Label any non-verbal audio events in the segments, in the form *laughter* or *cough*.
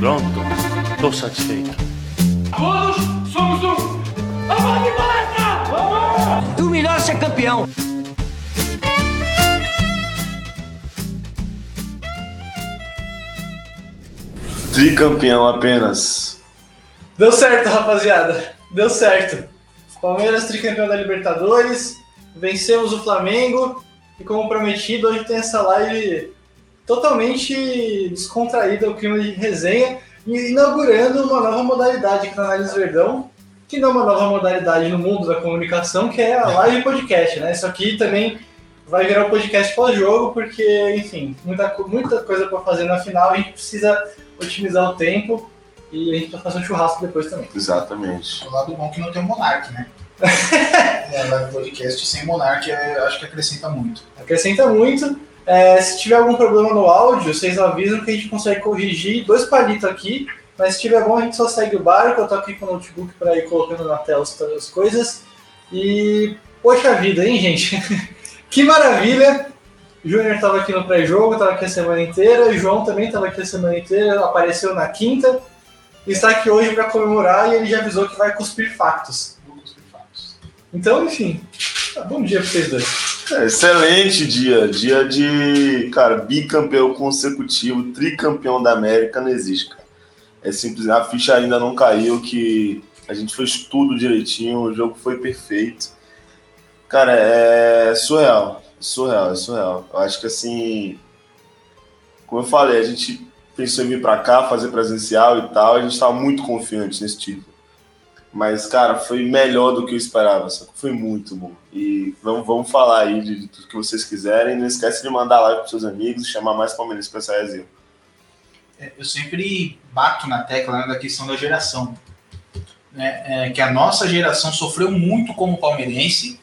Pronto, tô satisfeito. Todos somos um. Vamos de palestra! Vamos! O melhor é ser campeão. Tricampeão apenas. Deu certo, rapaziada. Deu certo. Palmeiras tricampeão da Libertadores. Vencemos o Flamengo. E como prometido, hoje tem essa live totalmente descontraída, o clima de resenha. E inaugurando uma nova modalidade aqui na Análise Verdão. Que não é uma nova modalidade no mundo da comunicação, que é a live podcast, né? Isso aqui também vai virar um podcast pós-jogo, porque, enfim, muita, muita coisa para fazer na final, a gente precisa otimizar o tempo e a gente vai fazer um churrasco depois também. Exatamente. O lado bom é que não tem o Monark, né? *laughs* é, live podcast sem Monark é, acho que acrescenta muito. Acrescenta muito. É, se tiver algum problema no áudio, vocês avisam que a gente consegue corrigir dois palitos aqui. Mas se tiver bom, a gente só segue o barco. Eu tô aqui com o notebook para ir colocando na tela as, as coisas. E, poxa vida, hein, gente? *laughs* que maravilha! Júnior estava aqui no pré-jogo, estava aqui a semana inteira. O João também estava aqui a semana inteira, apareceu na quinta. E está aqui hoje para comemorar e ele já avisou que vai cuspir factos. Então, enfim, bom dia para vocês dois. É, excelente dia. Dia de, cara, bicampeão consecutivo, tricampeão da América, não existe, cara. É simples, a ficha ainda não caiu, que a gente fez tudo direitinho, o jogo foi perfeito. Cara, é surreal, surreal, é surreal. Eu acho que assim, como eu falei, a gente pensou em vir para cá, fazer presencial e tal, a gente estava muito confiante nesse título. Mas, cara, foi melhor do que eu esperava, foi muito bom. E vamos, vamos falar aí de, de tudo que vocês quiserem. Não esquece de mandar live para seus amigos, chamar mais palmeirenses para essa resenha. É, eu sempre bato na tecla né, da questão da geração. Né? É, que a nossa geração sofreu muito como palmeirense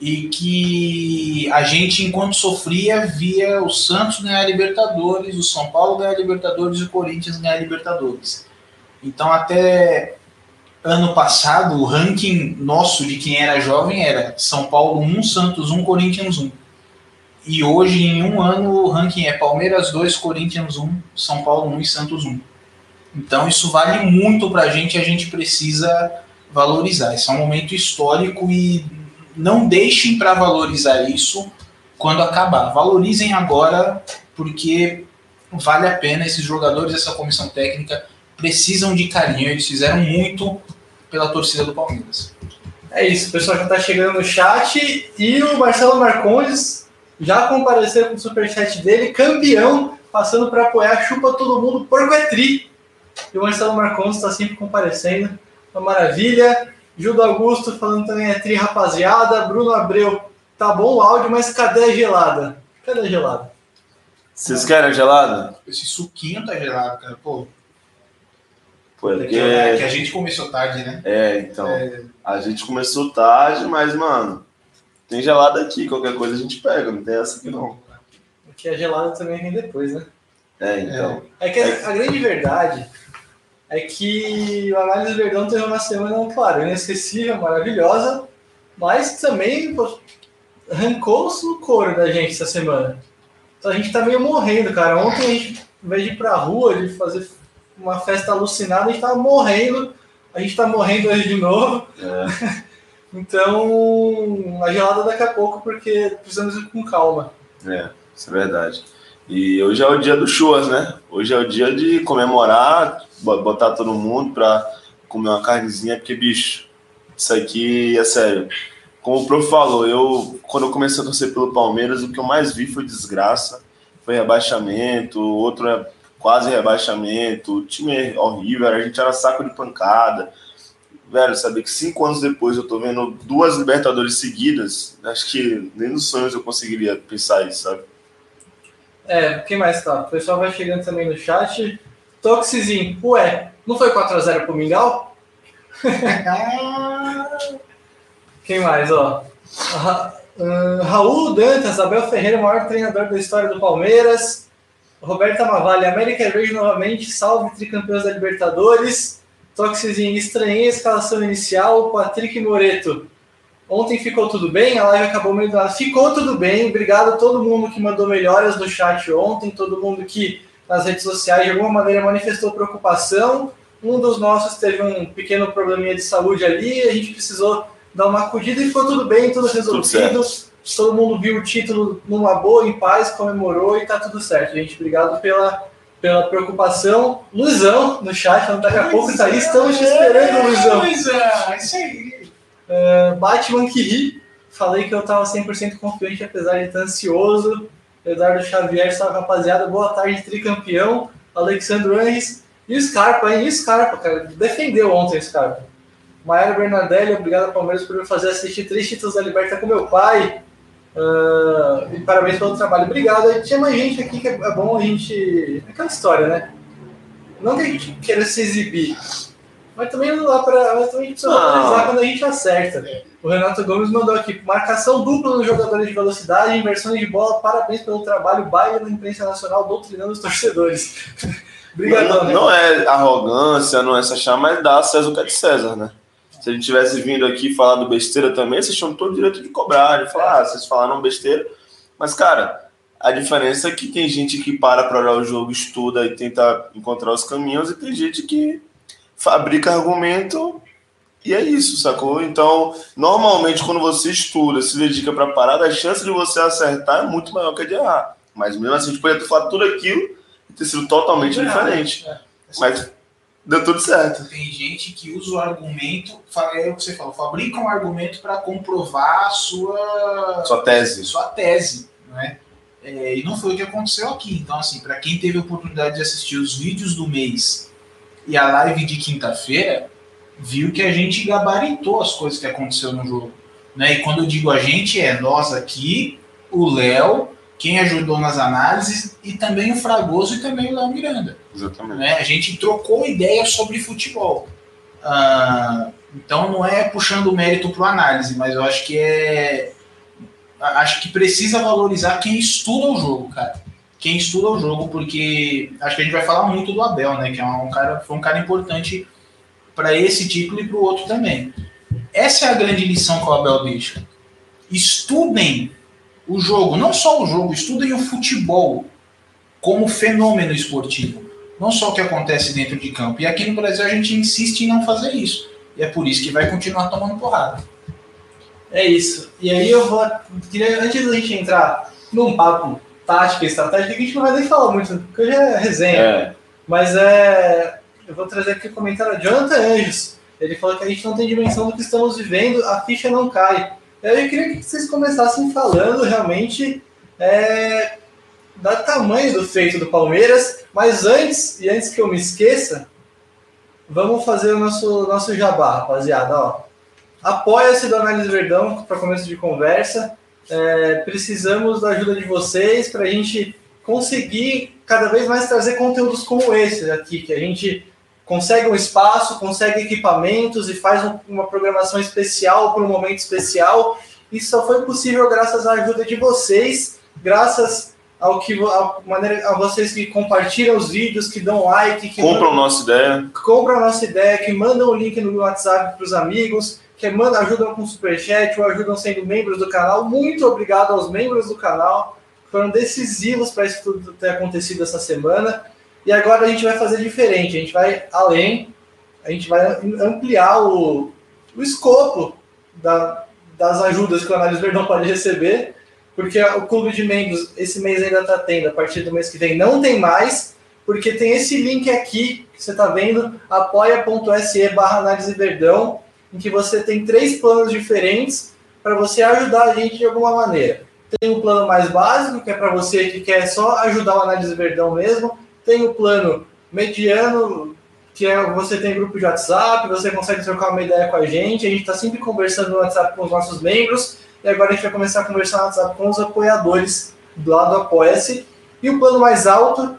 e que a gente, enquanto sofria, via o Santos ganhar a Libertadores, o São Paulo ganhar a Libertadores e o Corinthians ganhar a Libertadores. Então, até ano passado, o ranking nosso de quem era jovem era São Paulo 1, Santos 1, Corinthians 1. E hoje, em um ano, o ranking é Palmeiras 2, Corinthians 1, São Paulo 1 e Santos 1. Então, isso vale muito para a gente e a gente precisa valorizar. Esse é um momento histórico e não deixem para valorizar isso quando acabar. Valorizem agora, porque vale a pena. Esses jogadores, essa comissão técnica precisam de carinho. Eles fizeram muito pela torcida do Palmeiras. É isso, o pessoal já está chegando no chat e o Marcelo Marcondes já compareceu com o superchat dele, campeão, passando para apoiar, chupa todo mundo, porco é tri. E o Marcelo Marcondes está sempre comparecendo, uma maravilha. Gildo Augusto falando também é tri, rapaziada. Bruno Abreu, tá bom o áudio, mas cadê a gelada? Cadê a gelada? Vocês querem a gelada? Esse suquinho tá gelado, cara. Pô, Porque... é que a gente começou tarde, né? É, então. É, A gente começou tarde, mas, mano, tem gelada aqui. Qualquer coisa a gente pega, não tem essa aqui não. Porque a gelada também vem depois, né? É, então. É que a, a grande verdade é que o Análise Verdão teve uma semana, claro, inesquecível, maravilhosa, mas também pô, arrancou o couro da gente essa semana. Então a gente tá meio morrendo, cara. Ontem a gente, em vez de ir pra rua, de fazer uma festa alucinada, a gente tava morrendo. A gente tá morrendo hoje de novo. É. *laughs* Então, a gelada daqui a pouco, porque precisamos ir com calma. É, isso é verdade. E hoje é o dia do churras, né? Hoje é o dia de comemorar, bo- botar todo mundo pra comer uma carnezinha, porque, bicho, isso aqui é sério. Como o prof falou, eu, quando eu comecei a torcer pelo Palmeiras, o que eu mais vi foi desgraça, foi rebaixamento, outro é quase rebaixamento, o time é horrível, a gente era saco de pancada. Velho, saber que cinco anos depois eu tô vendo duas Libertadores seguidas, acho que nem nos sonhos eu conseguiria pensar isso, sabe? É, quem mais tá? O pessoal vai chegando também no chat. Toxizinho, ué, não foi 4x0 pro Mingau? *laughs* Quem mais, ó? Ra uh, Raul Dantas, Abel Ferreira, o maior treinador da história do Palmeiras. Roberta Mavalli, América Verde novamente, salve tricampeões da Libertadores. Toxizinho, estranhei a escalação inicial. Patrick Moreto, ontem ficou tudo bem? A live acabou meio do nada. Ficou tudo bem, obrigado a todo mundo que mandou melhoras no chat ontem, todo mundo que nas redes sociais, de alguma maneira manifestou preocupação. Um dos nossos teve um pequeno probleminha de saúde ali, a gente precisou dar uma acudida e ficou tudo bem, tudo resolvido. Todo mundo viu o título numa boa, em paz, comemorou e tá tudo certo, gente. Obrigado pela, pela preocupação. Luizão, no chat, falando daqui a pouco tá aí, estamos te esperando, Luizão. Luizão, é isso aí. Uh, Batman que ri, falei que eu tava 100% confiante, apesar de estar ansioso. Eduardo Xavier, salve rapaziada, boa tarde, tricampeão. Alexandre Anres e o Scarpa, hein? E o Scarpa, cara, defendeu ontem o Scarpa. Maera Bernardelli, obrigado Palmeiras por me fazer assistir três títulos da Liberta com meu pai. Uh, e parabéns pelo trabalho. Obrigado. Tinha mais gente aqui que é bom a gente. Aquela história, né? Não que a gente queira se exibir, mas também não dá pra. Mas também a gente precisa quando a gente acerta. O Renato Gomes mandou aqui: marcação dupla nos jogadores de velocidade, inversões de bola, parabéns pelo trabalho. Baile na imprensa nacional doutrinando os torcedores. *laughs* Obrigadão, não, né? não é arrogância, não é essa chama, mas dá César o que é de César, né? Se a gente tivesse vindo aqui falando besteira também, vocês tinham todo o direito de cobrar, de falar, ah, vocês falaram besteira. Mas, cara, a diferença é que tem gente que para para olhar o jogo, estuda e tenta encontrar os caminhos, e tem gente que fabrica argumento e é isso, sacou? Então, normalmente, quando você estuda, se dedica para parar, a chance de você acertar é muito maior que a de errar. Mas mesmo assim, a gente poderia ter falado tudo aquilo e ter sido totalmente diferente. É. Mas Deu tudo certo. Tem gente que usa o argumento, é o que você falou, fabrica um argumento para comprovar a sua sua tese. Sua tese, né? É, e não foi o que aconteceu aqui. Então, assim, para quem teve a oportunidade de assistir os vídeos do mês e a live de quinta-feira, viu que a gente gabaritou as coisas que aconteceu no jogo. Né? E quando eu digo a gente, é nós aqui, o Léo, quem ajudou nas análises, e também o Fragoso e também o Léo Miranda. Exatamente. Né? A gente trocou ideias sobre futebol. Ah, então não é puxando o mérito para análise, mas eu acho que é. Acho que precisa valorizar quem estuda o jogo, cara. Quem estuda o jogo, porque acho que a gente vai falar muito do Abel, né? Que é um cara, foi um cara importante para esse título e para o outro também. Essa é a grande lição que o Abel deixa. Estudem o jogo, não só o jogo, estudem o futebol como fenômeno esportivo. Não só o que acontece dentro de campo. E aqui no Brasil a gente insiste em não fazer isso. E é por isso que vai continuar tomando porrada. É isso. E aí eu vou. Queria, antes da gente entrar num papo tática e estratégia, que a gente não vai nem falar muito, porque hoje é resenha. É. Mas é. Eu vou trazer aqui o comentário de Jonathan Anjos. Ele falou que a gente não tem dimensão do que estamos vivendo, a ficha não cai. Eu queria que vocês começassem falando realmente é, da tamanho do feito do Palmeiras, mas antes, e antes que eu me esqueça, vamos fazer o nosso, nosso jabá, rapaziada. Apoia-se do Análise Verdão para começo de conversa. É, precisamos da ajuda de vocês para a gente conseguir cada vez mais trazer conteúdos como esse aqui, que a gente consegue um espaço, consegue equipamentos e faz um, uma programação especial para um momento especial. Isso só foi possível graças à ajuda de vocês, graças ao que a maneira a vocês que compartilham os vídeos, que dão like, que compram mandam, nossa ideia, compram a nossa ideia, que mandam o link no WhatsApp para os amigos, que mandam, ajudam com superchat ou ajudam sendo membros do canal. Muito obrigado aos membros do canal, foram decisivos para isso tudo ter acontecido essa semana. E agora a gente vai fazer diferente, a gente vai além, a gente vai ampliar o, o escopo da, das ajudas que o Análise Verdão pode receber, porque o clube de membros esse mês ainda está tendo, a partir do mês que vem não tem mais, porque tem esse link aqui que você está vendo, apoia.se barra análise verdão, em que você tem três planos diferentes para você ajudar a gente de alguma maneira. Tem um plano mais básico, que é para você que quer só ajudar o análise verdão mesmo, tem o plano mediano, que é você tem grupo de WhatsApp, você consegue trocar uma ideia com a gente. A gente está sempre conversando no WhatsApp com os nossos membros. E agora a gente vai começar a conversar no WhatsApp com os apoiadores do lado do Apoia-se. E o plano mais alto,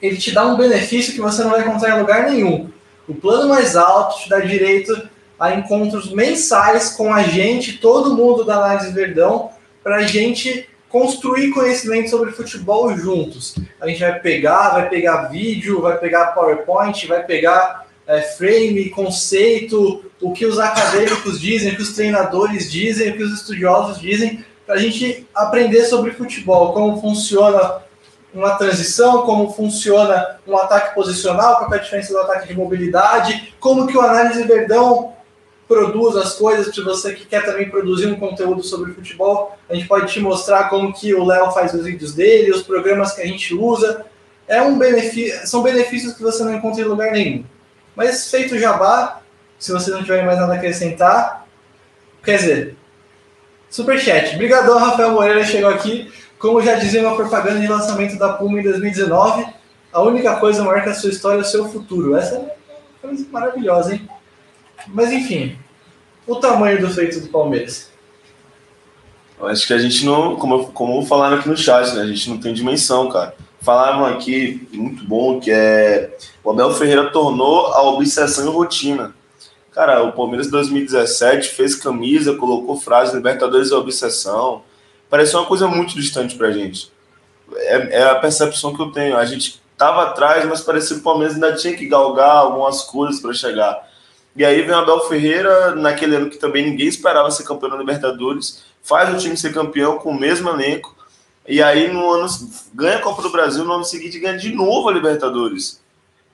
ele te dá um benefício que você não vai encontrar em lugar nenhum. O plano mais alto te dá direito a encontros mensais com a gente, todo mundo da Análise Verdão, para a gente construir conhecimento sobre futebol juntos. A gente vai pegar, vai pegar vídeo, vai pegar PowerPoint, vai pegar é, frame, conceito, o que os acadêmicos dizem, o que os treinadores dizem, o que os estudiosos dizem, para a gente aprender sobre futebol, como funciona uma transição, como funciona um ataque posicional, qual é a diferença do ataque de mobilidade, como que o Análise Verdão produz as coisas, para você que quer também produzir um conteúdo sobre futebol, a gente pode te mostrar como que o Léo faz os vídeos dele, os programas que a gente usa. É um benefício, são benefícios que você não encontra em lugar nenhum. Mas feito o jabá, se você não tiver mais nada a acrescentar, quer dizer, superchat. Obrigadão, Rafael Moreira chegou aqui. Como já dizia uma propaganda de lançamento da Puma em 2019, a única coisa maior que a sua história é o seu futuro. Essa é uma coisa maravilhosa, hein? Mas enfim, o tamanho do feito do Palmeiras. Acho que a gente não, como, como falaram aqui no chat, né? A gente não tem dimensão, cara. Falavam aqui, muito bom, que é o Abel Ferreira tornou a obsessão em rotina. Cara, o Palmeiras 2017 fez camisa, colocou frase Libertadores é obsessão. Pareceu uma coisa muito distante pra gente. É, é a percepção que eu tenho. A gente tava atrás, mas parecia que o Palmeiras ainda tinha que galgar algumas coisas para chegar. E aí vem o Abel Ferreira, naquele ano que também ninguém esperava ser campeão da Libertadores, faz o time ser campeão com o mesmo elenco, e aí no ano ganha a Copa do Brasil, no ano seguinte ganha de novo a Libertadores.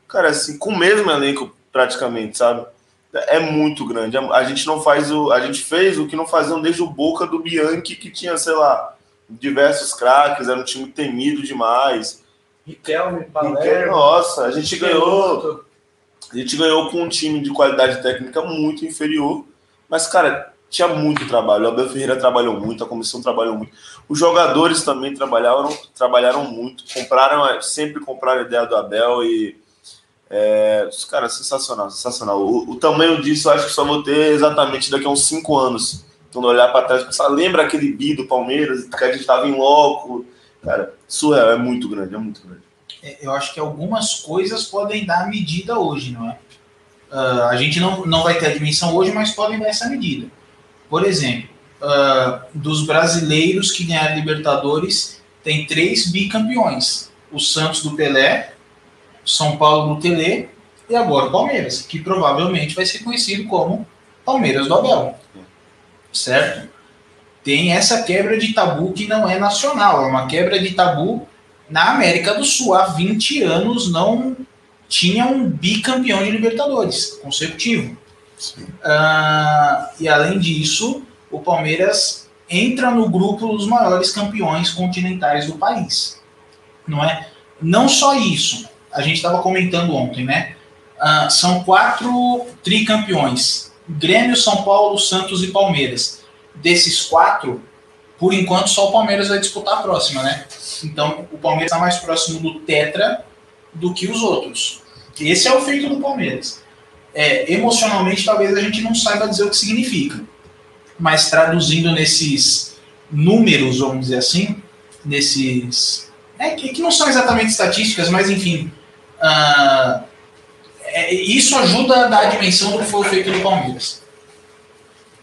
Cara, assim, com o mesmo elenco praticamente, sabe? É muito grande. A gente não faz o. A gente fez o que não faziam desde o Boca do Bianchi, que tinha, sei lá, diversos craques, era um time temido demais. Riquelme, Palermo. Nossa, a gente ganhou. A gente ganhou com um time de qualidade técnica muito inferior, mas, cara, tinha muito trabalho. O Abel Ferreira trabalhou muito, a comissão trabalhou muito. Os jogadores também trabalharam, trabalharam muito, compraram, sempre compraram a ideia do Abel e. É, cara, sensacional, sensacional. O, o, tamanho disso eu acho que só vou ter exatamente daqui a uns cinco anos. Quando olhar para trás, pensar, lembra aquele bi do Palmeiras, que a gente estava em loco. Cara, surreal, é muito grande, é muito grande. É, eu acho que algumas coisas podem dar medida hoje, não é? Uh, a gente não, não vai ter a dimensão hoje, mas podem dar essa medida. Por exemplo, uh, dos brasileiros que ganharam Libertadores, tem três bicampeões: o Santos do Pelé, São Paulo do Tele e agora o Palmeiras, que provavelmente vai ser conhecido como Palmeiras do Abel. Certo? Tem essa quebra de tabu que não é nacional, é uma quebra de tabu na América do Sul, há 20 anos, não tinha um bicampeão de Libertadores consecutivo. Uh, e além disso, o Palmeiras entra no grupo dos maiores campeões continentais do país. Não é? Não só isso, a gente estava comentando ontem, né? Uh, são quatro tricampeões: Grêmio, São Paulo, Santos e Palmeiras. Desses quatro, por enquanto, só o Palmeiras vai disputar a próxima, né? Então, o Palmeiras está mais próximo do Tetra do que os outros. Esse é o feito do Palmeiras. É, emocionalmente, talvez a gente não saiba dizer o que significa. Mas traduzindo nesses números, vamos dizer assim, nesses. É, que, não são exatamente estatísticas, mas enfim. Uh, é, isso ajuda a dar a dimensão do que foi feito do Palmeiras.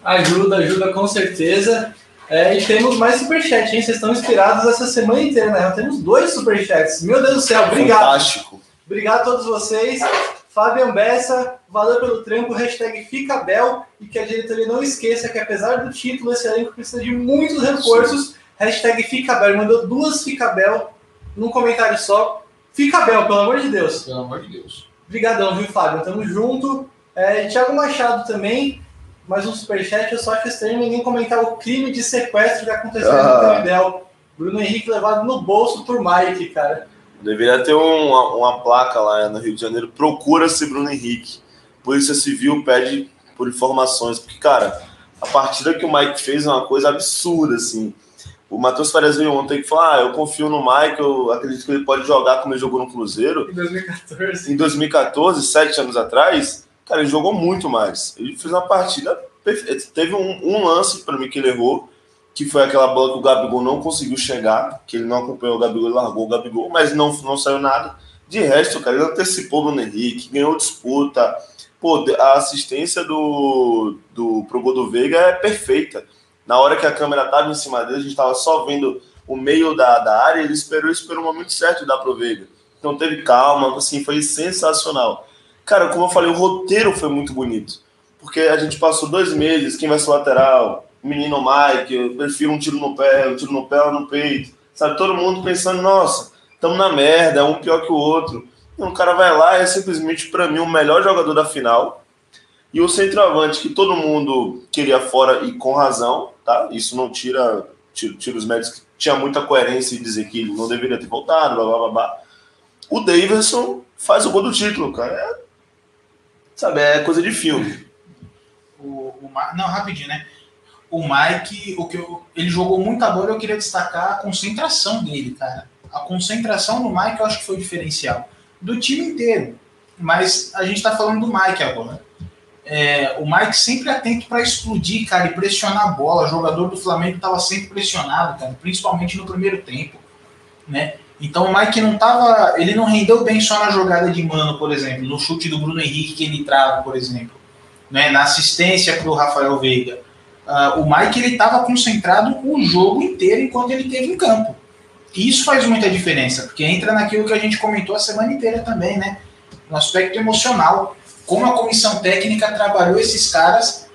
Ajuda, ajuda com certeza. É, e temos mais superchats, hein? Vocês estão inspirados essa semana inteira, né? Temos dois superchats. Meu Deus do céu, obrigado. Fantástico. Obrigado a todos vocês. Fabian Bessa, valeu pelo trampo, hashtag Fica Bel, e que a diretoria não esqueça que apesar do título, esse elenco precisa de muitos reforços. Sim. Hashtag Fica Bel, ele mandou duas Fica Bel num comentário só. Fica Bel, pelo amor de Deus. Pelo amor de Deus. Obrigadão, viu, Fábio? Tamo junto. É, Thiago Machado também, mais um superchat, eu só acho estranho ninguém comentar o crime de sequestro que aconteceu ah. no Canidel. Bruno Henrique levado no bolso por Mike, cara. Deveria ter uma, uma placa lá no Rio de Janeiro, procura-se Bruno Henrique. Polícia Civil pede por informações, porque, cara, a partida que o Mike fez é uma coisa absurda, assim. O Matheus Farias veio ontem e falou: Ah, eu confio no Mike, eu acredito que ele pode jogar como ele jogou no Cruzeiro. Em 2014. Em 2014, sete anos atrás. Cara, ele jogou muito mais. Ele fez uma partida perfeita. Teve um, um lance para mim que ele errou, que foi aquela bola que o Gabigol não conseguiu chegar, que ele não acompanhou o Gabigol, ele largou o Gabigol, mas não, não saiu nada. De resto, cara, ele antecipou o Bruno Henrique, ganhou disputa. Pô, a assistência do, do pro gol do Veiga é perfeita. Na hora que a câmera estava em cima dele, a gente estava só vendo o meio da, da área, ele esperou, esperou o momento certo de dar pro Veiga. Então teve calma, assim, foi sensacional. Cara, como eu falei, o roteiro foi muito bonito. Porque a gente passou dois meses, quem vai ser lateral? O menino Mike, eu prefiro um tiro no pé, um tiro no pé ou no peito. Sabe, todo mundo pensando, nossa, tamo na merda, um pior que o outro. E um cara vai lá e é simplesmente, para mim, o melhor jogador da final. E o centroavante que todo mundo queria fora e com razão, tá? Isso não tira, tira, tira os médicos que tinha muita coerência em dizer que não deveria ter voltado, blá blá blá blá. O Davidson faz o gol do título, cara. É, sabe, é coisa de filme. O, o Ma- não, rapidinho, né? O Mike, o que eu- ele jogou muita bola, eu queria destacar a concentração dele, cara. A concentração do Mike eu acho que foi diferencial. Do time inteiro. Mas a gente tá falando do Mike agora. É, o Mike sempre atento para explodir, cara, e pressionar a bola. O jogador do Flamengo estava sempre pressionado, cara, principalmente no primeiro tempo, né? Então o Mike não tava, ele não rendeu bem só na jogada de mano, por exemplo, no chute do Bruno Henrique que ele trava, por exemplo, né? Na assistência para o Rafael Veiga. Ah, o Mike ele estava concentrado o jogo inteiro enquanto ele esteve em campo. E isso faz muita diferença, porque entra naquilo que a gente comentou a semana inteira também, né? No aspecto emocional como a comissão técnica trabalhou esses caras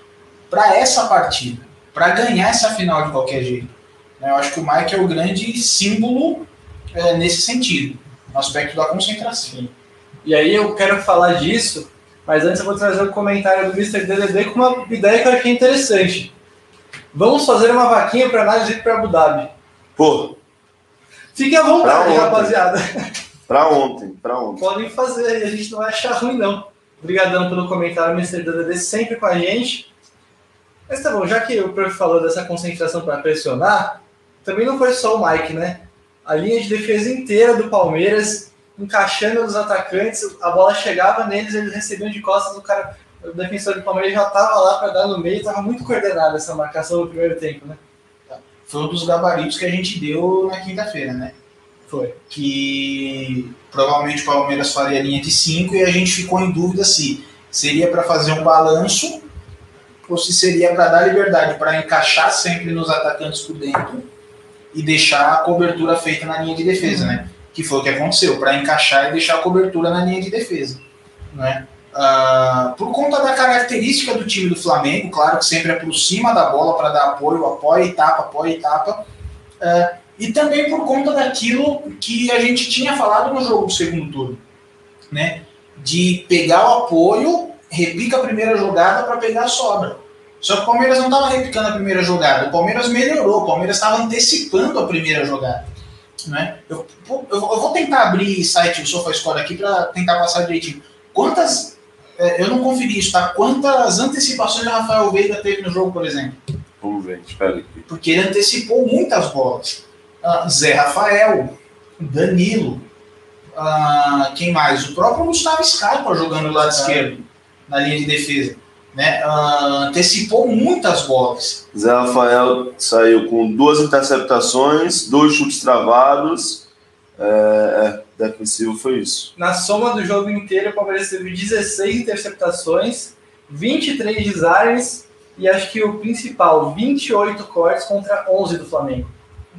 para essa partida, para ganhar essa final de qualquer jeito. Eu acho que o Mike é o grande símbolo é, nesse sentido, no aspecto da concentração. E aí eu quero falar disso, mas antes eu vou trazer um comentário do Mr. DDD com uma ideia que eu achei interessante. Vamos fazer uma vaquinha para análise para Abu Dhabi. Pô, Fiquem à vontade, rapaziada. pra ontem, pra ontem. Podem fazer, e a gente não vai achar ruim, não. Obrigadão pelo comentário, Mr. DDD, sempre com a gente. Mas tá bom, já que o prof falou dessa concentração para pressionar, também não foi só o Mike, né? A linha de defesa inteira do Palmeiras, encaixando os atacantes, a bola chegava neles, eles recebiam de costas, o cara, o defensor do Palmeiras já tava lá para dar no meio, tava muito coordenada essa marcação no primeiro tempo, né? Foi um dos gabaritos que a gente deu na quinta-feira, né? Foi. Que provavelmente o Palmeiras faria linha de 5 e a gente ficou em dúvida se seria para fazer um balanço ou se seria para dar liberdade para encaixar sempre nos atacantes por dentro e deixar a cobertura feita na linha de defesa, né? Que foi o que aconteceu, para encaixar e deixar a cobertura na linha de defesa, né? Ah, por conta da característica do time do Flamengo, claro que sempre aproxima da bola para dar apoio, apoia e tapa, apoia e tapa, ah, e também por conta daquilo que a gente tinha falado no jogo do segundo turno, né? De pegar o apoio, repica a primeira jogada para pegar a sobra. Só que o Palmeiras não estava repicando a primeira jogada, o Palmeiras melhorou, o Palmeiras estava antecipando a primeira jogada. Né? Eu, eu, eu vou tentar abrir site do SofaScore aqui para tentar passar direitinho. Quantas. é, Eu não conferi isso, tá? Quantas antecipações o Rafael Veiga teve no jogo, por exemplo? Vamos ver, espera aqui. Porque ele antecipou muitas bolas. Ah, Zé Rafael, Danilo, ah, quem mais? O próprio Gustavo Scarpa jogando do lado esquerdo, na linha de defesa. Né? Ah, antecipou muitas bolas. Zé Rafael saiu com duas interceptações, dois chutes travados. É, é, defensivo foi isso. Na soma do jogo inteiro, o Palmeiras teve 16 interceptações, 23 desarmes e acho que o principal, 28 cortes contra 11 do Flamengo.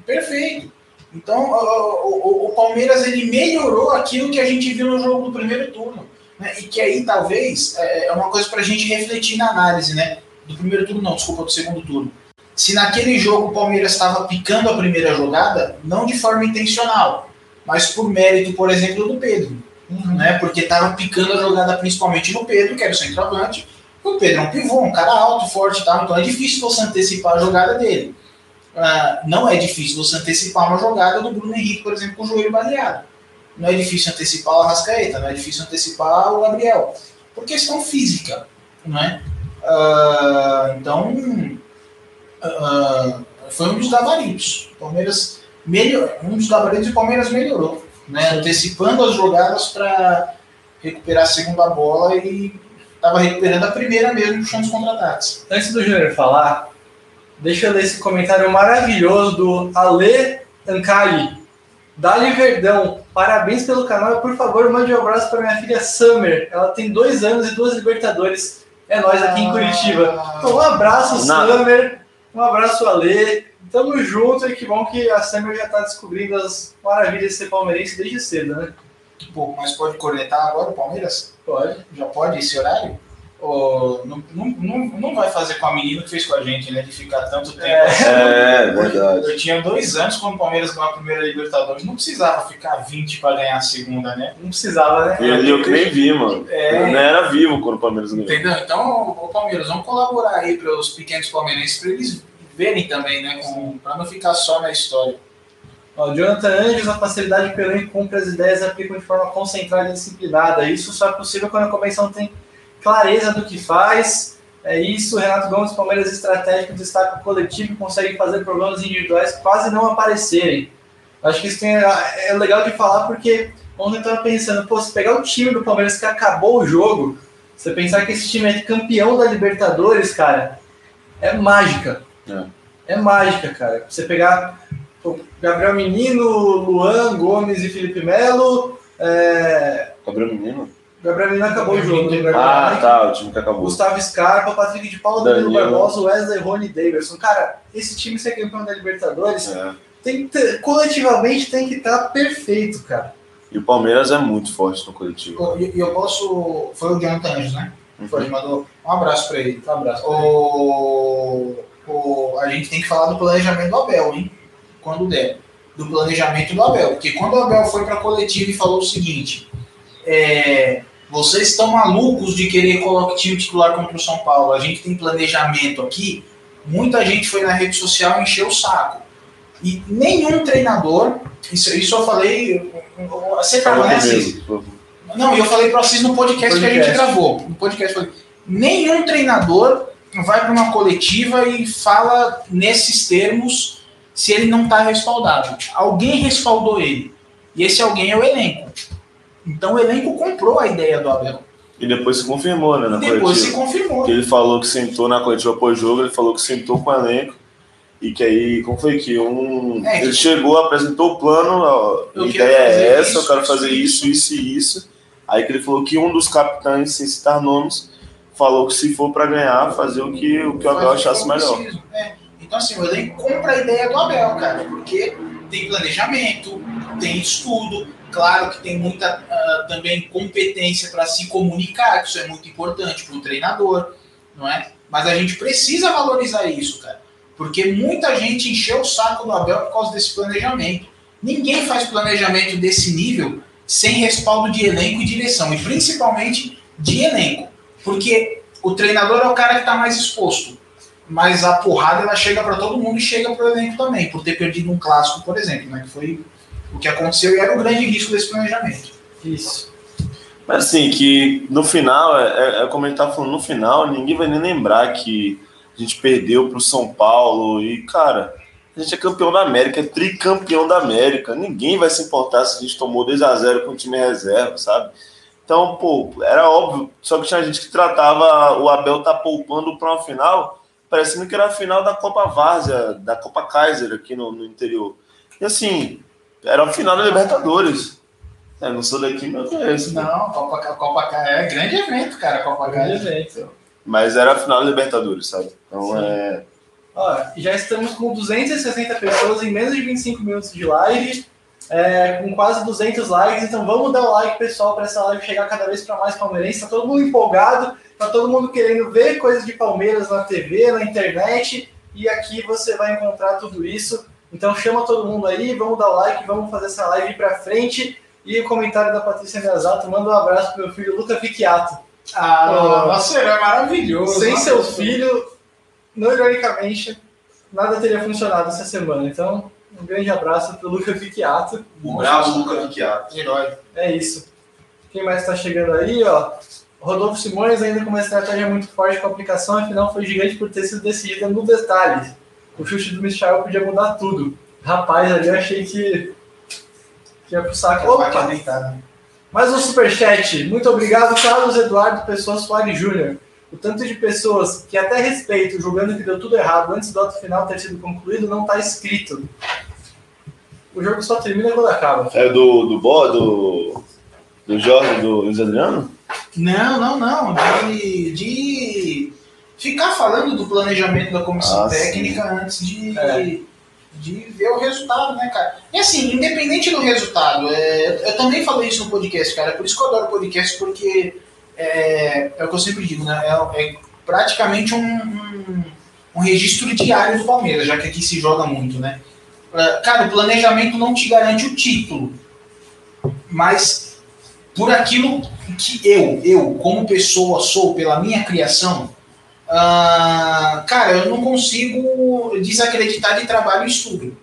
Perfeito. Então, o, o- o Palmeiras ele melhorou aquilo que a gente viu no jogo do primeiro turno. Né? E que aí, talvez, é é uma coisa para a gente refletir na análise, né? Do primeiro turno, não, desculpa, do segundo turno. Se naquele jogo o Palmeiras estava picando a primeira jogada, não de forma intencional, mas por mérito, por exemplo, do Pedro. Né? Porque estava picando a jogada principalmente no Pedro, que era o centroavante. O Pedro é um pivô, um cara alto, forte e tal, então é difícil você antecipar a jogada dele. Ah, não é difícil você antecipar uma jogada do Bruno Henrique, por exemplo, com o joelho baleado. Não é difícil antecipar o Arrascaeta, não é difícil antecipar o Gabriel. Por questão física, não é? Ah, então, ah, foi um dos gabaritos. Palmeiras melhor, um dos gabaritos e o Palmeiras melhorou, né? Antecipando as jogadas para recuperar a segunda bola e estava recuperando a primeira mesmo, puxando os contra-ataques. Antes do Júnior falar, deixa eu ler esse comentário maravilhoso do Ale Ancali. Dali Verdão, parabéns pelo canal e por favor mande um abraço para minha filha Summer. Ela tem dois anos e duas Libertadores. É nós aqui em Curitiba. Então, um abraço, Nada. Summer. Um abraço, Ale. Tamo junto e que bom que a Summer já tá descobrindo as maravilhas de ser palmeirense desde cedo, né? Pô, mas pode cornetar agora o Palmeiras? Pode. Já pode esse horário? Não, não, não, não vai fazer com a menina que fez com a gente, né? De ficar tanto tempo. É, verdade. Eu tinha dois anos quando o Palmeiras ganhou a primeira Libertadores. Não precisava ficar 20 para ganhar a segunda, né? Não precisava, né? E ali eu que nem vi, mano. É. Eu nem era vivo quando o Palmeiras ganhou. Entendeu? Então, o Palmeiras, vamos colaborar aí para os pequenos palmeirenses, para eles verem também, né? Para não ficar só na história. Ó, Jonathan Anjos, a facilidade que o elenco cumpre as ideias e aplicam de forma concentrada e disciplinada. Isso só é possível quando a comissão tem clareza do que faz. É isso, Renato Gomes, Palmeiras estratégico, destaca o coletivo e consegue fazer problemas individuais quase não aparecerem. Acho que isso tem, é legal de falar porque ontem eu estava pensando, pô, se pegar o time do Palmeiras que acabou o jogo, você pensar que esse time é campeão da Libertadores, cara, é mágica. É. É mágica, cara. Você pegar pô, Gabriel Menino, Luan, Gomes e Felipe Melo. É... Gabriel Menino? Gabriel Menino acabou o jogo. né? Ah, tá, o time que acabou. Gustavo Scarpa, Patrick de Paula, Danilo Danilo. Barbosa, Wesley, Rony Davidson. Cara, esse time ser campeão da Libertadores É. tem que ter- coletivamente tem que estar perfeito, cara. E o Palmeiras é muito forte no coletivo. E eu posso. Foi o Jonathan Anjos, né? Foi, ele mandou um abraço para ele. Um abraço. O, o, a gente tem que falar do planejamento do Abel, hein? Quando der. Do planejamento do Abel. Porque quando o Abel foi para a coletiva e falou o seguinte: é, vocês estão malucos de querer colocar time titular contra o São Paulo. A gente tem planejamento aqui. Muita gente foi na rede social encher o saco. E nenhum treinador, isso, isso eu falei. Você por favor. não, e eu falei para vocês no podcast, que a gente Podcast. gravou. No podcast, eu falei, nenhum treinador vai para uma coletiva e fala nesses termos se ele não está respaldado. Alguém respaldou ele. E esse alguém é o elenco. Então o elenco comprou a ideia do Abel. E depois se confirmou, né, na Depois se coletiva. confirmou. Que ele falou que sentou na coletiva pós-jogo, ele falou que sentou com o elenco. E que aí, como foi que um. É, que- ele chegou, apresentou o plano, ó, a ideia é essa, isso, eu quero fazer isso, isso e isso. Aí que ele falou que um dos capitães, sem citar nomes, falou que se for pra ganhar, fazer o que o, que o Abel que achasse melhor. né? Então, assim, o elenco compra a ideia do Abel, cara, porque tem planejamento, tem estudo, claro que tem muita ah, também competência para se comunicar, que isso é muito importante para o treinador, não é? Mas a gente precisa valorizar isso, cara, porque muita gente encheu o saco do Abel por causa desse planejamento. Ninguém faz planejamento desse nível sem respaldo de elenco e direção, e principalmente de elenco, porque o treinador é o cara que está mais exposto mas a porrada ela chega para todo mundo e chega para o elenco também, por ter perdido um clássico, por exemplo, né, que foi o que aconteceu e era o grande risco desse planejamento. Isso. Mas assim, que no final, é, é como a gente tá falando, no final, ninguém vai nem lembrar que a gente perdeu pro São Paulo e, cara, a gente é campeão da América, é tricampeão da América. Ninguém vai se importar se a gente tomou 2 a 0 com o time reserva, sabe? Então, pô, era óbvio, só que tinha gente que tratava o Abel tá poupando para uma final, parecendo que era a final da Copa Várzea, da Copa Kaiser aqui no, no interior. E assim, era a final da Libertadores. É, não sou daqui, mas conheço. né? Não, Copa, Copa é grande evento, cara, Copa Grande Grande. evento. Mas era a final da Libertadores, sabe? Então Sim. é. Ó, já estamos com 260 pessoas em menos de 25 minutos de live, é, com quase 200 likes. Então vamos dar o like, pessoal, para essa live chegar cada vez para mais palmeirenses. Tá todo mundo empolgado, tá todo mundo querendo ver coisas de Palmeiras na TV, na internet. E aqui você vai encontrar tudo isso. Então chama todo mundo aí, vamos dar o like, vamos fazer essa live ir para frente. E o comentário da Patrícia Meazato, manda um abraço pro meu filho Luca Vicchiato. Ah, Oh. nossa, é maravilhoso. Sem Nossa, seu filho, não ironicamente, nada teria funcionado essa semana. Então, um grande abraço pro Luca Vicchiato. O bravo Luca Vicchiato. Herói. É isso. Quem mais está chegando aí, ó? Rodolfo Simões ainda com uma estratégia muito forte com a aplicação, afinal foi gigante por ter sido decidida no detalhe. O chute do Michel podia mudar tudo. Rapaz, ali eu achei que, que ia pro saco. Opa! Mais um superchat. Muito obrigado, Carlos Eduardo Pessoa Soares Júnior. O tanto de pessoas que até respeito, julgando que deu tudo errado antes do ato final ter sido concluído, não está escrito. O jogo só termina quando acaba. É do, do Bo, do. Do Jorge, do Luiz Adriano? Não, não, não. De, de ficar falando do planejamento da comissão Ah, sim. técnica antes de, É. de ver o resultado, né, cara? E assim, independente do resultado, é, eu também falei isso no podcast, cara. Por isso que eu adoro podcast, porque é, é o que eu sempre digo, né? É, é praticamente um, um, um registro diário do Palmeiras, já que aqui se joga muito, né? É, cara, o planejamento não te garante o título, mas por aquilo que eu, eu como pessoa sou, pela minha criação, uh, cara, eu não consigo desacreditar de trabalho e estudo.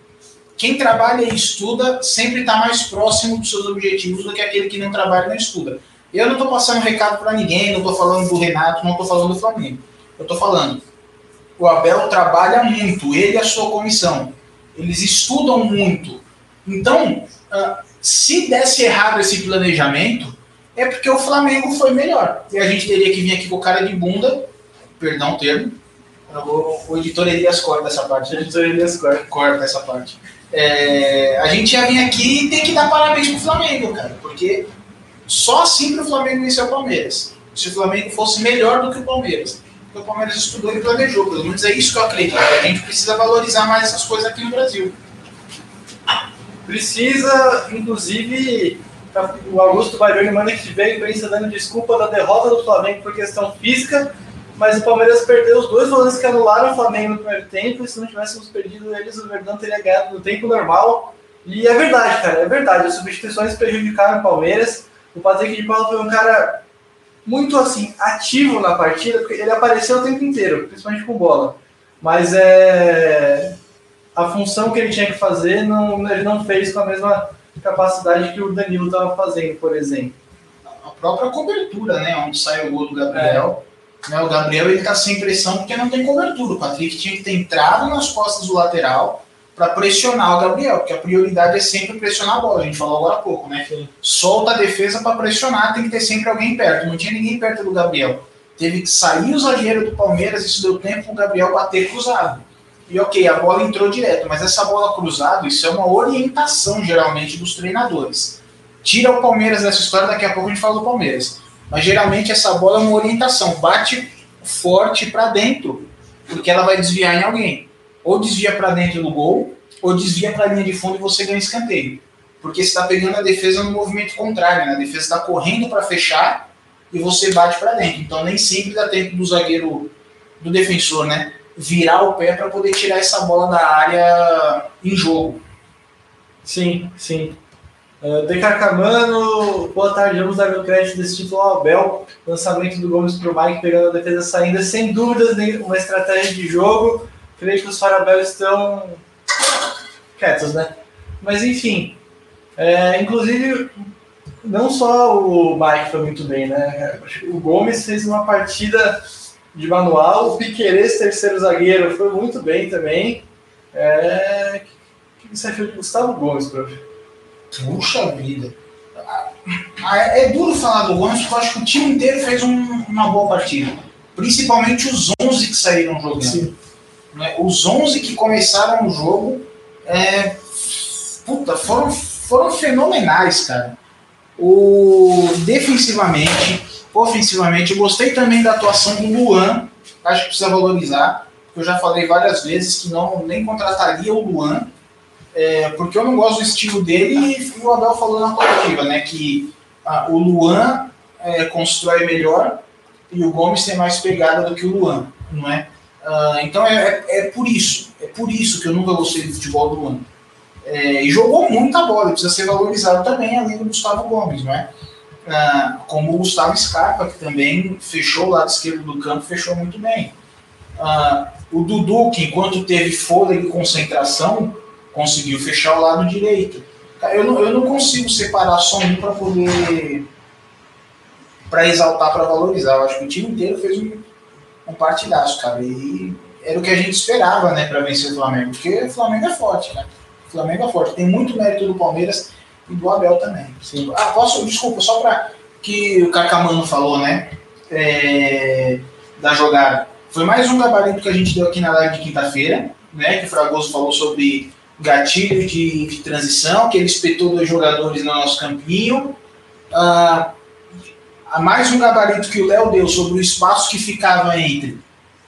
Quem trabalha e estuda sempre está mais próximo dos seus objetivos do que aquele que não trabalha e não estuda. Eu não estou passando recado para ninguém, não estou falando do Renato, não estou falando do Flamengo. Eu estou falando, o Abel trabalha muito, ele e a sua comissão. Eles estudam muito. Então, uh, se desse errado esse planejamento, é porque o Flamengo foi melhor. E a gente teria que vir aqui com cara de bunda, perdão o termo, o, o editor Elias corta essa parte. O editor Elias corta. Corta essa parte. É, a gente ia vir aqui e tem que dar parabéns pro Flamengo, cara, porque só assim pro Flamengo vencer o Palmeiras. Se o Flamengo fosse melhor do que o Palmeiras. Porque o Palmeiras estudou e planejou, pelo menos é isso que eu acredito. A gente precisa valorizar mais essas coisas aqui no Brasil. Precisa, inclusive, o Augusto Baioni manda que veio imprensa dando desculpa da derrota do Flamengo por questão física, mas o Palmeiras perdeu os dois volantes que anularam o Flamengo no primeiro tempo, e se não tivéssemos perdido eles, o Verdão teria ganhado no tempo normal. E é verdade, cara, é verdade. As substituições prejudicaram o Palmeiras. O Patrick de Paula foi um cara muito assim, ativo na partida, porque ele apareceu o tempo inteiro, principalmente com bola. Mas é a função que ele tinha que fazer, não, ele não fez com a mesma capacidade que o Danilo estava fazendo, por exemplo. A própria cobertura, né? Onde sai o gol do Gabriel. É. Né, o Gabriel ele tá sem pressão porque não tem cobertura. O Patrick tinha que ter entrado nas costas do lateral para pressionar o Gabriel, porque a prioridade é sempre pressionar a bola. A gente falou agora há pouco, né? Sim. Solta a defesa para pressionar, tem que ter sempre alguém perto. Não tinha ninguém perto do Gabriel. Teve que sair o zagueiro do Palmeiras, isso deu tempo para o Gabriel bater cruzado. E ok, a bola entrou direto, mas essa bola cruzada, isso é uma orientação geralmente dos treinadores. Tira o Palmeiras dessa história, daqui a pouco a gente fala do Palmeiras. Mas geralmente essa bola é uma orientação, bate forte para dentro, porque ela vai desviar em alguém. Ou desvia para dentro do gol, ou desvia para a linha de fundo e você ganha escanteio. Porque você está pegando a defesa no movimento contrário, né? a defesa está correndo para fechar e você bate para dentro. Então nem sempre dá tempo do zagueiro, do defensor, né? virar o pé para poder tirar essa bola da área em jogo. Sim, sim. Uh, Decarcamano, boa tarde, vamos dar meu crédito desse título ao Abel. Lançamento do Gomes para o Mike, pegando a defesa saindo, sem dúvidas, uma estratégia de jogo. Creio que os Farabel estão quietos, né? Mas enfim, é, inclusive, não só o Mike foi muito bem, né? O Gomes fez uma partida de manual. O Piqueires, terceiro zagueiro, foi muito bem também. É... O que você achou de Gustavo Gomes, prof? Puxa vida. Ah, é, é duro falar do Gomes, porque eu acho que o time inteiro fez um, uma boa partida. Principalmente os 11 que saíram jogando. Sim. Né, os 11 que começaram o jogo é, puta, foram, foram fenomenais, cara. O, defensivamente, ofensivamente. Eu gostei também da atuação do Luan, acho que precisa valorizar, porque eu já falei várias vezes que não nem contrataria o Luan, é, porque eu não gosto do estilo dele e o Abel falou na coletiva, né, que ah, o Luan é, constrói melhor e o Gomes tem mais pegada do que o Luan, não é? Ah, então é, é, é, por isso, é por isso que eu nunca gostei do futebol do Luan. É, e jogou muita bola, precisa ser valorizado também, além do Gustavo Gomes, não é? Ah, como o Gustavo Scarpa, que também fechou o lado esquerdo do campo, fechou muito bem. Uh, o Dudu, que enquanto teve fôlego e concentração, conseguiu fechar o lado direito. Eu não, eu não consigo separar só um para poder. para exaltar, para valorizar. Eu acho que o time inteiro fez um, um partidaço, cara. E era o que a gente esperava, né, para vencer o Flamengo. Porque o Flamengo é forte, né? O Flamengo é forte. Tem muito mérito do Palmeiras e do Abel também. Sim. Ah, posso, desculpa, só para que o Cacamano falou, né? É, da jogada. Foi mais um gabarito que a gente deu aqui na live de quinta-feira, né? Que o Fragoso falou sobre gatilho de, de, transição, que ele espetou dois jogadores no nosso campinho. Ah, mais um gabarito que o Léo deu sobre o espaço que ficava entre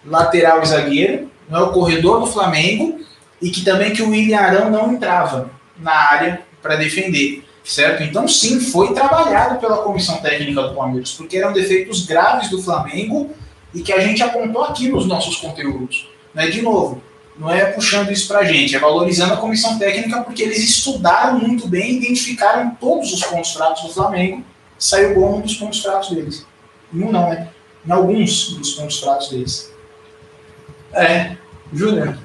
lateral e zagueiro, né, o corredor do Flamengo, e que também que o William Arão não entrava na área para defender. certo? Então, sim, foi trabalhado pela comissão técnica do Palmeiras, porque eram defeitos graves do Flamengo e que a gente apontou aqui nos nossos conteúdos. Né? De novo, não é puxando isso pra gente, é valorizando a comissão técnica porque eles estudaram muito bem, identificaram todos os pontos fracos do Flamengo, saiu bom um dos pontos fracos deles. Um não, né? Em alguns dos pontos fracos deles. É, Júnior.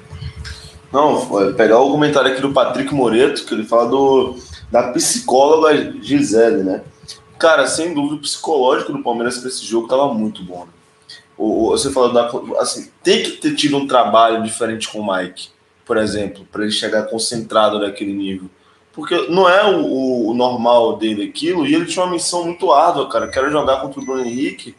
Não, pegar o comentário aqui do Patrick Moreto, que ele fala do, da psicóloga Gisele, né? Cara, sem dúvida, o psicológico do Palmeiras para esse jogo tava muito bom. Né? Você falou da. Assim, tem que ter tido um trabalho diferente com o Mike, por exemplo, para ele chegar concentrado naquele nível. Porque não é o, o- normal dele aquilo, e ele tinha uma missão muito árdua, cara, que era jogar contra o Bruno Henrique.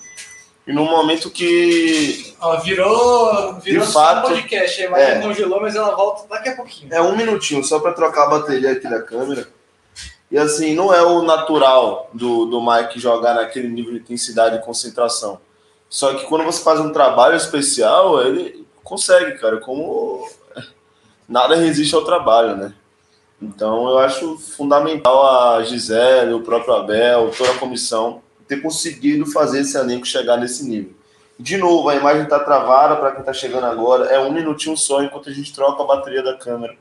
E num momento que Ó, virou, virou De fato, um podcast, aí, mas é. congelou, mas ela volta daqui a pouquinho. É um minutinho, só para trocar a bateria aqui da câmera. E assim, não é o natural do, do Mike jogar naquele nível de intensidade e concentração. Só que quando você faz um trabalho especial, ele consegue, cara. Como nada resiste ao trabalho, né? Então eu acho fundamental a Gisele, o próprio Abel, toda a comissão ter conseguido fazer esse elenco chegar nesse nível. De novo, a imagem está travada para quem está chegando agora. É um minutinho só enquanto a gente troca a bateria da câmera.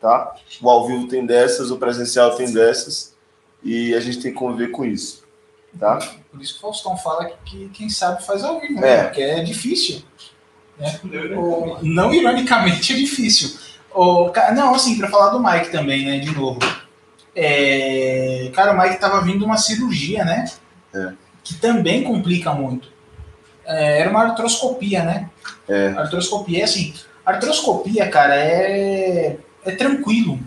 Tá? O ao vivo tem dessas, o presencial tem dessas. E a gente tem que conviver com isso. Tá? Por isso que o Faustão fala que, que quem sabe faz ao vivo, É. né? Porque é difícil. Né? O- não ironicamente é difícil. O, ca- não, assim, pra falar do Mike também, né? De novo. É, cara, o Mike tava vindo uma cirurgia, né? É. Que também complica muito. É, era uma artroscopia, né? É. Artroscopia, assim, artroscopia, cara, é, é tranquilo,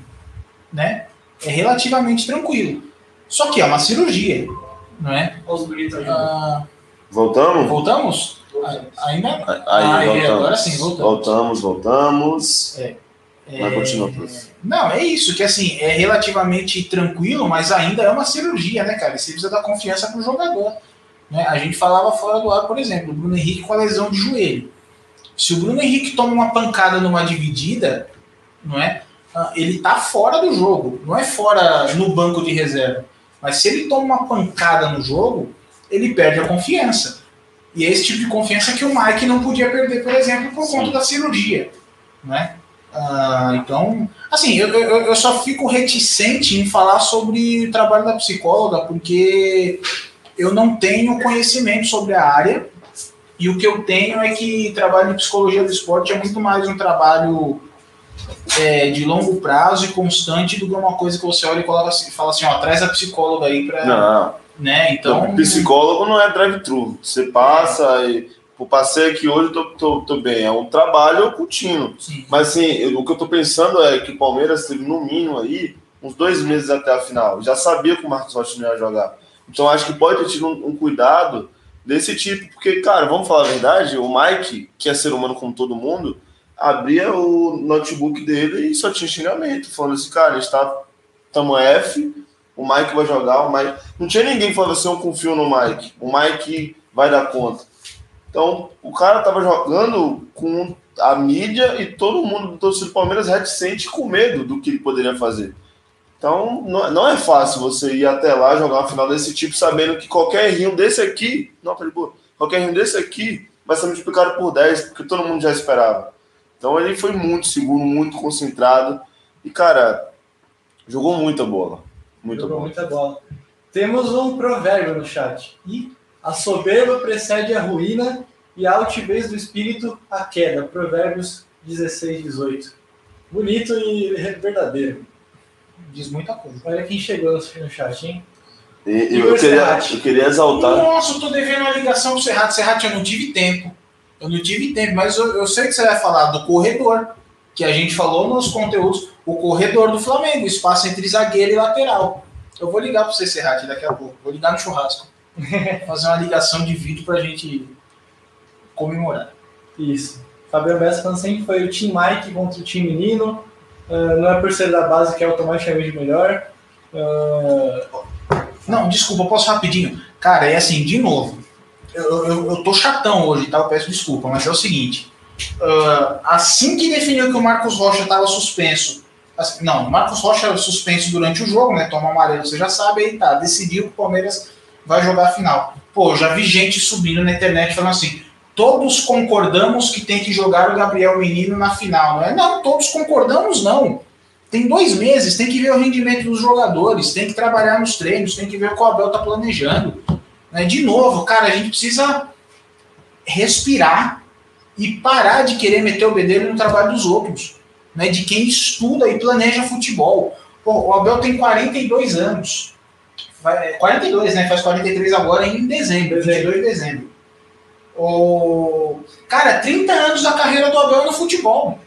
né? É relativamente tranquilo. Só que é uma cirurgia, não é? Ah, Voltamos? voltamos? Ainda? Aí, Ah, é, voltamos. agora sim, voltamos. Voltamos, voltamos. É, Mas continua, prof. Não, é isso, que assim, é relativamente tranquilo, mas ainda é uma cirurgia, né, cara? E você precisa dar confiança pro jogador. Né? A gente falava fora do ar, por exemplo, o Bruno Henrique com a lesão de joelho. Se o Bruno Henrique toma uma pancada numa dividida, não é? Ah, Ele tá fora do jogo, não é fora no banco de reserva. Mas se ele toma uma pancada no jogo, ele perde a confiança. E é esse tipo de confiança que o Mike não podia perder, por exemplo, por conta da cirurgia. Né? Ah, então, assim, eu, eu, eu só fico reticente em falar sobre o trabalho da psicóloga, porque eu não tenho conhecimento sobre a área. E o que eu tenho é que trabalho em psicologia do esporte é muito mais um trabalho é, de longo prazo e constante do que uma coisa que você olha e coloca assim, fala assim, ó, traz a psicóloga aí pra. Não, Né? Então. então, psicólogo não é drive-thru. Você passa e. Pô, passei aqui hoje, tô, tô, tô bem. É um trabalho contínuo. Sim. Mas assim, eu- o que eu tô pensando é que o Palmeiras teve no mínimo aí uns dois meses até a final. Já sabia que o Marcos Rocha não ia jogar. Então acho que pode ter tido um, um cuidado desse tipo, porque, cara, vamos falar a verdade, o Mike, que é ser humano como todo mundo, abria o notebook dele e só tinha xingamento, falando assim, cara, a gente tá tamo F, o Mike vai jogar, o Mike. Não tinha ninguém falava assim, eu confio no Mike, o Mike vai dar conta. Então, o cara tava jogando com a mídia e todo mundo do torcedor do Palmeiras reticente com medo do que ele poderia fazer. Então, não, não é fácil você ir até lá jogar uma final desse tipo, sabendo que qualquer errinho desse aqui, não, boa, qualquer errinho desse aqui vai ser multiplicado por 10, porque todo mundo já esperava. Então, ele foi muito seguro, muito concentrado e, cara, jogou muita bola. Muita Jogou bola. muita bola. Temos um provérbio no chat. E a soberba precede a ruína e a altivez do espírito a queda. Provérbios 16, 18. Bonito e verdadeiro. Diz muita coisa. Olha quem chegou no chat, hein? E- eu, queria, eu queria exaltar. Nossa, eu tô devendo uma ligação pro Serrato. Serrato, eu não tive tempo. Eu não tive tempo, mas eu, eu sei que você vai falar do corredor, que a gente falou nos conteúdos, o corredor do Flamengo, o espaço entre zagueiro e lateral. Eu vou ligar pro você, Serrato, daqui a pouco. Vou ligar no churrasco. *laughs* Fazer uma ligação de vídeo pra gente comemorar. Isso. Fabiano Bessa falando sempre foi o Team Mike contra o Team Menino. Ah, não é por ser da base que é automaticamente melhor. Ah, Não, desculpa, eu posso rapidinho. Cara, é assim, de novo. Eu, eu, eu tô chatão hoje, tá? Eu peço desculpa, mas é o seguinte. ah, assim que definiu que o Marcos Rocha estava suspenso, Assim, não, Marcos Rocha suspenso durante o jogo, né? Toma amarelo, você já sabe, aí tá, decidiu que o Palmeiras vai jogar a final. Pô, já vi gente subindo na internet falando assim: todos concordamos que tem que jogar o Gabriel Menino na final. Não, é? não todos concordamos, não. Tem dois meses, tem que ver o rendimento dos jogadores, tem que trabalhar nos treinos, tem que ver o que o Abel tá planejando. Né? De novo, cara, a gente precisa respirar e parar de querer meter o bedelho no trabalho dos outros, né? de quem estuda e planeja futebol. Pô, o Abel tem 42 anos. 42, né? Faz 43 agora em dezembro, 22 de dezembro. O... Cara, 30 anos da carreira do Abel no futebol.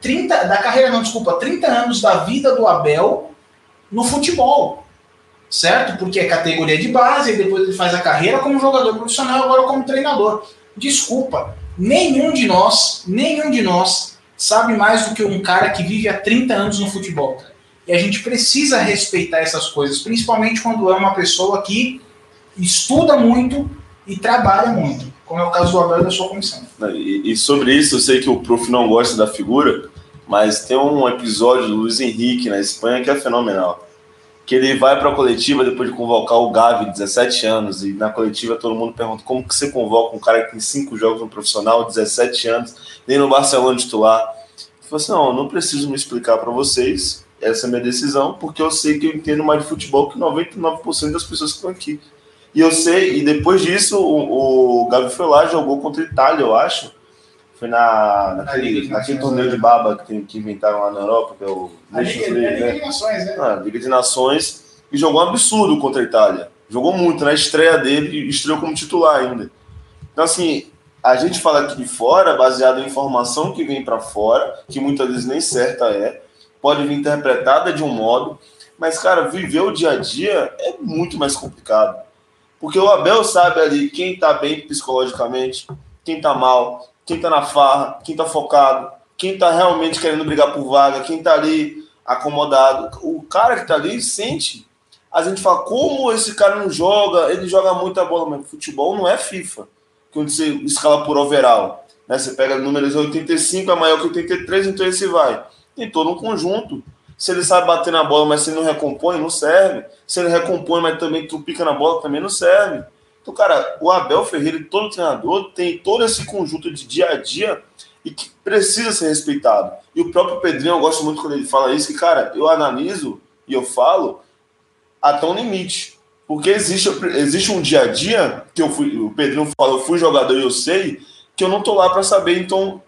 30, da carreira, não, desculpa, 30 anos da vida do Abel no futebol. Certo? Porque é categoria de base, e depois ele faz a carreira como jogador profissional, agora como treinador. Desculpa, nenhum de nós, nenhum de nós sabe mais do que um cara que vive há 30 anos no futebol. E a gente precisa respeitar essas coisas, principalmente quando é uma pessoa que estuda muito e trabalha muito, como é o caso do Abel da sua comissão. E, e, sobre isso, eu sei que o prof não gosta da figura, mas tem um episódio do Luiz Henrique na Espanha que é fenomenal. Que ele vai para a coletiva depois de convocar o Gavi, 17 anos, e na coletiva todo mundo pergunta como que você convoca um cara que tem cinco jogos no profissional, 17 anos, nem no Barcelona titular. Ele falou assim: não, não preciso me explicar para vocês, essa é a minha decisão, porque eu sei que eu entendo mais de futebol que 99% das pessoas que estão aqui. E eu sei, e depois disso, o, o Gavi foi lá, jogou contra a Itália, eu acho. Foi na, naquele, na naquele torneio de baba que, tem, que inventaram lá na Europa, que é o a Liga, League, né? Liga de Nações, né? Ah, Liga de Nações, e jogou um absurdo contra a Itália. Jogou muito, na estreia dele, estreou como titular ainda. Então, assim, a gente fala aqui de fora, baseado em informação que vem para fora, que muitas vezes nem certa é, pode vir interpretada de um modo, mas, cara, viver o dia a dia é muito mais complicado. Porque o Abel sabe ali quem tá bem psicologicamente, quem tá mal, quem tá na farra, quem tá focado, quem tá realmente querendo brigar por vaga, quem tá ali acomodado. O cara que tá ali sente. A gente fala, como esse cara não joga? Ele joga muita bola, mas futebol não é FIFA. Quando você escala por overall. Né? Você pega números 85, é maior que 83, então esse vai. Tem todo um conjunto. Se ele sabe bater na bola, mas se ele não recompõe, não serve. Se ele recompõe, mas também trupica na bola, também não serve. Então, cara, o Abel Ferreira todo treinador tem todo esse conjunto de dia a dia e que precisa ser respeitado. E o próprio Pedrinho, eu gosto muito quando ele fala isso, que, cara, eu analiso e eu falo até um limite. Porque existe, existe um dia a dia que eu fui, o Pedrinho fala, eu fui jogador e eu sei, que eu não tô lá para saber, então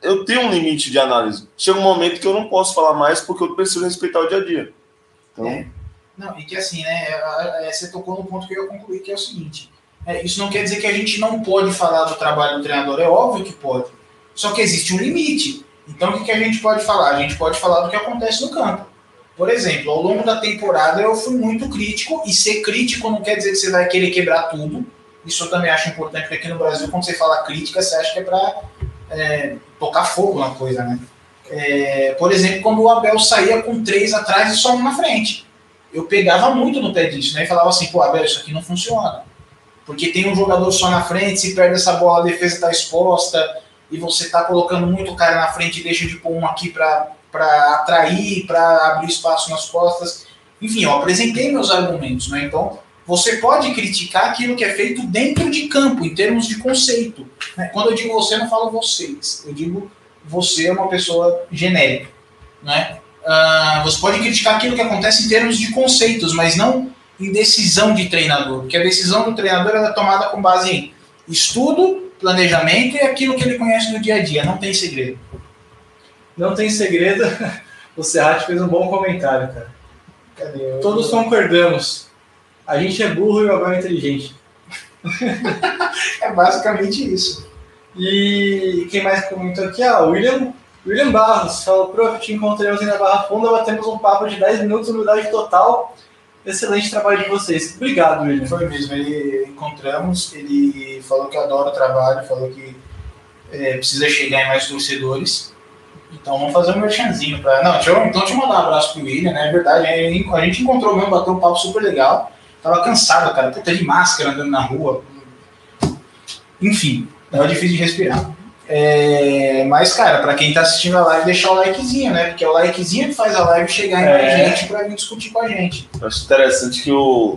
eu tenho um limite de análise. Chega um momento que eu não posso falar mais porque eu preciso respeitar o dia a dia. Então... É. Não, e que assim, né? É, é, você tocou no ponto que eu ia concluir, que é o seguinte. É, isso não quer dizer que a gente não pode falar do trabalho do treinador, é óbvio que pode. Só que existe um limite. Então o que, que a gente pode falar? A gente pode falar do que acontece no campo. Por exemplo, ao longo da temporada eu fui muito crítico, e ser crítico não quer dizer que você vai querer quebrar tudo. Isso eu também acho importante, porque aqui no Brasil, quando você fala crítica, você acha que é para é, tocar fogo na coisa, né? É, por exemplo, quando o Abel saía com três atrás e só um na frente. Eu pegava muito no pé disso, né? E falava assim, pô, Abel, isso aqui não funciona. Porque tem um jogador só na frente, se perde essa bola, a defesa está exposta, e você está colocando muito cara na frente e deixa de pôr um aqui para atrair, para abrir espaço nas costas. Enfim, eu apresentei meus argumentos, né? Então, você pode criticar aquilo que é feito dentro de campo, em termos de conceito. Né? Quando eu digo você, eu não falo vocês. Eu digo você é uma pessoa genérica. Né? Uh, você pode criticar aquilo que acontece em termos de conceitos, mas não em decisão de treinador. Porque a decisão do treinador é tomada com base em estudo, planejamento e aquilo que ele conhece no dia a dia. Não tem segredo. Não tem segredo. *laughs* O Serrat fez um bom comentário, cara. Todos concordamos a gente é burro e o Abel é inteligente. *laughs* é basicamente isso. E quem mais comentou aqui? Ah, William, William Barros falou: Prof, te encontrei na Barra Funda, batemos um papo de 10 minutos, humildade total. Excelente trabalho de vocês. Obrigado, William. Foi mesmo, ele encontramos, ele falou que adora o trabalho, falou que é, precisa chegar em mais torcedores. Então vamos fazer um merchanzinho para. Não, deixa eu, então deixa eu mandar um abraço pro William, né? É verdade, a gente encontrou mesmo, bateu um papo super legal. Tava cansado, cara. Puta de máscara andando na rua. Enfim, tava difícil de respirar. É, mas, cara, pra quem tá assistindo a live, deixar o likezinho, né? Porque é o likezinho que faz a live chegar em mais É. gente pra vir discutir com a gente. Eu acho interessante que o,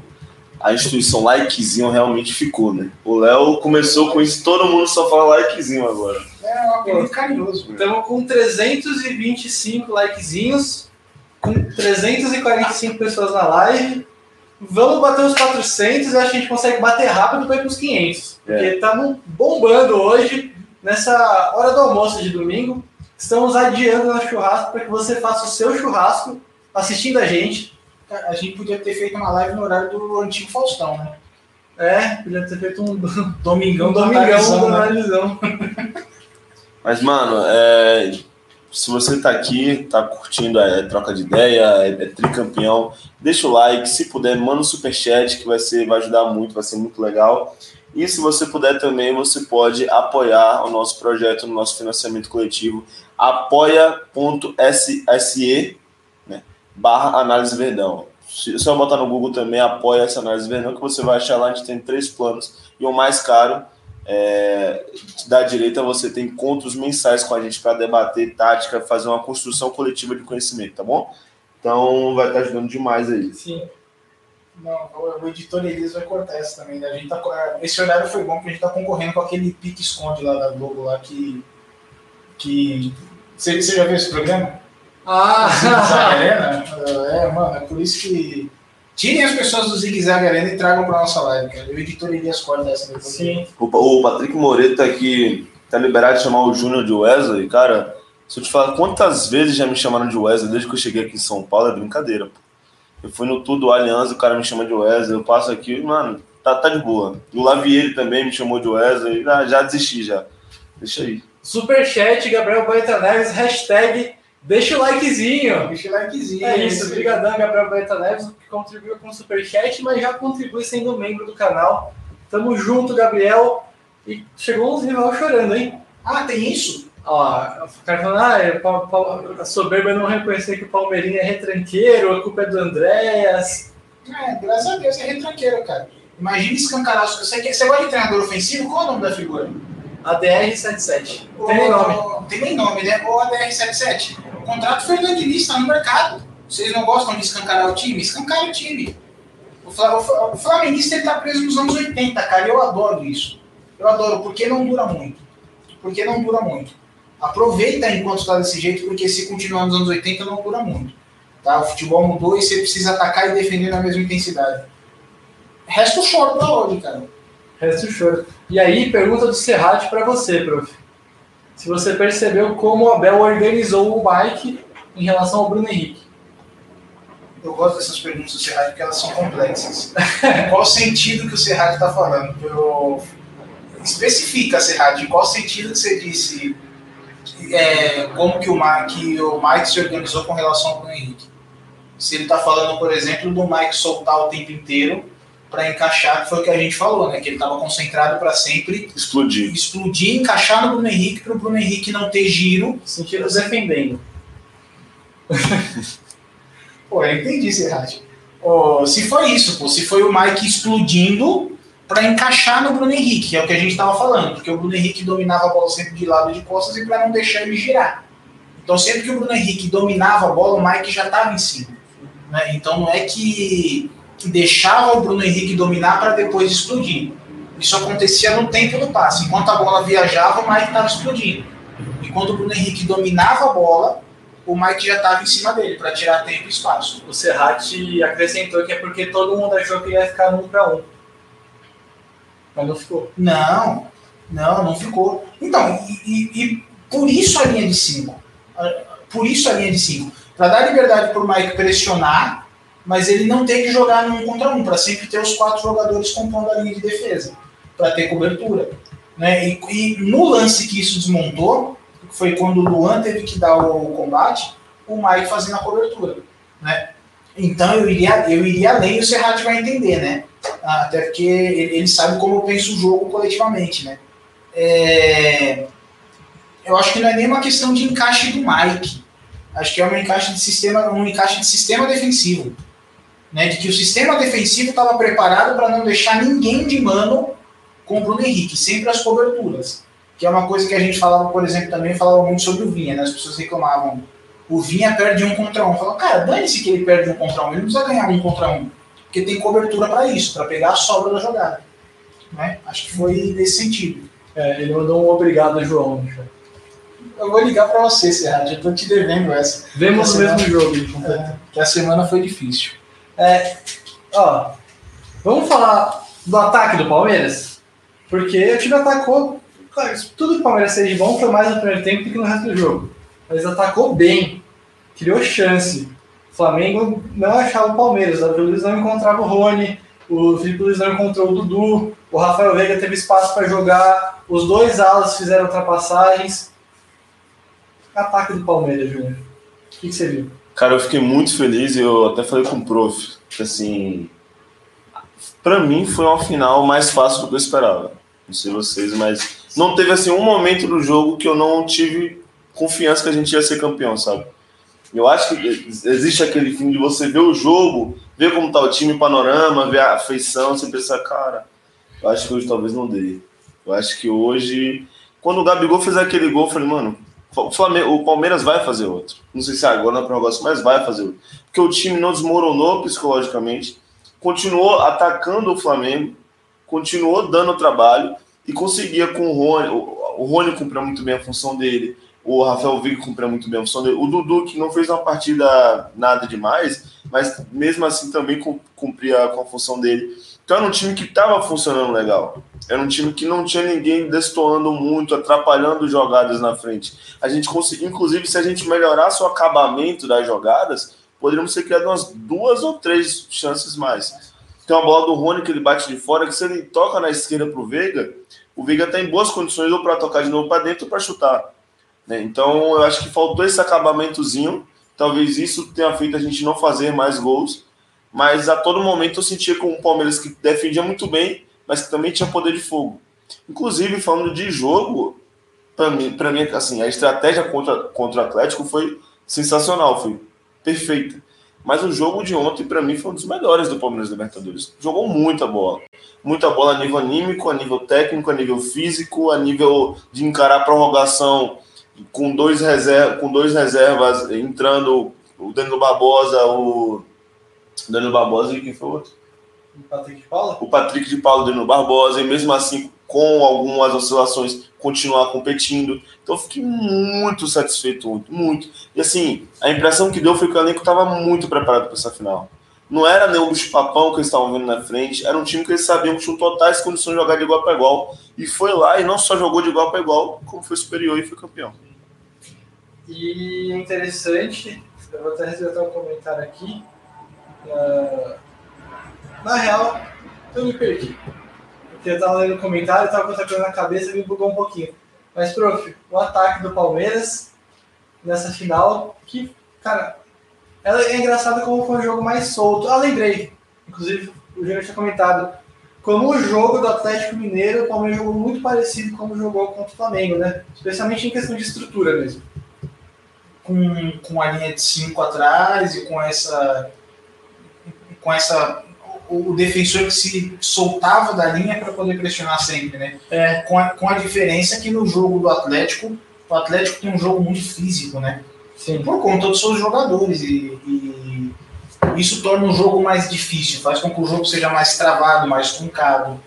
a instituição likezinho realmente ficou, né? O Léo começou com isso, todo mundo só fala likezinho agora. É um apelido carinhoso. Estamos com 325 likezinhos, com 345 pessoas na live. Vamos bater os 400 e acho que a gente consegue bater rápido para ir para os 500. Porque estamos bombando hoje, nessa hora do almoço de domingo. Estamos adiando nosso churrasco para que você faça o seu churrasco assistindo a gente. Cara, A gente podia ter feito uma live no horário do antigo Faustão, né? É, podia ter feito um, *laughs* Domingão, um do domingão Analisão, do né? analisão. Mas, mano, é, se você tá aqui, tá curtindo a troca de ideia, é, é tricampeão, deixa o like, se puder, manda um superchat que vai, ser, vai ajudar muito, vai ser muito legal. E se você puder também, você pode apoiar o nosso projeto no nosso financiamento coletivo, apoia.se né, barra análise verdão. Se você botar no Google também, apoia essa análise verdão, que você vai achar lá, a gente tem três planos, e o mais caro é, da direita você tem encontros mensais com a gente para debater tática, fazer uma construção coletiva de conhecimento, tá bom? Então vai estar ajudando demais aí. Sim. Não, o editor Elias vai cortar essa também. Né? A gente tá, co- esse horário foi bom porque a gente tá concorrendo com aquele pique-esconde lá da Globo lá que. que você, você já viu esse programa? Ah, Zigue-Zague Arena? É, mano, é por isso que. Tirem as pessoas do Zig Zag Arena e tragam pra nossa live, cara. O editor Elias corta essa depois. sim. O, o Patrick Moreto tá aqui, tá liberado de chamar o Júnior de Wesley, cara. Se eu te falar quantas vezes já me chamaram de Wesley desde que eu cheguei aqui em São Paulo, é brincadeira, pô. Eu fui no Tudo Aliança, o cara me chama de Wesley, eu passo aqui, mano, tá, tá de boa. O Lavieri também me chamou de Wesley, ah, já desisti já. Deixa aí. Superchat, Gabriel Baeta Neves, hashtag deixa o likezinho. Deixa o likezinho. É isso, obrigadão, Gabriel Baeta Neves, que contribuiu com o Superchat, mas já contribui sendo membro do canal. Tamo junto, Gabriel. E chegou uns rival chorando, hein? Ah, tem isso? Ó, o cara falando, ah, é, pa- pa- a soberba não reconhecer que o Palmeirinho é retranqueiro, a culpa é do Andréas. É, graças a Deus é retranqueiro, cara. Imagina escancarar. Você, você gosta de treinador ofensivo? Qual é o nome da figura? ADR77. Tem nem nome. O- Tem nem nome, né? Ou ADR77. O contrato Fernando Diniz tá no mercado. Vocês não gostam de escancarar o time? Escancara o time. O, o, o Flamenguista ele tá preso nos anos 80, cara. Eu adoro isso. Eu adoro, porque não dura muito. Porque não dura muito. Aproveita enquanto tá desse jeito, porque se continuar nos anos 80 não dura muito. Tá? O futebol mudou e você precisa atacar e defender na mesma intensidade. Resta o choro da onde, cara. Resto choro. E aí, pergunta do Serrate pra você, prof. Se você percebeu como o Abel organizou o Mike em relação ao Bruno Henrique. Eu gosto dessas perguntas do Serrati porque elas são complexas. *laughs* qual o sentido que o Serrati está falando? Eu... Especifica, Serrati, em qual sentido que você disse é, como que o, Mike, o Mike se organizou com relação ao Bruno Henrique? Se ele está falando, por exemplo, do Mike soltar o tempo inteiro para encaixar, que foi o que a gente falou, né? Que ele estava concentrado para sempre Explodir. explodir, encaixar no Bruno Henrique, para o Bruno Henrique não ter giro Sentido defendendo. *laughs* Pô, eu entendi, Serrati. Ó, se foi isso, pô, se foi o Mike explodindo para encaixar no Bruno Henrique, que é o que a gente estava falando, porque o Bruno Henrique dominava a bola sempre de lado e de costas e para não deixar ele girar. Então, sempre que o Bruno Henrique dominava a bola, o Mike já estava em cima. né? Então, não é que deixava o Bruno Henrique dominar para depois explodir. Isso acontecia no tempo do passe. Enquanto a bola viajava, o Mike estava explodindo. E quando o Bruno Henrique dominava a bola, o Mike já estava em cima dele para tirar tempo e espaço. O Serrati acrescentou que é porque todo mundo achou que ia ficar 1 para 1. Mas não ficou. Não, não, não ficou. Então, e, e- e por isso a linha de 5. Por isso a linha de 5. Para dar liberdade para o Mike pressionar, mas ele não tem que jogar num contra um, para sempre ter os quatro jogadores compondo a linha de defesa, para ter cobertura. Né? E, e no lance que isso desmontou, foi quando o Luan teve que dar o combate, o Mike fazendo a cobertura. Né? Então eu iria, eu iria além e o Serrati vai entender, né? Até porque ele sabe como eu penso o jogo coletivamente, né? É, eu acho que não é nem uma questão de encaixe do Mike. Acho que é um encaixe de sistema, um encaixe de sistema defensivo. Né? De que o sistema defensivo estava preparado para não deixar ninguém de mano com o Bruno Henrique, sempre as coberturas. que é uma coisa que a gente falava, por exemplo, também falava muito sobre o Vinha, né? As pessoas reclamavam. O Vinha perde um contra um. Falava, cara, dane-se que ele perde um contra um, ele não precisa ganhar um contra um. Porque tem cobertura para isso, para pegar a sobra da jogada. Né? Acho que foi nesse sentido. É, ele mandou um obrigado, João. Eu vou ligar para você, Serra, já tô te devendo essa. Vemos o mesmo jogo. É, que a semana foi difícil. É, ó, vamos falar do ataque do Palmeiras? Porque o time atacou. Claro, tudo que o Palmeiras fez de bom foi mais no primeiro tempo do que no resto do jogo. Mas atacou bem, criou chance. O Flamengo não achava o Palmeiras, o Davi Luiz não encontrava o Rony, o Felipe Luiz não encontrou o Dudu, o Rafael Veiga teve espaço para jogar, os dois alas fizeram ultrapassagens. Ataque do Palmeiras, Júnior. O que, você viu? Cara, eu fiquei muito feliz eu até falei com o prof, que assim, pra mim foi uma final mais fácil do que eu esperava. Não sei vocês, mas não teve assim um momento do jogo que eu não tive confiança que a gente ia ser campeão, sabe? Eu acho que existe aquele fim de você ver o jogo, ver como tá o time, o panorama, ver a feição, você pensar, cara, eu acho que hoje talvez não dê. Eu acho que hoje, quando o Gabigol fez aquele gol, eu falei, mano, o, Flamengo, o Palmeiras vai fazer outro. Não sei se é agora na prorrogação, mas vai fazer outro. Porque o time não desmoronou psicologicamente, continuou atacando o Flamengo, continuou dando trabalho e conseguia com o Rony. O, Rony cumpria muito bem a função dele, o Rafael Vig cumpria muito bem a função dele, o Dudu, que não fez uma partida nada demais, mas mesmo assim também cumpria com a função dele. Então era um time que estava funcionando legal. Era um time que não tinha ninguém destoando muito, atrapalhando jogadas na frente. A gente conseguiu, inclusive, se a gente melhorasse o acabamento das jogadas, poderíamos ter criado umas duas ou três chances mais. Tem uma bola do Rony que ele bate de fora, que se ele toca na esquerda pro Veiga, o Veiga está em boas condições ou para tocar de novo para dentro ou para chutar. Né? Então eu acho que faltou esse acabamentozinho. Talvez isso tenha feito a gente não fazer mais gols. Mas a todo momento eu sentia com o Palmeiras que defendia muito bem, mas que também tinha poder de fogo. Inclusive, falando de jogo, para mim, pra mim, assim, a estratégia contra, contra o Atlético foi sensacional, foi perfeita. Mas o jogo de ontem, para mim, foi um dos melhores do Palmeiras Libertadores. Jogou muita bola. Muita bola a nível anímico, a nível técnico, a nível físico, a nível de encarar a prorrogação com dois, reserva, com dois reservas entrando o Danilo Barbosa, o Danilo Barbosa e quem foi o outro? O Patrick de Paula? O Patrick de Paula, Danilo Barbosa, e mesmo assim, com algumas oscilações, continuar competindo. Então, eu fiquei muito satisfeito, muito, muito. E assim, a impressão que deu foi que o elenco estava muito preparado para essa final. Não era nem o bicho-papão que eles estavam vendo na frente, era um time que eles sabiam que tinha totais condições de jogar de igual para igual. E foi lá e não só jogou de igual para igual, como foi superior e foi campeão. E é interessante, eu vou até resgatar um comentário aqui. Uh, na real, eu me perdi. Porque eu tava lendo o comentário, tava com outra coisa na cabeça e me bugou um pouquinho. Mas, prof, o ataque do Palmeiras nessa final, que, cara, ela é engraçada como foi um jogo mais solto. Ah, lembrei. Inclusive, o Júnior tinha comentado. Como o jogo do Atlético Mineiro, o Palmeiras jogou muito parecido como jogou contra o Flamengo, né? Especialmente em questão de estrutura mesmo. Com, com a linha de 5 atrás e com essa. com essa. O defensor que se soltava da linha para poder pressionar sempre, né? É. Com a, com a diferença que no jogo do Atlético, o Atlético tem um jogo muito físico, né? Sim. por conta dos seus jogadores e, e, isso torna o jogo mais difícil, faz com que o jogo seja mais travado, mais truncado,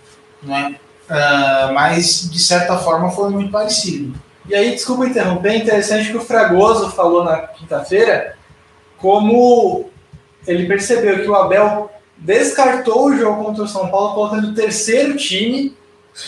né? Uh, mas de certa forma foi muito parecido. E aí, desculpa interromper, é interessante que o Fragoso falou na quinta-feira como ele percebeu que o Abel descartou o jogo contra o São Paulo colocando o terceiro time,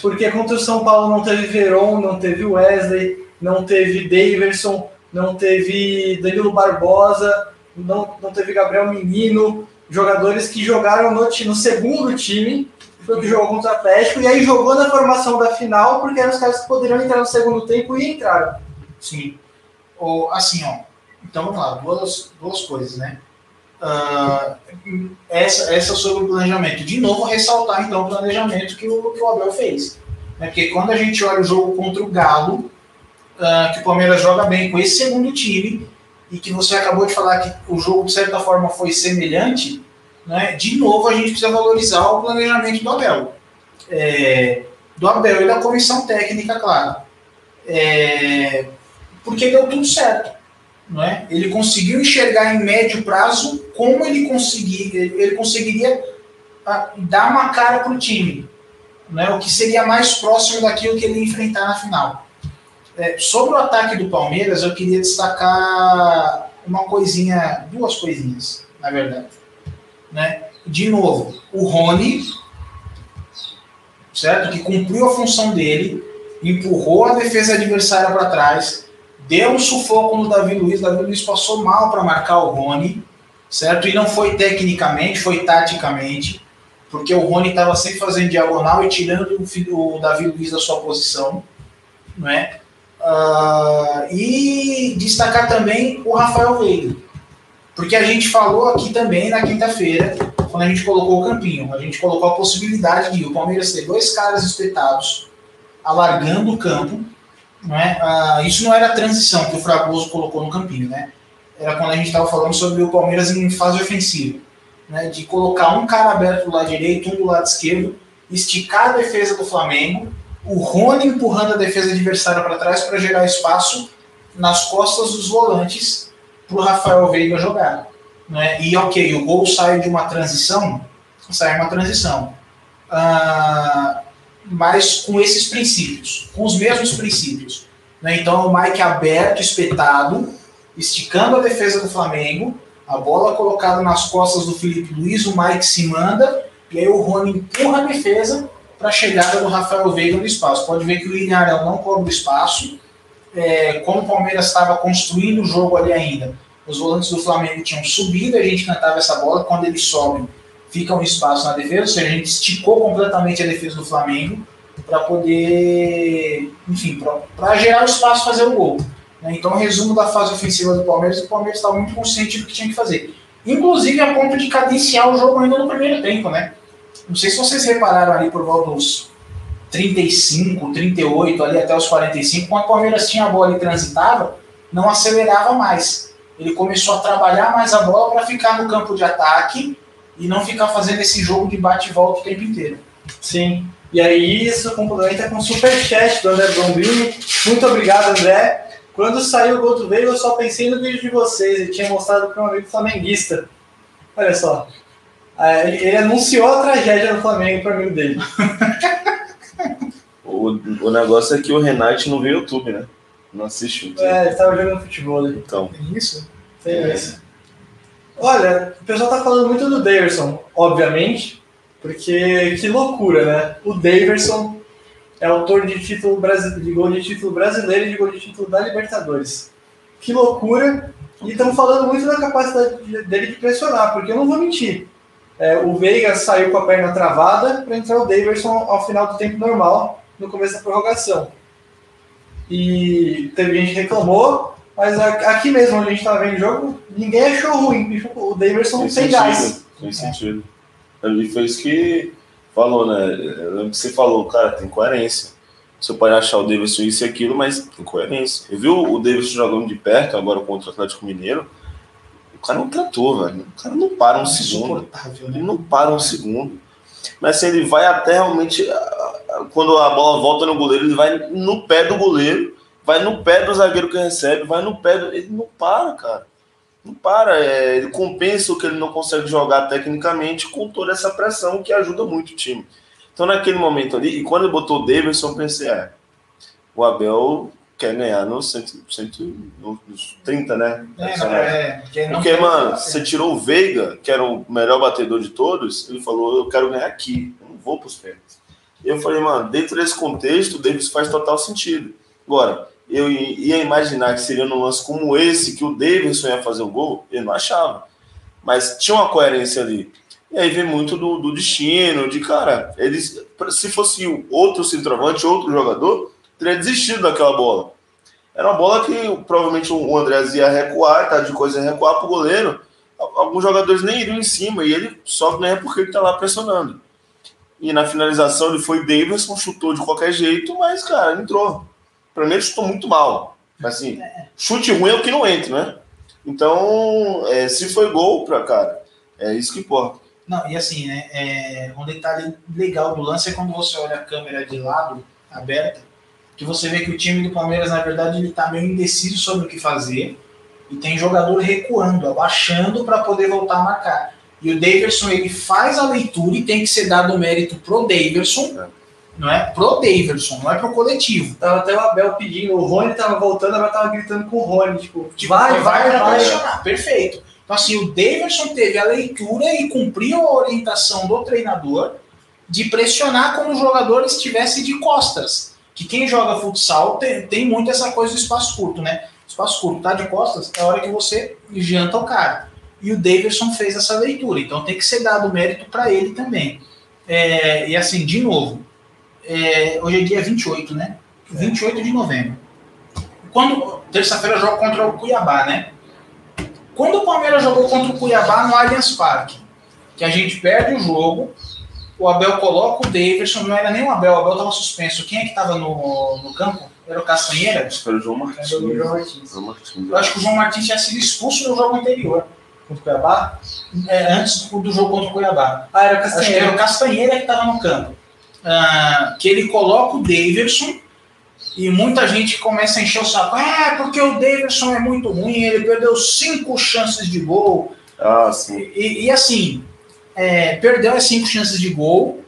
porque contra o São Paulo não teve Veron, não teve Wesley, não teve Daverson, não teve Danilo Barbosa, não, não teve Gabriel Menino, jogadores que jogaram no, no segundo time, foi o que jogou contra o Atlético, e aí jogou na formação da final, porque eram os caras que poderiam entrar no segundo tempo e entraram. Sim. Ou, assim, ó. Então vamos lá, duas, duas coisas, né? Uh, essa, essa sobre o planejamento. De novo, ressaltar então o planejamento que o, que o Abel fez. Né? Porque quando a gente olha o jogo contra o Galo, uh, que o Palmeiras joga bem com esse segundo time e que você acabou de falar que o jogo, de certa forma, foi semelhante, né? de novo a gente precisa valorizar o planejamento do Abel. É, do Abel e da comissão técnica, claro. é, porque deu tudo certo. Não é? Ele conseguiu enxergar em médio prazo como ele, ele conseguiria ah, dar uma cara para o time. Não é? O que seria mais próximo daquilo que ele ia enfrentar na final. É, sobre o ataque do Palmeiras, eu queria destacar uma coisinha, duas coisinhas, na verdade. Né? De novo, o Rony, certo? Que cumpriu a função dele, empurrou a defesa adversária para trás, deu um sufoco no Davi Luiz, Davi Luiz passou mal para marcar o Rony, certo? E não foi tecnicamente, foi taticamente, porque o Rony estava sempre fazendo diagonal e tirando o, o Davi Luiz da sua posição, não é? Uh, e destacar também o Rafael Veiga, porque a gente falou aqui também na quinta-feira, quando a gente colocou o campinho, a gente colocou a possibilidade de o Palmeiras ter dois caras espetados, alargando o campo. Não é? Ah, isso não era a transição que o Fragoso colocou no campinho, né? Era quando a gente estava falando sobre o Palmeiras em fase ofensiva. Né? De colocar um cara aberto do lado direito, um do lado esquerdo, esticar a defesa do Flamengo, o Rony empurrando a defesa adversária para trás para gerar espaço nas costas dos volantes para o Rafael Veiga jogar. Né? E ok, o gol sai de uma transição, sai uma transição. Ah, mas com esses princípios, com os mesmos princípios. Né? Então, o Mike aberto, espetado, esticando a defesa do Flamengo, a bola colocada nas costas do Felipe Luiz, o Mike se manda, e aí o Rony empurra a defesa para a chegada do Rafael Veiga no espaço. Pode ver que o William Arão não cobra espaço, é, como o Palmeiras estava construindo o jogo ali ainda, os volantes do Flamengo tinham subido, a gente cantava essa bola, quando eles sobem, fica um espaço na defesa, ou seja, a gente esticou completamente a defesa do Flamengo para poder, enfim, para gerar o espaço fazer o gol. Né? Então, resumo da fase ofensiva do Palmeiras, o Palmeiras estava muito consciente do que tinha que fazer. Inclusive a ponto de cadenciar o jogo ainda no primeiro tempo, né? Não sei se vocês repararam ali por volta dos 35, 38, ali até os 45, quando o Palmeiras tinha a bola e transitava, não acelerava mais. Ele começou a trabalhar mais a bola para ficar no campo de ataque e não ficar fazendo esse jogo de bate e volta o tempo inteiro. Sim. E aí isso complementa com o superchat do André Bombini. Muito obrigado, André. Quando saiu o gol do Veiga, eu só pensei no vídeo de vocês e tinha mostrado para um amigo flamenguista. Olha só. É, ele, anunciou a tragédia do Flamengo para o amigo dele. o, o negócio é que o Renate não vê YouTube, né? Não assiste YouTube. É, ele estava jogando futebol ali. Então. Tem isso? Tem é. isso. Olha, o pessoal tá falando muito do Daverson, obviamente, porque que loucura, né? O Daverson é autor de título de gol de título brasileiro e de gol de título da Libertadores. Que loucura! E estamos falando muito da capacidade dele de pressionar, porque eu não vou mentir. É, o Veiga saiu com a perna travada para entrar o Daverson ao final do tempo normal, no começo da prorrogação. E teve gente que reclamou, mas aqui mesmo, onde a gente estava vendo o jogo, ninguém achou ruim. O Davidson tem, tem gás. Tem sentido. Ali foi isso que falou, né? Eu lembro que você falou, cara, tem coerência. Você pode achar o Davidson isso e aquilo, mas tem coerência. Eu vi o Davidson jogando de perto agora contra o Atlético Mineiro. O cara não tratou, velho. O cara não para um é segundo. Né? Ele não para um segundo. Mas assim, ele vai até realmente. Quando a bola volta no goleiro, ele vai no pé do goleiro vai no pé do zagueiro que recebe, vai no pé do. Ele não para, cara. Não para. É, ele compensa o que ele não consegue jogar tecnicamente com toda essa pressão que ajuda muito o time. Então, naquele momento ali, e quando ele botou o Davidson, eu pensei, é, o Abel quer ganhar nos, cento, cento, nos 30, né? É, não, é, Porque, mano, você tirou o Veiga, que era o melhor batedor de todos, ele falou, eu quero ganhar aqui, eu não vou pros pés. Eu falei, mano, dentro desse contexto, o Davis faz total sentido. Agora, eu ia imaginar que seria num lance como esse que o Davidson ia fazer o gol, eu não achava. Mas tinha uma coerência ali. E aí vem muito do, do destino, de cara, eles, se fosse outro centroavante, outro jogador, teria desistido daquela bola. Era uma bola que provavelmente o André ia recuar, tá de coisa recuar pro goleiro. Alguns jogadores nem iriam em cima e ele só ganha porque ele tá lá pressionando. E na finalização ele foi Davidson, chutou de qualquer jeito, mas, cara, entrou para mim ele chutou muito mal. Assim, chute ruim é o que não entra, né? Então, é, se foi gol para cara, é isso que importa. Não, e assim, né? É, um detalhe legal do lance é quando você olha a câmera de lado, aberta, que você vê que o time do Palmeiras, na verdade, ele tá meio indeciso sobre o que fazer e tem jogador recuando, abaixando para poder voltar a marcar. E o Daverson, ele faz a leitura e tem que ser dado o mérito pro Daverson, É. não é? Pro Daverson, não é pro coletivo. Tava até o Abel pedindo, o Rony tava voltando, agora tava gritando com o Rony, tipo, Tipo, vai, vai, pra vai. pressionar. Perfeito. Então, assim, o Davidson teve a leitura e cumpriu a orientação do treinador de pressionar quando o jogador estivesse de costas. Que quem joga futsal tem, tem muito essa coisa do espaço curto, né? Espaço curto, tá de costas, é a hora que você janta o cara. E o Davidson fez essa leitura, então tem que ser dado mérito para ele também. É, e assim, de novo, é, hoje é dia 28, né? 28 de novembro. Quando terça-feira joga contra o Cuiabá, né? Quando o Palmeiras jogou contra o Cuiabá no Allianz Parque, que a gente perde o jogo, o Abel coloca o Davidson, não era nem o Abel, o Abel estava suspenso. Quem é que estava no, no campo? Era o Castanheira? Acho que era o João Martins. Era o João Martins. João Martins. Eu acho que o João Martins tinha sido expulso no jogo anterior, Contra o Cuiabá? é, antes do, do jogo contra o Cuiabá. Ah, era o Acho que era Castanheira. o Castanheira que estava no campo. Ah, que ele coloca o Davidson e muita gente começa a encher o saco. É, porque o Davidson é muito ruim, ele perdeu cinco chances de gol. Ah, sim. E, e, assim, é, perdeu as cinco chances de gol,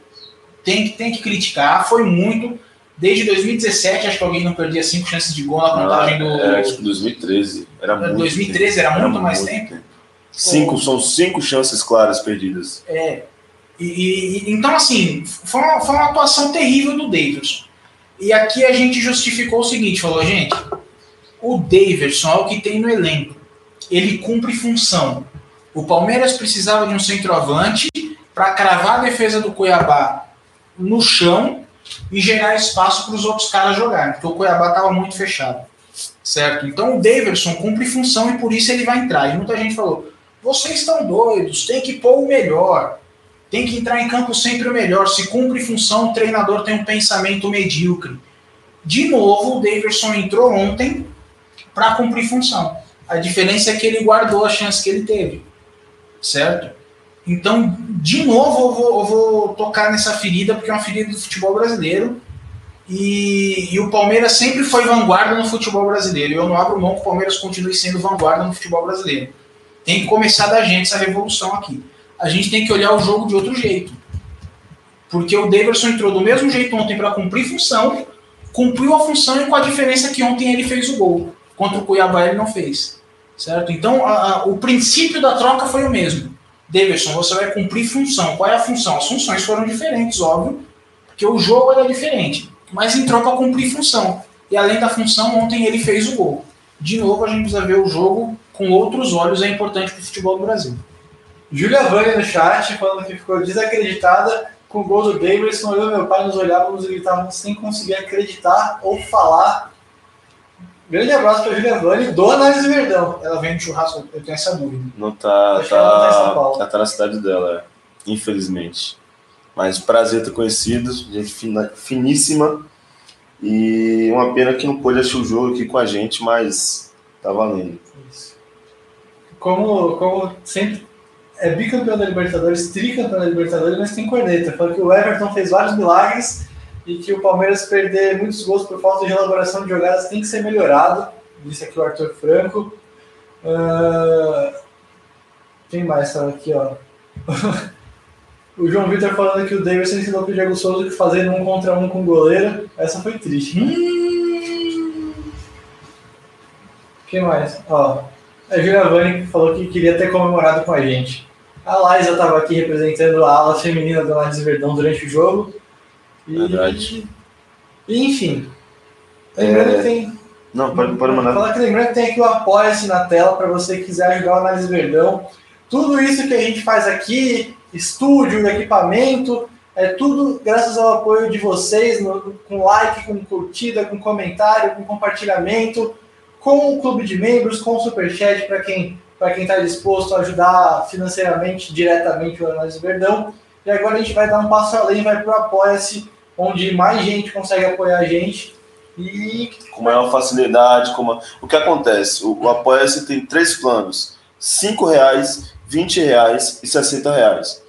tem, que- tem que criticar, foi muito. Desde 2017, acho que alguém não perdia cinco chances de gol na contagem do. Era tipo 2013. Era muito 2013 era muito mais tempo? Cinco, são cinco chances claras perdidas. É. E- e- então, assim, foi uma, foi uma atuação terrível do Davidson. E aqui a gente justificou o seguinte: falou, gente, o Davidson é o que tem no elenco. Ele cumpre função. O Palmeiras precisava de um centroavante para cravar a defesa do Cuiabá no chão e gerar espaço para os outros caras jogarem, porque o Cuiabá estava muito fechado. Certo? Então o Davidson cumpre função e por isso ele vai entrar. E muita gente falou: vocês estão doidos, tem que pôr o melhor. Tem que entrar em campo sempre o melhor. Se cumpre função, o treinador tem um pensamento medíocre. De novo, o Davidson entrou ontem para cumprir função. A diferença é que ele guardou a chance que ele teve. Certo? Então, de novo, eu vou, eu vou tocar nessa ferida, porque é uma ferida do futebol brasileiro. E, e o Palmeiras sempre foi vanguarda no futebol brasileiro. E eu não abro mão que o Palmeiras continue sendo vanguarda no futebol brasileiro. Tem que começar da gente essa revolução aqui. A gente tem que olhar o jogo de outro jeito. Porque o Davidson entrou do mesmo jeito ontem para cumprir função, cumpriu a função e com a diferença que ontem ele fez o gol. Contra o Cuiabá ele não fez. Certo? Então a- a- o princípio da troca foi o mesmo. Davidson, você vai cumprir função. Qual é a função? As funções foram diferentes, óbvio, porque o jogo era diferente. Mas entrou para cumprir função. E além da função, ontem ele fez o gol. De novo, a gente precisa ver o jogo com outros olhos, é importante para o futebol do Brasil. Júlia Vânia no chat falando que ficou desacreditada com o gol do Davidson. Eu e meu pai nos olhávamos e gritávamos sem conseguir acreditar ou falar. Grande abraço para Júlia Vânia do Análise Verdão. Ela vem no churrasco, eu tenho essa dúvida. Não tá. Acho que ela tá Tá, tá, tá na cidade dela, infelizmente. Mas prazer ter conhecido, gente fina- finíssima. E uma pena que não pôde assistir o jogo aqui com a gente, mas tá valendo. Isso. Como, como sempre é bicampeão da Libertadores, tricampeão da Libertadores, mas tem corneta. Falando que o Everton fez vários milagres e que o Palmeiras perder muitos gols por falta de elaboração de jogadas tem que ser melhorado. Disse aqui o Arthur Franco. Ah, Quem mais estava aqui, ó? *laughs* o João Vitor falando que o Davidson ensinou pro Diego Souza que fazer um contra um com o goleiro. Essa foi triste. Quem mais? Ó, a Julia Vani falou que queria ter comemorado com a gente. A Liza estava aqui representando a ala feminina do Análise Verdão durante o jogo. Verdade. E, enfim. Lembrando que tem. Não, pode, pode mandar. Falar que lembrando que tem aqui o Apoia-se na tela para você que quiser ajudar o Análise Verdão. Tudo isso que a gente faz aqui, estúdio, equipamento, é tudo graças ao apoio de vocês, no- com like, com curtida, com comentário, com compartilhamento, com o clube de membros, com o superchat para quem para quem está disposto a ajudar financeiramente diretamente o Análise Verdão. E agora a gente vai dar um passo além, vai para o Apoia-se, onde mais gente consegue apoiar a gente. E com maior facilidade. Com uma- O que acontece? O, o Apoia-se tem três planos: 5 reais, 20 reais e 60 reais.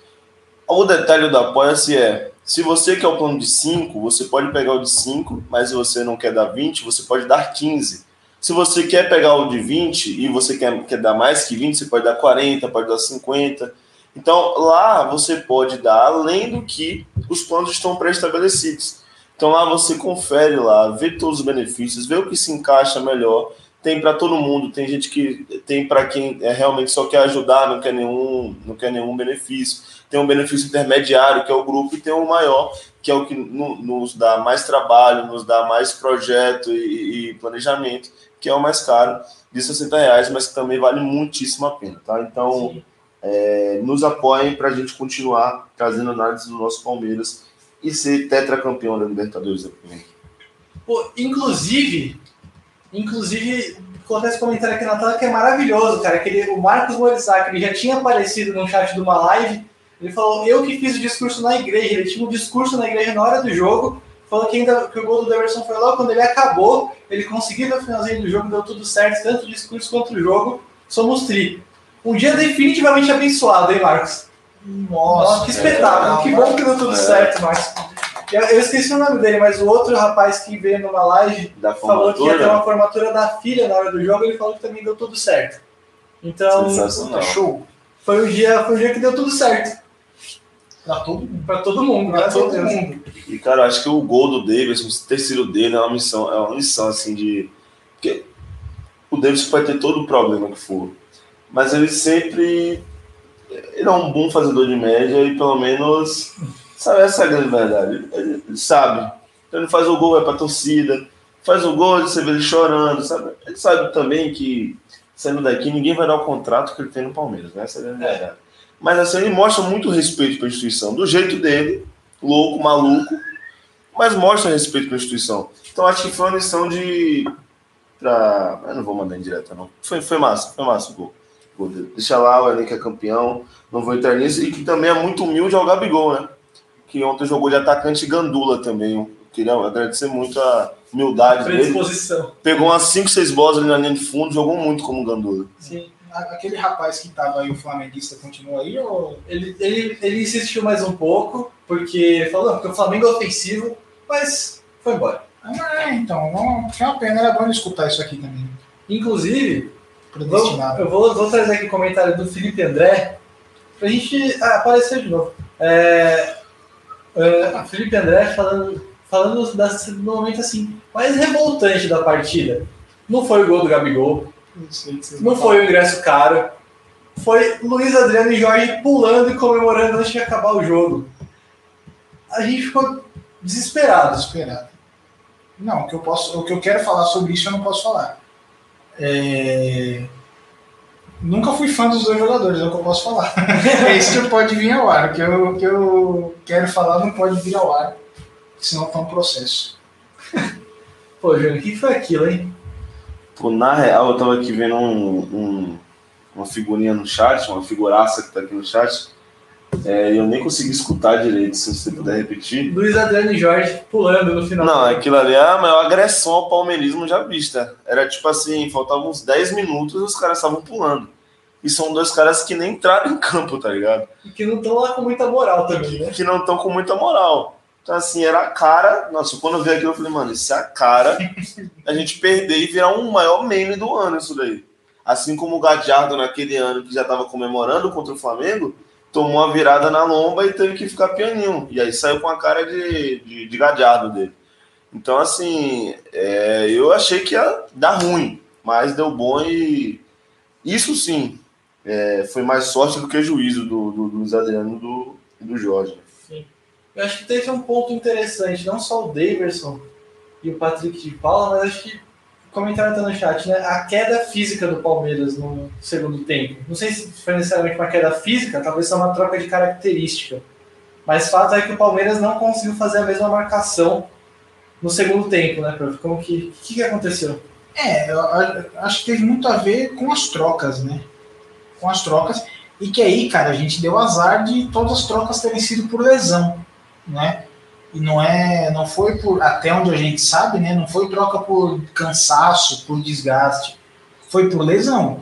O detalhe do Apoia-se é: Se você quer o plano de 5, você pode pegar o de 5, mas se você não quer dar 20, você pode dar 15. Se você quer pegar o de 20 e você quer, quer dar mais que 20, você pode dar 40, pode dar 50. Então, lá você pode dar além do que os planos estão pré-estabelecidos. Então, lá você confere lá, vê todos os benefícios, vê o que se encaixa melhor. Tem para todo mundo, tem gente que tem para quem é, realmente só quer ajudar, não quer nenhum, não quer nenhum benefício. Tem um benefício intermediário, que é o grupo, e tem o um maior, que é o que nos dá mais trabalho, nos dá mais projeto e, e planejamento, que é o mais caro, de 60 reais, mas que também vale muitíssimo a pena, tá? Então, é, nos apoiem para a gente continuar trazendo análise do nosso Palmeiras e ser tetracampeão da Libertadores Pô, inclusive, inclusive, coloquei esse comentário aqui na tela que é maravilhoso, cara. Que ele, o Marcos Morisac, ele já tinha aparecido no chat de uma live. Ele falou, eu que fiz o discurso na igreja. Ele tinha um discurso na igreja na hora do jogo. Falou que, ainda, que o gol do Deverson foi logo quando ele acabou. Ele conseguiu no finalzinho do jogo, deu tudo certo, tanto o discurso quanto o jogo. Somos tri. Um dia definitivamente abençoado, hein, Marcos? Nossa, Nossa que espetáculo. é, que bom que deu tudo é. certo, Marcos. Eu, eu esqueci o nome dele, mas o outro rapaz que veio numa live Da falou que ia ter uma formatura da filha na hora do jogo, ele falou que também deu tudo certo. Então. Show. foi um dia, foi um dia que deu tudo certo. Pra todo mundo. Pra todo mundo, Pra todo Deus. mundo. E, cara, eu acho que o gol do Davidson, o terceiro dele, é uma missão, é uma missão, assim, de... Porque o Davidson pode ter todo o problema que for, mas ele sempre... Ele é um bom fazedor de média e, pelo menos, sabe, essa é a grande verdade. Ele, ele sabe. Então ele faz o gol, vai pra torcida, faz o gol, você vê ele chorando, sabe? Ele sabe também que, saindo daqui, ninguém vai dar o contrato que ele tem no Palmeiras, né? Essa é a grande verdade. Mas, assim, ele mostra muito respeito pela instituição, do jeito dele, louco, maluco, mas mostra respeito pela instituição. Então acho que foi uma lição de. Pra... Eu não vou mandar em direta, não. Foi, foi massa, foi massa o gol. Dele. Deixa lá, o elenco é campeão, não vou entrar nisso. E que também é muito humilde é o Gabigol, né? Que ontem jogou de atacante Gandula também. Eu queria agradecer muito a humildade dele. Predisposição. Pegou umas 5, 6 bolas ali na linha de fundo, jogou muito como Gandula. Sim. Aquele rapaz que tava aí, o flamenguista, continua aí ou. Ele, ele, ele insistiu mais um pouco, porque falou, porque o Flamengo é ofensivo, mas foi embora. Ah, é, então, não, é uma pena, era bom ele escutar isso aqui também. Inclusive, Vamos, Predestinado. eu vou, vou trazer aqui o comentário do Felipe André pra gente. Ah, apareceu de novo. É, é, Felipe André falando, falando da- do momento assim, mais revoltante da partida. Não foi o gol do Gabigol, Não foi o ingresso caro, foi Luiz Adriano e Jorge pulando e comemorando antes de acabar o jogo. A gente ficou desesperado. Desesperado. Não, o que, eu posso, o que eu quero falar sobre isso eu não posso falar. É, Nunca fui fã dos dois jogadores, é o que eu posso falar. é isso que pode vir ao ar. O que eu, que eu quero falar não pode vir ao ar, senão tá um processo. *laughs* Pô, Júnior, o que foi aquilo, hein? Pô, na real, eu tava aqui vendo um, um- uma figurinha no chat, uma figuraça que tá aqui no chat, é, eu nem consegui escutar direito, se você puder repetir. Luiz Adriano e Jorge pulando no final. Não, aquilo ali é a maior agressão ao palmeirismo já vista. Era tipo assim, faltavam uns 10 minutos e os caras estavam pulando. E são dois caras que nem entraram em campo, tá ligado? E que não estão lá com muita moral também, né? Que não estão com muita moral. Então, assim, era a cara. Nossa, quando eu vi aquilo, eu falei, mano, isso é a cara *laughs* a gente perder e virar um maior meme do ano, isso daí. Assim como o Gadiardo naquele ano que já tava comemorando contra o Flamengo, tomou uma virada na lomba e teve que ficar pianinho. E aí saiu com a cara de, de, de dele. Então, assim, é, eu achei que ia dar ruim, mas deu bom e isso sim é, foi mais sorte do que juízo do, do, do Luiz Adriano do, do Jorge. Eu acho que teve um ponto interessante, não só o Daverson e o Patrick de Paula, mas acho que o comentário tá no chat, né? A queda física do Palmeiras no segundo tempo. Não sei se foi necessariamente uma queda física, talvez seja uma troca de característica. Mas fato é que o Palmeiras não conseguiu fazer a mesma marcação no segundo tempo, né, prof? Como que, o que, que aconteceu? É, eu acho que teve muito a ver com as trocas, né? Com as trocas. E que aí, cara, a gente deu azar de todas as trocas terem sido por lesão, né? E não é, não foi por, até onde a gente sabe, né? Não foi troca por cansaço, por desgaste. Foi por lesão,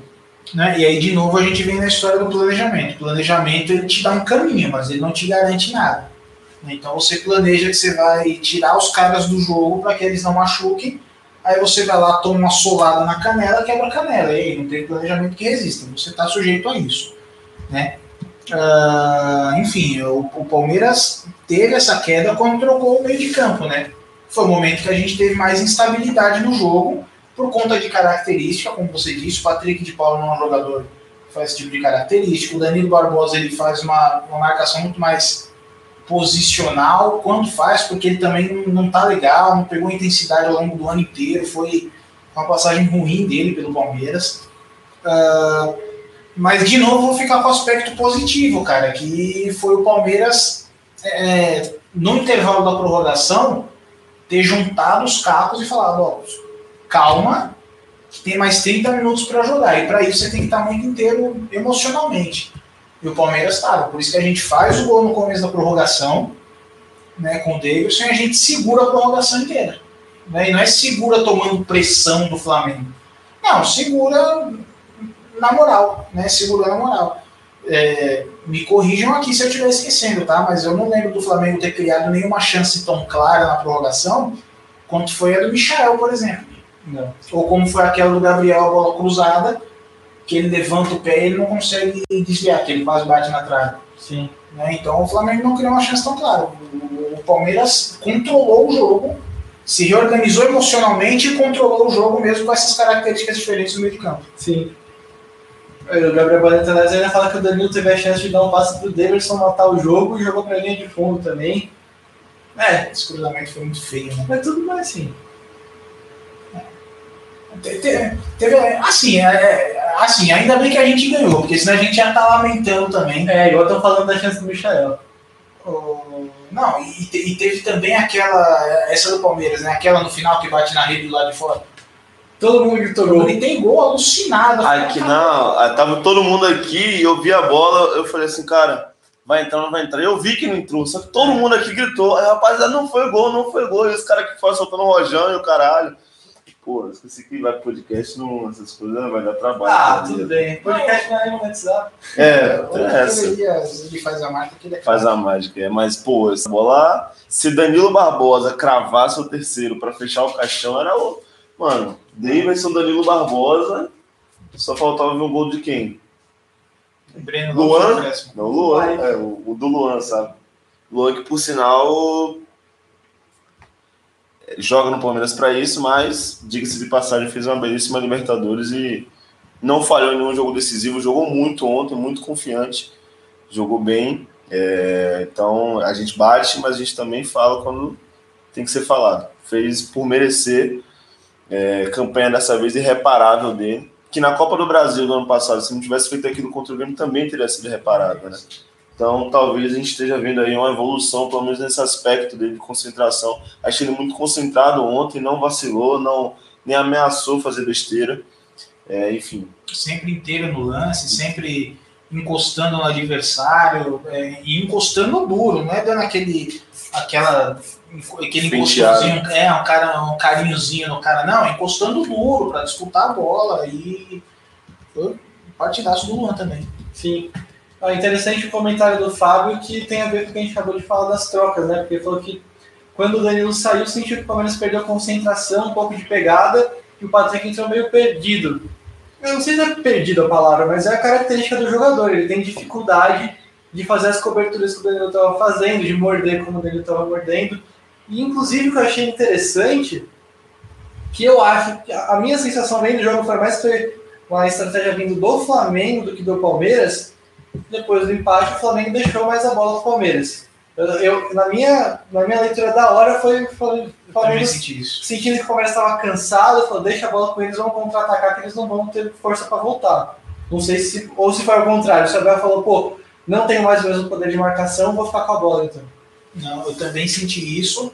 né? E aí, de novo, a gente vem na história do planejamento. O planejamento, ele te dá um caminho, mas ele não te garante nada. Então você planeja que você vai tirar os caras do jogo para que eles não machuquem. Aí você vai lá, toma uma solada na canela, quebra a canela. E aí não tem planejamento que resista. Você está sujeito a isso. Né? Uh, enfim, o, o, Palmeiras teve essa queda quando trocou o meio de campo. Né? Foi o momento que a gente teve mais instabilidade no jogo por conta de característica, como você disse, o Patrick de Paulo não é um jogador que faz esse tipo de característica. O Danilo Barbosa ele faz uma, uma marcação muito mais posicional quando faz, porque ele também não, tá legal, não pegou intensidade ao longo do ano inteiro, foi uma passagem ruim dele pelo Palmeiras. Uh, mas de novo vou ficar com o aspecto positivo, cara, que foi o Palmeiras é, no intervalo da prorrogação ter juntado os cacos e falado, ó, calma, que tem mais 30 minutos para jogar. E para isso você tem que estar muito inteiro emocionalmente. E o Palmeiras estava. Por isso que a gente faz o gol no começo da prorrogação, né, com o Davidson, e a gente segura a prorrogação inteira. Né, e não é segura tomando pressão do Flamengo. Não, segura na moral, né? Segura na moral. É, me corrijam aqui se eu estiver esquecendo, tá? Mas eu não lembro do Flamengo ter criado nenhuma chance tão clara na prorrogação quanto foi a do Michel, por exemplo. Não. Ou como foi aquela do Gabriel, a bola cruzada, que ele levanta o pé e ele não consegue desviar, que ele quase bate na trave. Sim. Né? Então o Flamengo não criou uma chance tão clara. O, o Palmeiras controlou o jogo, se reorganizou emocionalmente e controlou o jogo mesmo com essas características diferentes no meio de campo. Sim. O Gabriel Banetanese ainda fala que o Danilo teve a chance de dar um passe pro Davidson matar o jogo e jogou pra linha de fundo também. É, esse cruzamento foi muito feio, né? Mas tudo bem assim. Teve, teve, assim, é, é, assim, ainda bem que a gente ganhou, porque senão a gente já tá lamentando também. É, igual eu tô falando da chance do Michael. não, e, e, teve também aquela, essa do Palmeiras, né? Aquela no final que bate na rede do lado de fora. Todo mundo gritou gol. Ele tem gol alucinado. Aqui não, ah, tava todo mundo aqui e eu vi a bola, eu falei assim, cara, vai entrar, não vai entrar. Eu vi que não entrou, só que todo mundo aqui gritou. Aí, rapaziada, não foi gol, não foi gol. E os caras que foram soltando o rojão e o caralho. Pô, esqueci que vai podcast, não, essas coisas vai dar trabalho. Ah, tudo bem. Podcast não é monetizado. É, tem essa. Ele faz a mágica. Ele é faz a mágica, é. Mas, pô, essa bola, se Danilo Barbosa cravasse o terceiro pra fechar o caixão, era o. Mano, Davidson, Danilo Barbosa, só faltava ver o gol de quem? Breno Luan? Não, o Luan, é, o, o do Luan, sabe? Luan que, por sinal, joga no Palmeiras para isso, mas, diga-se de passagem, fez uma belíssima Libertadores e não falhou em nenhum jogo decisivo, jogou muito ontem, muito confiante, jogou bem. É, então a gente bate, mas a gente também fala quando tem que ser falado. Fez por merecer, é, campanha dessa vez irreparável dele, que na Copa do Brasil do ano passado, se não tivesse feito aquilo contra o Grêmio, também teria sido reparável, né? Então, talvez a gente esteja vendo aí uma evolução, pelo menos nesse aspecto dele de concentração. Achei ele muito concentrado ontem, não vacilou, não nem ameaçou fazer besteira. É, enfim. Sempre inteiro no lance, sempre encostando no adversário é, e encostando duro, não é dando aquele, aquela, aquele encostãozinho, é, um, cara, um carinhozinho no cara, não, encostando duro para disputar a bola e foi partidaço do Luan também. Sim. É interessante o comentário do Fábio que tem a ver com o que a gente acabou de falar das trocas, né? Porque ele falou que quando o Danilo saiu, sentiu que o Palmeiras perdeu a concentração, um pouco de pegada, e o Patrick entrou meio perdido. Eu não sei se é perdido a palavra, mas é a característica do jogador. Ele tem dificuldade de fazer as coberturas que o Danilo estava fazendo, de morder como o Danilo estava mordendo. E inclusive o que eu achei interessante, que eu acho que a minha sensação vendo do jogo foi mais foi uma estratégia vindo do Flamengo do que do Palmeiras, depois do empate, o Flamengo deixou mais a bola para o Palmeiras. Eu, eu, na, minha, na minha leitura da hora foi o Flamengo sentindo que o Palmeiras estava cansado, falou, deixa a bola com eles, vão contra-atacar, que eles não vão ter força para voltar. Não sei se. Ou se foi ao contrário, o Abel falou, pô, não tenho mais o mesmo poder de marcação, vou ficar com a bola então. Não, eu também senti isso.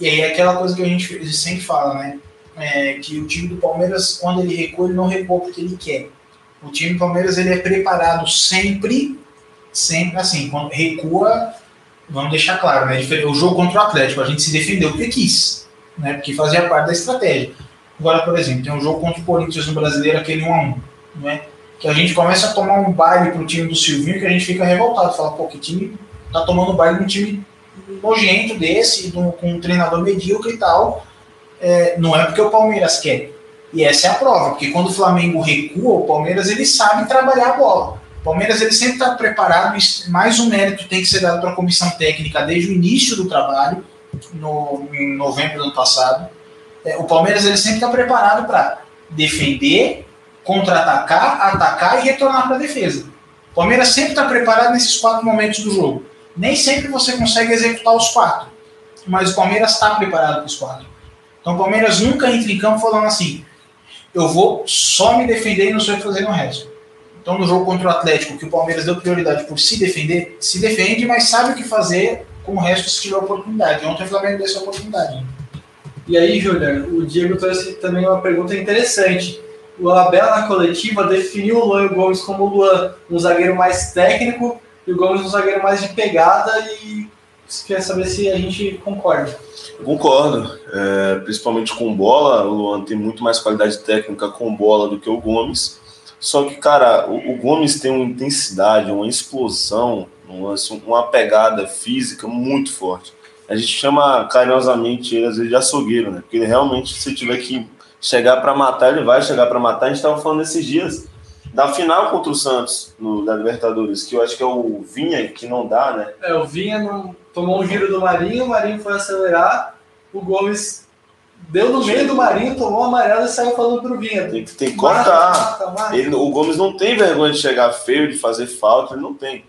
E aí é aquela coisa que a gente sempre fala, né? É, que o time do Palmeiras, quando ele recua, ele não recua porque ele quer. O time do Palmeiras ele é preparado sempre, sempre assim, quando recua, vamos deixar claro, né? O jogo contra o Atlético, a gente se defendeu porque quis, né? Porque fazia parte da estratégia. Agora, por exemplo, tem um jogo contra o Corinthians no Brasileiro, aquele 1x1, né? Que a gente começa a tomar um baile pro time do Silvinho que a gente fica revoltado. Fala, pô, que time tá tomando baile de um time nojento desse, com um treinador medíocre e tal. É, não é porque o Palmeiras quer. E essa é a prova, porque quando o Flamengo recua, o Palmeiras ele sabe trabalhar a bola. O Palmeiras ele sempre está preparado, mais um mérito tem que ser dado para a comissão técnica desde o início do trabalho, no, em novembro do ano passado. É, o Palmeiras ele sempre está preparado para defender, contra-atacar, atacar e retornar para a defesa. O Palmeiras sempre está preparado nesses quatro momentos do jogo. Nem sempre você consegue executar os quatro, mas o Palmeiras está preparado para os quatro. Então o Palmeiras nunca entra em campo falando assim: eu vou só me defender e não sei o que fazer no resto. Então no jogo contra o Atlético, que o Palmeiras deu prioridade por se defender, se defende, mas sabe o que fazer com o resto se tiver oportunidade. Ontem o Flamengo deu essa oportunidade. E aí, Júnior, o Diego trouxe também uma pergunta interessante. O Abel na coletiva definiu o Luan Gomes como o Luan um zagueiro mais técnico e o Gomes um zagueiro mais de pegada e quer saber se a gente concorda. Eu concordo, é, principalmente com bola, o Luan tem muito mais qualidade técnica com bola do que o Gomes. Só que, cara, o, o Gomes tem uma intensidade, uma explosão, uma, uma pegada física muito forte. A gente chama carinhosamente ele às vezes de açougueiro, né? Porque ele realmente, se tiver que chegar para matar, ele vai chegar para matar. A gente estava falando esses dias da final contra o Santos, no, da Libertadores, que eu acho que é o Vinha que não dá, né? É, o Vinha não, tomou um giro do Marinho, o Marinho foi acelerar, o Gomes deu no meio do Marinho, tomou a amarela e saiu falando pro Vinha. Tem, tem que cortar. Mata, mata. Ele, o Gomes não tem vergonha de chegar feio, de fazer falta, ele não tem.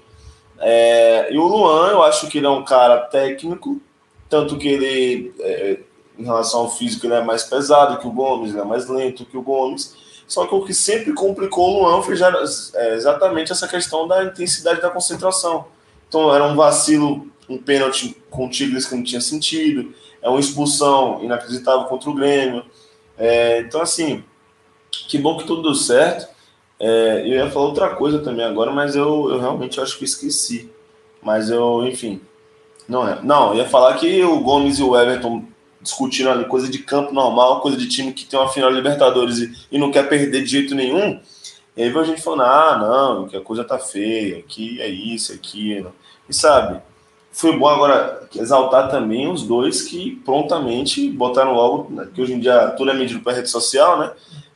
É, e o Luan, eu acho que ele é um cara técnico, tanto que ele, é, em relação ao físico, ele é mais pesado que o Gomes, ele é mais lento que o Gomes. Só que o que sempre complicou o Luan foi é, exatamente essa questão da intensidade da concentração. Então era um vacilo, um pênalti com o Tigres que não tinha sentido, é uma expulsão inacreditável contra o Grêmio. É, então, assim, que bom que tudo deu certo. É, eu ia falar outra coisa também agora, mas eu, eu realmente acho que esqueci. Mas eu, enfim. Não é. Não, ia falar que o Gomes e o Everton discutindo ali coisa de campo normal, coisa de time que tem uma final de Libertadores e, e não quer perder de jeito nenhum. E aí veio a gente falando, ah, não, que a coisa tá feia, que é isso, aquilo. E sabe, foi bom agora exaltar também os dois que prontamente botaram logo, né, que hoje em dia tudo é medido para rede social, né?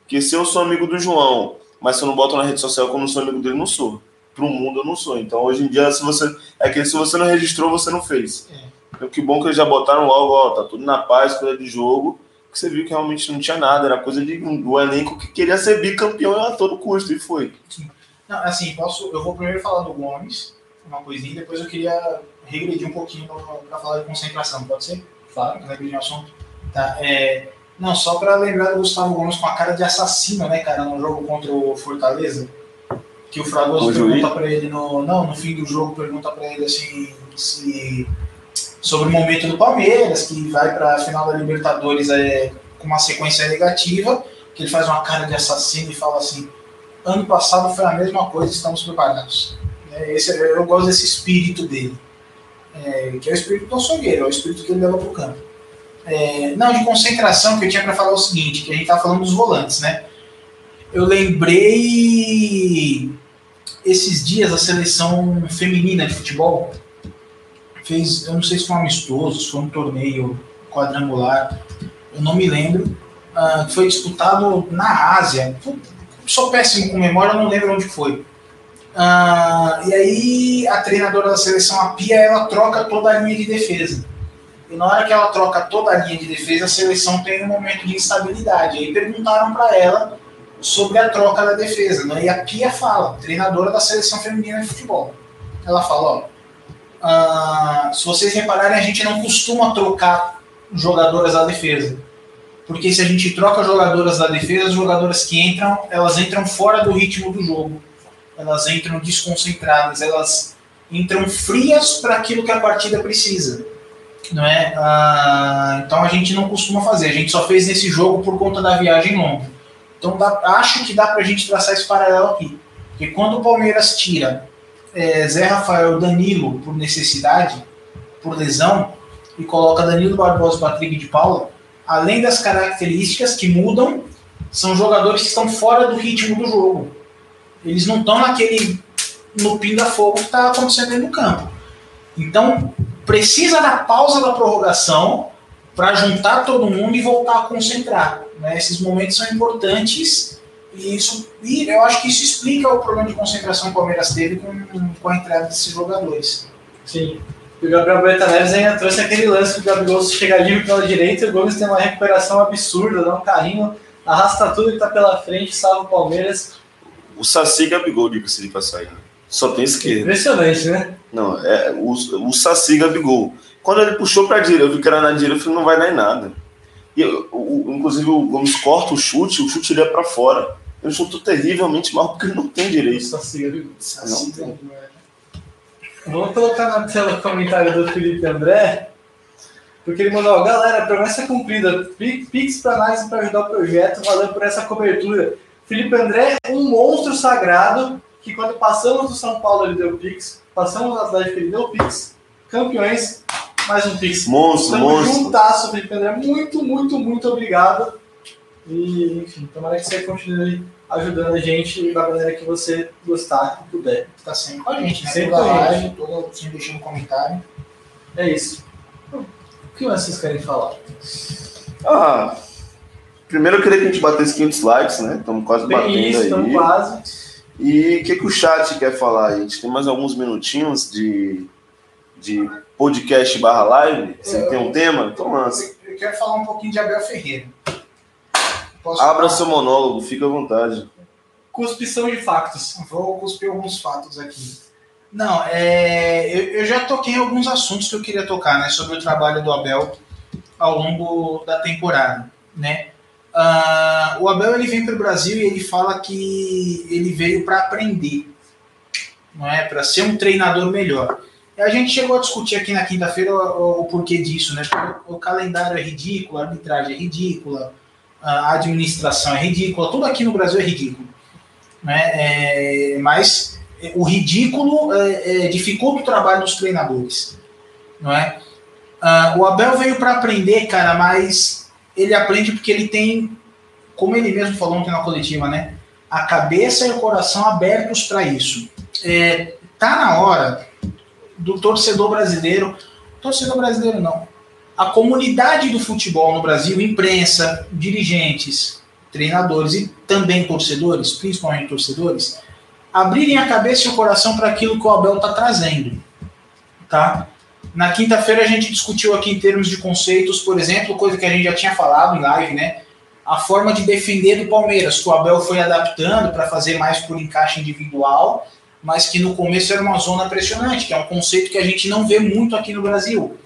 Que se eu sou amigo do João, mas se eu não boto na rede social como sou amigo dele, não sou. Para o mundo eu não sou. Então hoje em dia, se você. É que se você não registrou, você não fez. É. Que bom que eles já botaram logo, ó, tá tudo na paz, coisa de jogo, que você viu que realmente não tinha nada, era coisa de, do elenco que queria ser bicampeão a todo custo, e foi. Não, assim, posso, eu vou primeiro falar do Gomes, uma coisinha, depois eu queria regredir um pouquinho para falar de concentração, pode ser? Claro. Regredir o assunto. Tá, é, não, só para lembrar do Gustavo Gomes com a cara de assassino, né, cara, no jogo contra o Fortaleza, que o Fragoso pergunta para ele no, não, no fim do jogo pergunta para ele assim se sobre o momento do Palmeiras, que vai para a final da Libertadores é, com uma sequência negativa, que ele faz uma cara de assassino e fala assim: ano passado foi a mesma coisa, estamos preparados. É, esse, eu gosto desse espírito dele, é, que é o espírito do açougueiro, é o espírito que ele leva para o campo. É, não, de concentração, que eu tinha para falar o seguinte: que a gente estava falando dos volantes, né? Eu lembrei esses dias a seleção feminina de futebol fez, eu não sei se foi um amistoso, se foi um torneio quadrangular, eu não me lembro, uh, foi disputado na Ásia. Sou péssimo com memória, não lembro onde foi. Uh, e aí a treinadora da seleção, a Pia, ela troca toda a linha de defesa. E na hora que ela troca toda a linha de defesa, a seleção tem um momento de instabilidade. Aí perguntaram para ela sobre a troca da defesa. Né? E a Pia fala, treinadora da seleção feminina de futebol. Ela fala, ó, ah, se vocês repararem, a gente não costuma trocar jogadoras da defesa. Porque se a gente troca jogadoras da defesa, as jogadoras que entram, elas entram fora do ritmo do jogo. Elas entram desconcentradas, elas entram frias para aquilo que a partida precisa. Não é? Ah, então a gente não costuma fazer. A gente só fez nesse jogo por conta da viagem longa. Então dá, acho que dá para a gente traçar esse paralelo aqui. Porque quando o Palmeiras tira é, Zé Rafael Danilo por necessidade, por lesão, e coloca Danilo Barbosa e Patrick de Paula, além das características que mudam, são jogadores que estão fora do ritmo do jogo. Eles não estão naquele no pinga-fogo que está acontecendo dentro do campo. Então, precisa da pausa da prorrogação para juntar todo mundo e voltar a concentrar. Né? Esses momentos são importantes e, isso, e eu acho que isso explica o problema de concentração que o Palmeiras teve com, com a entrada desses jogadores. Sim. E o Gabriel Berta Neves ainda trouxe aquele lance que o Gabigol chega livre pela direita e o Gomes tem uma recuperação absurda, dá um carrinho, arrasta tudo que tá pela frente, salva o Palmeiras. O Saci Gabigol, diga-se de passagem. Só tem esquerda. Impressionante, né? Não, é o, o Saci Gabigol. Quando ele puxou pra direita, eu vi que era na direita, eu falei, não vai dar em nada. E, o, o, inclusive, o Gomes corta o chute, o chute iria pra fora. Eu chuto terrivelmente mal porque não tem direito. Saci Gabigol. Não tem. Vamos colocar na tela o comentário do Felipe André, porque ele mandou, galera, promessa cumprida, Pix para análise para ajudar o projeto, valeu por essa cobertura. Felipe André, um monstro sagrado, que quando passamos do São Paulo ele deu Pix, passamos cidade que ele deu Pix, campeões, mais um Pix. Monstro, Estamos monstro. juntasso, Felipe André, muito, muito, muito obrigado. E, enfim, tomara que você continue ajudando a gente da maneira que você gostar e puder. Tá sempre com a gente, né? Sempre com a gente. live, toda, sempre deixando comentário. É isso. O que mais vocês querem falar? Ah, primeiro eu queria que a gente batesse 500 likes, né? Estamos quase batendo Bem isso, aí. estamos quase. E o que, que o chat quer falar? A gente tem mais alguns minutinhos de, de podcast barra live. Você tem um tema? Então lança. Eu quero falar um pouquinho de Abel Ferreira. Posso Abra falar? seu monólogo, fica à vontade. Cuspição de factos. Vou cuspir alguns fatos aqui. Não, é, eu, eu já toquei alguns assuntos que eu queria tocar, né, sobre o trabalho do Abel ao longo da temporada, né. Ah, o Abel ele vem para o Brasil e ele fala que ele veio para aprender, não é, para ser um treinador melhor. E a gente chegou a discutir aqui na quinta-feira o, o- o porquê disso, né? Porque o calendário é ridículo, a arbitragem é ridícula, a administração é ridícula, tudo aqui no Brasil é ridículo, né? É, mas o ridículo é, é, dificulta o trabalho dos treinadores, não é? Ah, o Abel veio para aprender, cara, mas ele aprende porque ele tem, como ele mesmo falou ontem na coletiva, né? A cabeça e o coração abertos para isso. É, tá na hora do torcedor brasileiro, torcedor brasileiro não, a comunidade do futebol no Brasil, imprensa, dirigentes, treinadores e também torcedores, principalmente torcedores, abrirem a cabeça e o coração para aquilo que o Abel está trazendo, tá? Na quinta-feira a gente discutiu aqui em termos de conceitos, por exemplo, coisa que a gente já tinha falado em live, né? A forma de defender do Palmeiras, que o Abel foi adaptando para fazer mais por encaixe individual, mas que no começo era uma zona pressionante, que é um conceito que a gente não vê muito aqui no Brasil.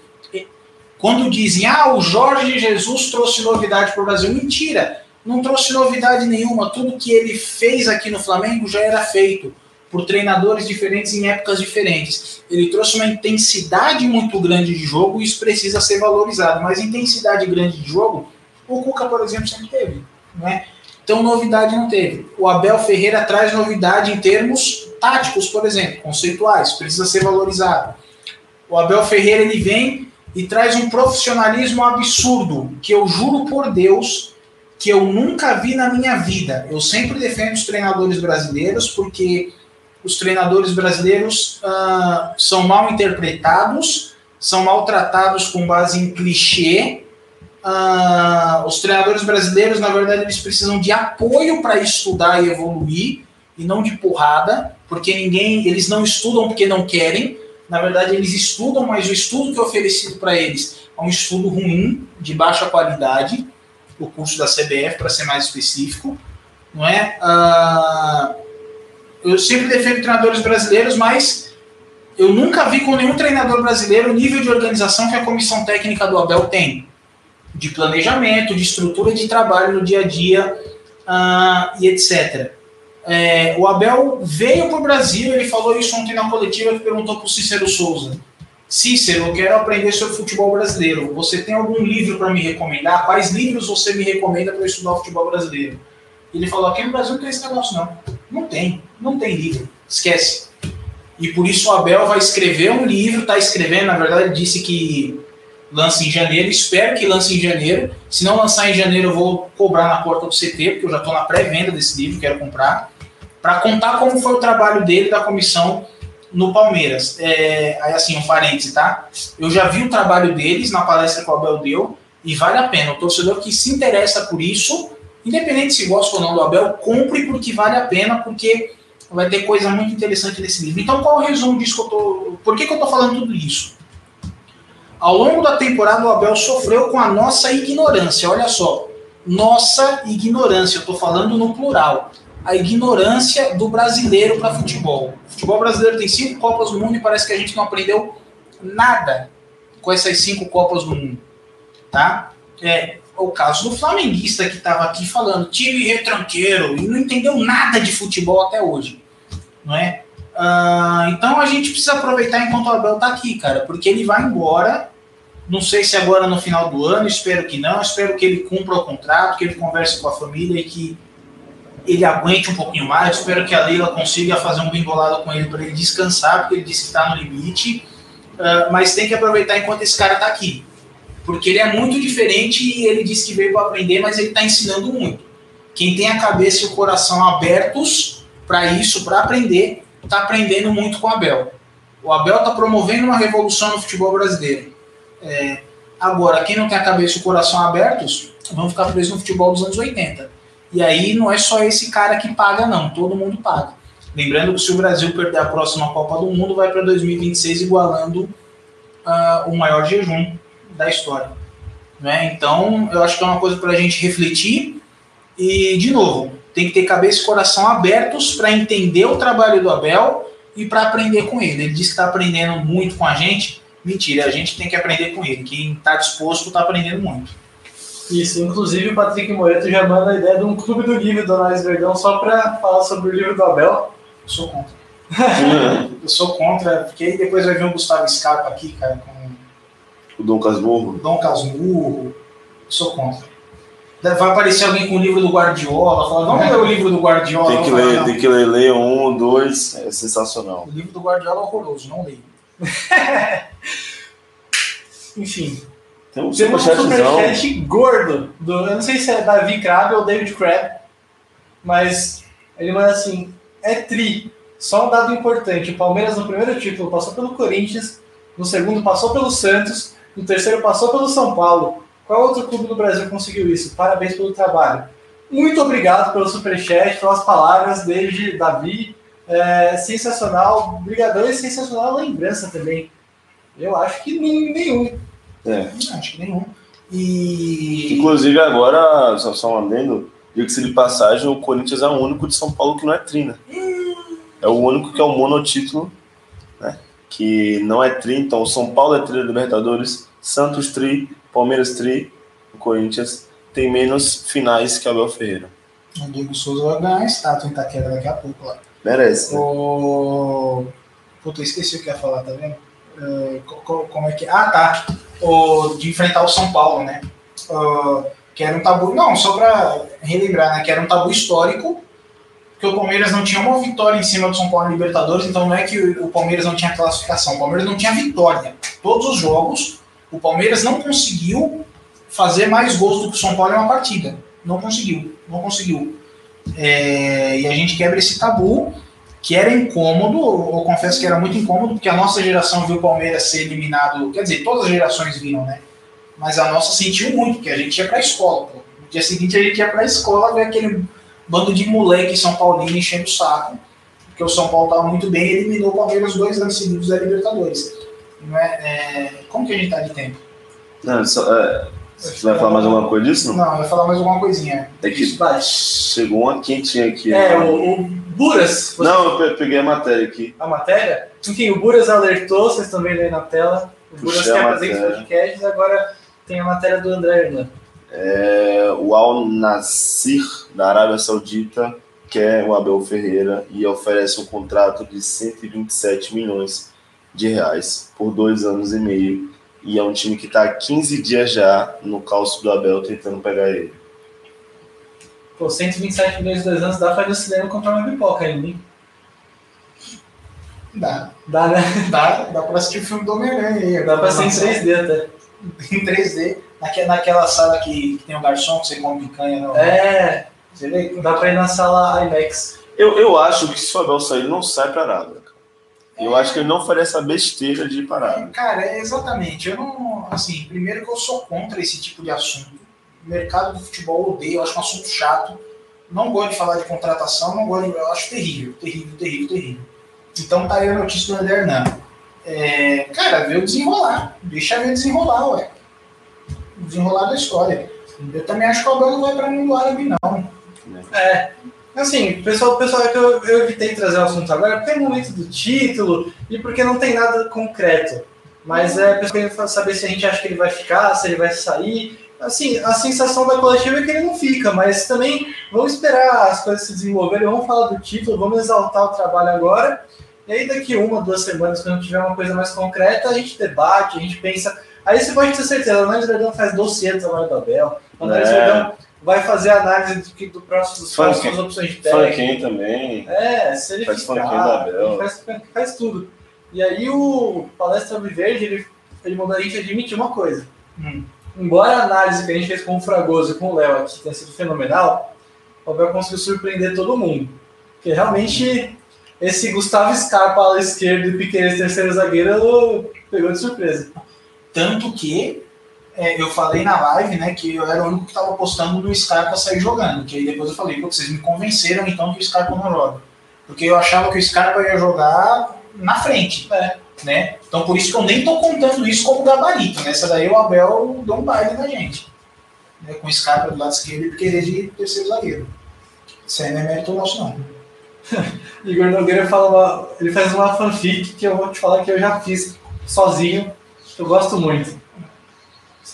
Quando dizem, ah, o Jorge Jesus trouxe novidade para o Brasil, mentira, não trouxe novidade nenhuma. Tudo que ele fez aqui no Flamengo já era feito por treinadores diferentes em épocas diferentes. Ele trouxe uma intensidade muito grande de jogo e isso precisa ser valorizado. Mas intensidade grande de jogo, o Cuca, por exemplo, sempre teve. Né? Então, novidade não teve. O Abel Ferreira traz novidade em termos táticos, por exemplo, conceituais, precisa ser valorizado. O Abel Ferreira ele vem e traz um profissionalismo absurdo, que eu juro por Deus que eu nunca vi na minha vida. Eu sempre defendo os treinadores brasileiros porque os treinadores brasileiros ah, são mal interpretados, são maltratados com base em clichê. Ah, os treinadores brasileiros, na verdade, eles precisam de apoio para estudar e evoluir, e não de porrada, porque ninguém, eles não estudam porque não querem. Na verdade, eles estudam, mas o estudo que é oferecido para eles é um estudo ruim, de baixa qualidade, o curso da CBF, para ser mais específico, não é? Ah, eu sempre defendo treinadores brasileiros, mas eu nunca vi com nenhum treinador brasileiro o nível de organização que a comissão técnica do Abel tem, de planejamento, de estrutura de trabalho no dia a dia ah, e etc. É, o Abel veio para o Brasil, ele falou isso ontem na coletiva que perguntou para o Cícero Souza. Cícero, eu quero aprender sobre futebol brasileiro. Você tem algum livro para me recomendar? Quais livros você me recomenda para estudar futebol brasileiro? Ele falou: aqui no Brasil não tem esse negócio, não. Não tem, não tem livro. Esquece. E por isso o Abel vai escrever um livro, está escrevendo, na verdade, ele disse que lança em janeiro, espero que lance em janeiro. Se não lançar em janeiro, eu vou cobrar na porta do CT, porque eu já estou na pré-venda desse livro, quero comprar, para contar como foi o trabalho dele, da comissão no Palmeiras. É, aí assim, um parêntese, tá? Eu já vi o trabalho deles na palestra que o Abel deu e vale a pena. O torcedor que se interessa por isso, independente se gosta ou não do Abel, compre porque vale a pena, porque vai ter coisa muito interessante nesse livro. Então, qual é o resumo disso que eu tô. Por que, que eu tô falando tudo isso? Ao longo da temporada, o Abel sofreu com a nossa ignorância. Olha só, nossa ignorância, eu tô falando no plural a ignorância do brasileiro para futebol. O futebol brasileiro tem cinco Copas do Mundo e parece que a gente não aprendeu nada com essas cinco Copas do Mundo. Tá? É o caso do flamenguista que estava aqui falando, time retranqueiro, e não entendeu nada de futebol até hoje. Não é? Uh, então a gente precisa aproveitar enquanto o Abel está aqui, cara, porque ele vai embora. Não sei se agora no final do ano, espero que não. Espero que ele cumpra o contrato, que ele converse com a família e que ele aguente um pouquinho mais. Espero que a Leila consiga fazer um bem bolado com ele para ele descansar, porque ele disse que está no limite. Uh, mas tem que aproveitar enquanto esse cara está aqui. Porque ele é muito diferente e ele disse que veio para aprender, mas ele está ensinando muito. Quem tem a cabeça e o coração abertos para isso, para aprender, está aprendendo muito com o Abel. O Abel está promovendo uma revolução no futebol brasileiro. É, agora, quem não tem a cabeça e o coração abertos, vão ficar presos no futebol dos anos 80 e aí não é só esse cara que paga, não, todo mundo paga. Lembrando que se o Brasil perder a próxima Copa do Mundo, vai para 2026 igualando uh, o maior jejum da história. Né? Então, eu acho que é uma coisa para a gente refletir. E, de novo, tem que ter cabeça e coração abertos para entender o trabalho do Abel e para aprender com ele. Ele diz que está aprendendo muito com a gente. Mentira, a gente tem que aprender com ele. Quem está disposto está aprendendo muito. Isso, inclusive o Patrick Moreto já manda a ideia de um clube do livro do Análise Verdão só para falar sobre o livro do Abel. Eu sou contra. eu sou contra, porque aí depois vai vir o Gustavo Scarpa aqui, cara, com. O Dom Casmurro. Dom Casmurro. Eu sou contra. Vai aparecer alguém com o livro do Guardiola, falar, vamos ler o livro do Guardiola. Tem que ler, tem que ler, ler um, dois, é sensacional. O livro do Guardiola é horroroso, não leio. *laughs* Enfim, tem um Temos um superchat gordo. Do, eu não sei se é Davi Crab ou David Crab, mas ele manda assim: é tri. Só um dado importante: o Palmeiras no primeiro título passou pelo Corinthians, no segundo passou pelo Santos, no terceiro passou pelo São Paulo. Qual outro clube do Brasil conseguiu isso? Parabéns pelo trabalho. Muito obrigado pelo superchat, pelas palavras desde Davi. É, sensacional, brigadão e sensacional lembrança também. Eu acho que nenhum. É. Acho que nenhum. E. Inclusive agora, só, só um adendo, diga-se de passagem, o Corinthians é o único de São Paulo que não é tri, né? É o único que é o monotítulo, né? Que não é tri, então o São Paulo é tri da Libertadores, Santos tri, Palmeiras tri, o Corinthians tem menos finais que Abel Ferreira. O Diego Souza vai ganhar estátua em Itaquera daqui a pouco lá. Merece. Né? O... Puta, esqueci o que ia falar, tá vendo? Como é que. Ah, tá o, de enfrentar o São Paulo, né? Uh, que era um tabu, não, só para relembrar, né? Que era um tabu histórico, que o Palmeiras não tinha uma vitória em cima do São Paulo Libertadores, então não é que o Palmeiras não tinha classificação, o Palmeiras não tinha vitória. Todos os jogos, o Palmeiras não conseguiu fazer mais gols do que o São Paulo em uma partida. Não conseguiu, não conseguiu. É, e a gente quebra esse tabu que era incômodo, eu confesso que era muito incômodo, porque a nossa geração viu o Palmeiras ser eliminado, quer dizer, todas as gerações viram, né? Mas a nossa sentiu muito, porque a gente ia pra escola. Pô. No dia seguinte a gente ia pra escola ver aquele bando de moleque São Paulino enchendo o saco, porque o São Paulo estava muito bem e eliminou o Palmeiras dois anos seguidos da Libertadores. Não é, é, como que a gente tá de tempo? Não, só, é, você vai falar mais alguma coisa disso? Não, não vai falar mais alguma coisinha. É que chegou uma quentinha aqui. É, né? o, o Buras. Você... Não, eu peguei a matéria aqui. A matéria? Enfim, o Buras alertou, vocês estão vendo aí na tela. O Buras que apresenta os podcasts, agora tem a matéria do André Hernan. É, o Al Nassir, da Arábia Saudita, quer o Abel Ferreira e oferece um contrato de 127 milhões de reais por dois anos e meio. E é um time que está há 15 dias já no calço do Abel tentando pegar ele. Pô, 127 milhões de dois anos dá pra ir no cinema comprar uma pipoca ainda, hein? Dá. Dá, né? Dá, dá pra assistir o filme do Homem-Aranha aí. Dá pra ser em 3D até. *laughs* Em 3D. Naque, naquela sala que, que tem um garçom que você come picanha. Não, é. Você vê? Dá pra ir na sala IMAX. Eu, eu acho que se o Abel sair, não sai pra nada. É, Eu acho que ele não faria essa besteira de parar. Cara, é exatamente. Eu não. Assim, primeiro que eu sou contra esse tipo de assunto. Mercado do futebol odeio, eu acho um assunto chato. Não gosto de falar de contratação, não gosto de, Eu acho terrível, terrível, terrível, terrível. Então tá aí a notícia do André Hernan. É, cara, vê o desenrolar. Deixa ver desenrolar, ué. O desenrolar da história. Eu também acho que o Abel não vai pra mim do árabe, não. É. Assim, o pessoal, pessoal é que eu, eu evitei trazer o assunto agora porque é momento do título e porque não tem nada concreto. Mas é pessoal querendo saber se a gente acha que ele vai ficar, se ele vai sair. Assim, a sensação da coletiva é que ele não fica, mas também vamos esperar as coisas se desenvolverem, vamos falar do título, vamos exaltar o trabalho agora. E aí daqui uma, duas semanas, quando tiver uma coisa mais concreta, a gente debate, a gente pensa. Aí você pode ter certeza, a Análise Verdão faz dossiê do trabalho do Abel, a Análise É. Verdão vai fazer a análise do, que- do próximo, dos Funk. próximas opções de técnico. Funkin também. É, se ele Faz ficar, do Abel. ele faz, faz tudo. E aí o Palestra Viverde, ele, ele mandou a gente admitir uma coisa. Hum. Embora a análise que a gente fez com o Fragoso e com o Léo aqui tenha sido fenomenal, o Abel conseguiu surpreender todo mundo. Porque realmente esse Gustavo Scarpa ala esquerdo e Piqueires terceiro zagueiro pegou de surpresa. Tanto que é, eu falei na live, né, que eu era o único que estava apostando no Scarpa sair jogando. Que aí depois eu falei, vocês me convenceram então que o Scarpa não joga. Porque eu achava que o Scarpa ia jogar na frente. É. Né? Então por isso que eu nem tô contando isso como gabarito. Nessa daí o Abel deu um baile na gente. Né, com o Scarpa do lado esquerdo e querer de terceiro zagueiro. Isso aí não é mérito nosso, não. *laughs* Igor Nogueira fala uma, ele faz uma fanfic que eu vou te falar que eu já fiz sozinho, eu gosto muito.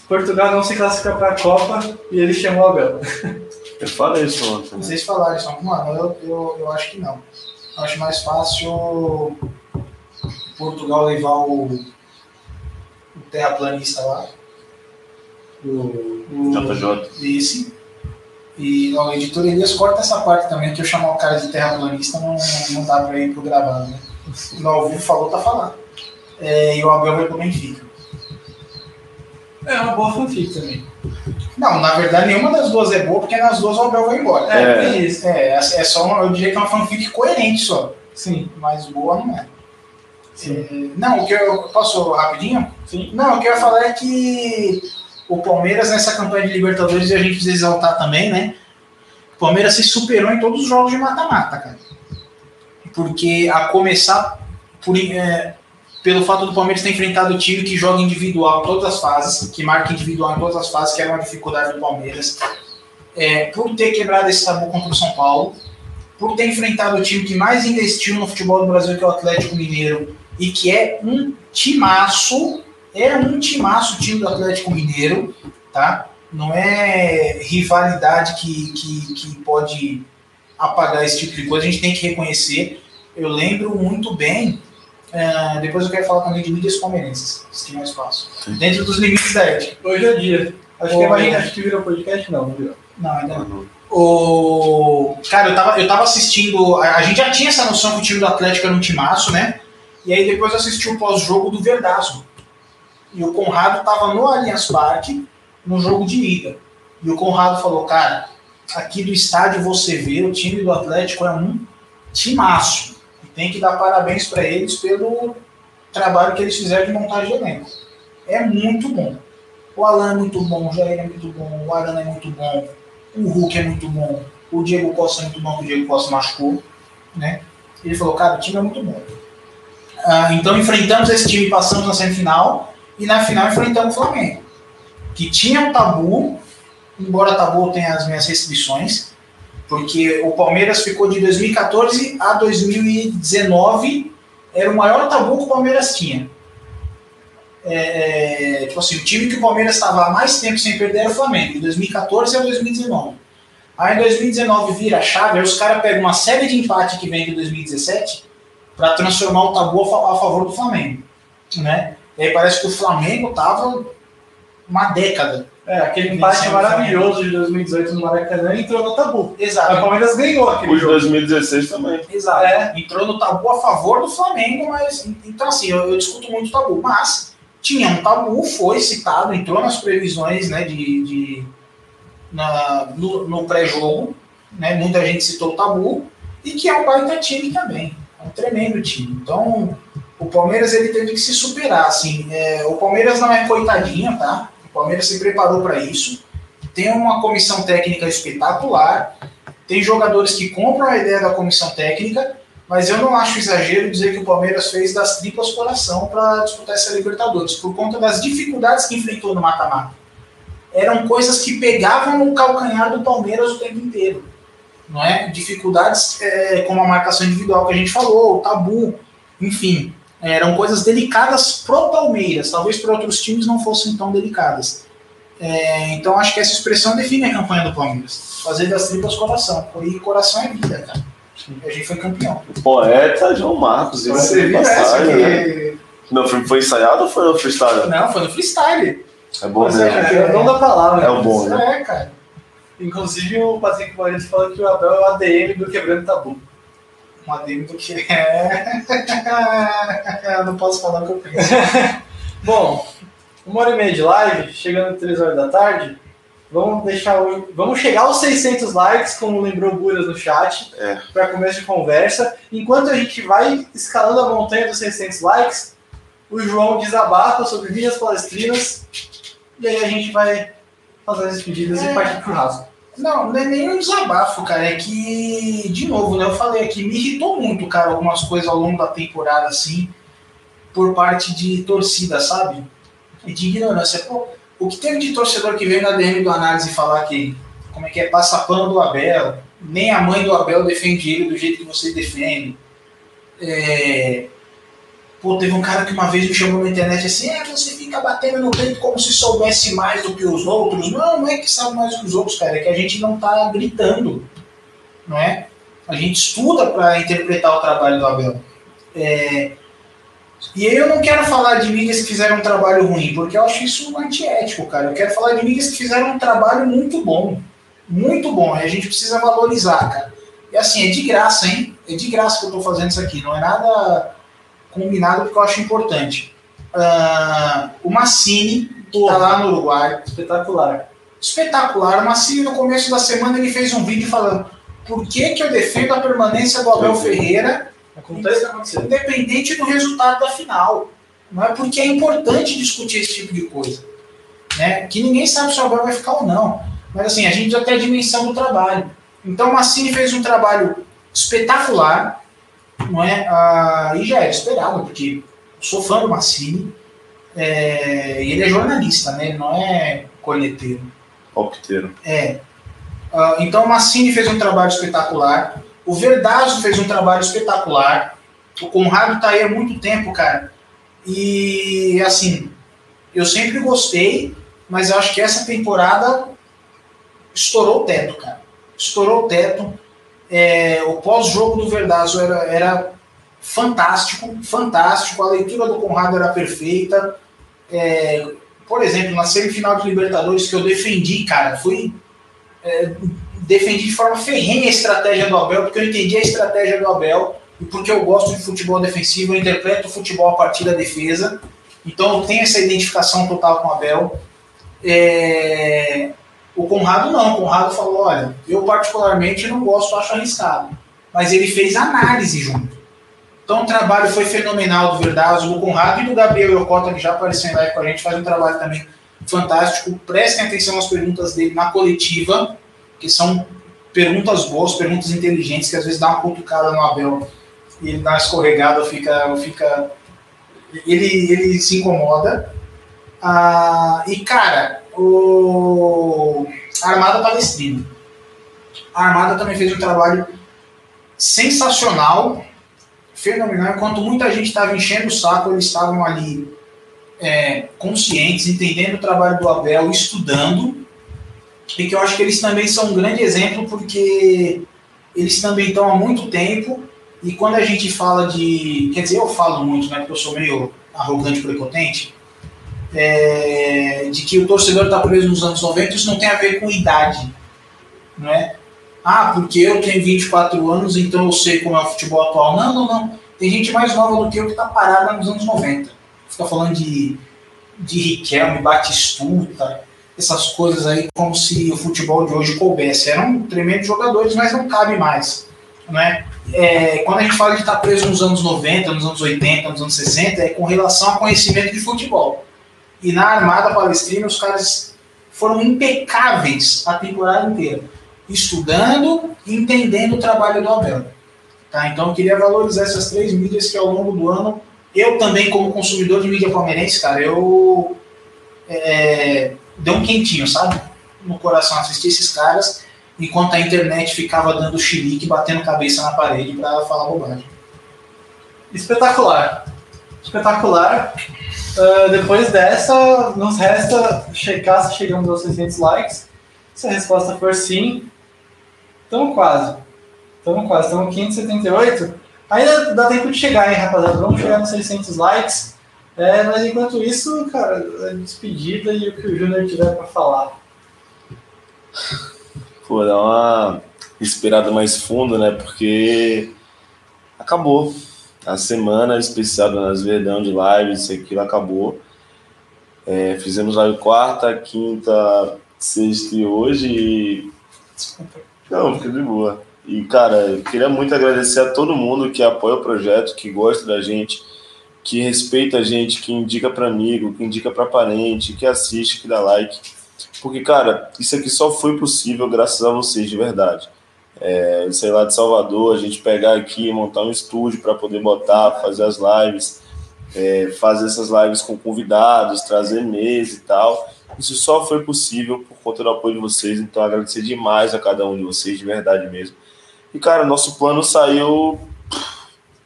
Portugal não se classifica para a Copa e ele chamou o Abel. Eu falei isso ontem. né? Vocês falaram isso, mano, eu, eu, eu acho que não. Eu acho mais fácil Portugal levar o, o terraplanista lá, o, o JJ. esse. E ó, o editor Elias corta essa parte também, que eu chamar o cara de terraplanista não, não dá pra ir pro gravado, né? No ao vivo falou, tá falando. É, e o Abel vai pro Benfica. É uma boa fanfic também. Não, na verdade nenhuma das duas é boa, porque nas duas o Abel vai embora. É, É. tem isso. É, é só uma, eu diria que é uma fanfic coerente só. Sim, mas boa não é. Sim. Não, o que eu posso rapidinho? Sim. Não, o que eu ia falar é que o Palmeiras nessa campanha de Libertadores e a gente precisa exaltar também, né? O Palmeiras se superou em todos os jogos de mata-mata, cara. Porque a começar por, é, pelo fato do Palmeiras ter enfrentado o time que joga individual em todas as fases, que marca individual em todas as fases, que era uma dificuldade do Palmeiras. É, por ter quebrado esse tabu contra o São Paulo, por ter enfrentado o time que mais investiu no futebol do Brasil, que é o Atlético Mineiro, e que é um timaço, é um timaço o time do Atlético Mineiro, tá? Não é rivalidade que, que, que pode apagar esse tipo de coisa, a gente tem que reconhecer. Eu lembro muito bem, eh, depois eu quero falar também de mídias palmeirenses, se tem mais fácil. Dentro dos limites da ética. Hoje é dia. Acho Ô, que, vai, acho que virou podcast, não, não virou. Não, ainda não. O... Cara, eu tava, eu tava assistindo. A, a gente já tinha essa noção que o time do Atlético era um timaço, né? E aí depois assisti o pós-jogo do Verdaço. E o Conrado tava no Allianz Parque, no jogo de ida. E o Conrado falou, cara, aqui do estádio você vê, o time do Atlético é um timaço. E tem que dar parabéns para eles pelo trabalho que eles fizeram de montagem de elenco. É muito bom. O Alan é muito bom, o Jair é muito bom, o Arana é muito bom, o Hulk é muito bom, o Diego Costa é muito bom, o Diego Costa machucou, né? Ele falou, cara, o time é muito bom. Ah, então enfrentamos esse time, passamos na semifinal, e na final enfrentamos o Flamengo, que tinha um tabu, embora tabu tenha as minhas restrições, porque o Palmeiras ficou de 2014 a 2019, era o maior tabu que o Palmeiras tinha. É, é, tipo assim, o time que o Palmeiras estava há mais tempo sem perder era o Flamengo, de 2014 a 2019. Aí em 2019 vira a chave, aí os caras pegam uma série de empate que vem de 2017 para transformar o tabu a, fa- a favor do Flamengo. Né? E aí parece que o Flamengo tava uma década. É, aquele empate maravilhoso de 2018 no Maracanã entrou no tabu. Aí O Exato. Palmeiras ganhou aquele O de jogo. 2016 também. Exato. É. Entrou no tabu a favor do Flamengo, mas. Então, assim, eu, eu discuto muito o tabu. Mas tinha um tabu, foi citado, entrou nas previsões né, de, de- na, no, no pré-jogo. Né, muita gente citou o tabu. E que é um baita time também. É um tremendo time. Então, o Palmeiras ele teve que se superar, assim. É, o Palmeiras não é coitadinha, tá? O Palmeiras se preparou para isso. Tem uma comissão técnica espetacular. Tem jogadores que compram a ideia da comissão técnica, mas eu não acho exagero dizer que o Palmeiras fez das tripas coração para disputar essa Libertadores, por conta das dificuldades que enfrentou no mata-mata. Eram coisas que pegavam no calcanhar do Palmeiras o tempo inteiro. Não é? Dificuldades é, como a marcação individual que a gente falou, o tabu, enfim. Eram coisas delicadas pro Palmeiras, talvez para outros times não fossem tão delicadas. É, então acho que essa expressão define a campanha do Palmeiras. Fazer das tripas coração. E coração é vida, cara. A gente foi campeão. Poeta João Marcos, e Você viu essa né? Não, foi, foi ensaiado ou foi no freestyle? Não, foi no freestyle. É bom Mas mesmo. é, é o dom da palavra. É o bom, né? É, cara. Inclusive o Patrick Moreira fala que o Abel é o ADM do Quebrando Tabu. Um adendo do que *laughs* é. não posso falar o que eu penso. Bom, uma hora e meia de live, chegando às 3 horas da tarde. Vamos deixar hoje. Vamos chegar aos 600 likes, como lembrou o Buras no chat, É. para começo de conversa. Enquanto a gente vai escalando a montanha dos 600 likes, o João desabafa sobre linhas palestrinas. E aí a gente vai fazer as despedidas É. e partir pro rasgo. Não, não é nem um desabafo, cara. É que, de novo, né? Eu falei aqui, me irritou muito, cara, algumas coisas ao longo da temporada, assim, por parte de torcida, sabe? E de ignorância. Pô, o que teve de torcedor que veio na DM do análise falar que, como é que é, passa pano do Abel, nem a mãe do Abel defende ele do jeito que vocês defendem. É... Pô, teve um cara que uma vez me chamou na internet assim, é, você fica batendo no peito como se soubesse mais do que os outros. Não, não é que sabe mais do que os outros, cara, é que a gente não tá gritando, não é? A gente estuda para interpretar o trabalho do Abel. É, E eu não quero falar de mídias que fizeram um trabalho ruim, porque eu acho isso antiético, cara. Eu quero falar de mídias que fizeram um trabalho muito bom. Muito bom. E a gente precisa valorizar, cara. E assim, é de graça, hein? É de graça que eu tô fazendo isso aqui. Não é nada combinado porque eu acho importante. Ah, o Massini, que tá lá no Uruguai, Espetacular. espetacular. O Massini, no começo da semana, ele fez um vídeo falando por que, que eu defendo a permanência do Abel Ferreira que aconteceu. independente do resultado da final. Não é porque é importante discutir esse tipo de coisa. Né? Que ninguém sabe se o Abel vai ficar ou não. Mas assim, a gente já tem a dimensão do trabalho. Então o Massini fez um trabalho espetacular, não é? Ah, e já era esperado, porque sou fã do Massini. é, e ele é jornalista, né? Ele não é corneteiro. Palpiteiro. É. Ah, então o Massini fez um trabalho espetacular. O Verdazo fez um trabalho espetacular. O Conrado tá aí há muito tempo, cara. E assim, eu sempre gostei, mas eu acho que essa temporada estourou o teto, cara. Estourou o teto. É, o pós-jogo do Verdazo era, era fantástico, fantástico. A leitura do Conrado era perfeita. É, por exemplo, na semifinal de Libertadores que eu defendi, cara, fui é, defendi de forma ferrenha a estratégia do Abel, porque eu entendi a estratégia do Abel e porque eu gosto de futebol defensivo, eu interpreto o futebol a partir da defesa. Então eu tenho essa identificação total com o Abel. É, O Conrado não, o Conrado falou, olha, eu particularmente não gosto, acho arriscado. Mas ele fez análise junto. Então o trabalho foi fenomenal do Verdazo, do Conrado e do Gabriel Yokota, que já apareceu em live com a gente, faz um trabalho também fantástico. Prestem atenção às perguntas dele na coletiva, que são perguntas boas, perguntas inteligentes, que às vezes dá uma cutucada no Abel e ele dá uma escorregada, fica, fica ele, ele se incomoda. Ah, e cara, o a Armada Palestrina. A Armada também fez um trabalho sensacional, fenomenal. Enquanto muita gente estava enchendo o saco, eles estavam ali é, conscientes, entendendo o trabalho do Abel, estudando. E que eu acho que eles também são um grande exemplo, porque eles também estão há muito tempo. E quando a gente fala de. Quer dizer, eu falo muito, né? Porque eu sou meio arrogante, prepotente. É, de que o torcedor está preso nos anos 90, isso não tem a ver com idade. Não é? Ah, porque eu tenho 24 anos, então eu sei como é o futebol atual. Não, não, não. Tem gente mais nova do que eu que está parada nos anos 90. Fica falando de, de Riquelme, Batistuta, essas coisas aí, como se o futebol de hoje coubesse. Eram tremendos jogadores, mas não cabe mais. né? É, quando a gente fala de estar preso nos anos 90, nos anos 80, nos anos 60, é com relação a conhecimento de futebol. E na Armada Palestrina, os caras foram impecáveis a temporada inteira, estudando e entendendo o trabalho do Abel. Tá? Então, eu queria valorizar essas três mídias que ao longo do ano, eu também, como consumidor de mídia palmeirense, cara, eu. É, deu um quentinho, sabe? No coração assistir esses caras enquanto a internet ficava dando chilique, batendo cabeça na parede para falar bobagem. Espetacular. Espetacular. Uh, depois dessa, nos resta checar se chegamos aos 600 likes. Se a resposta for sim, estamos quase. Estamos quase, estamos 578. Ainda dá tempo de chegar, hein, rapaziada? Vamos chegar nos 600 likes. É, mas enquanto isso, cara, a despedida e o que o Júnior tiver para falar. Pô, dar uma inspirada mais fundo, né? Porque acabou. A semana especial do Nas Verdão de lives, isso aquilo acabou. É, fizemos live quarta, quinta, sexta e hoje. E... Não, fica de boa. E, cara, eu queria muito agradecer a todo mundo que apoia o projeto, que gosta da gente, que respeita a gente, que indica para amigo, que indica para parente, que assiste, que dá like. Porque, cara, isso aqui só foi possível graças a vocês, de verdade. É, sei lá, de Salvador, a gente pegar aqui, montar um estúdio para poder botar, fazer as lives, é, fazer essas lives com convidados, trazer mesa e tal. Isso só foi possível por conta do apoio de vocês, então agradecer demais a cada um de vocês, de verdade mesmo. E, cara, nosso plano saiu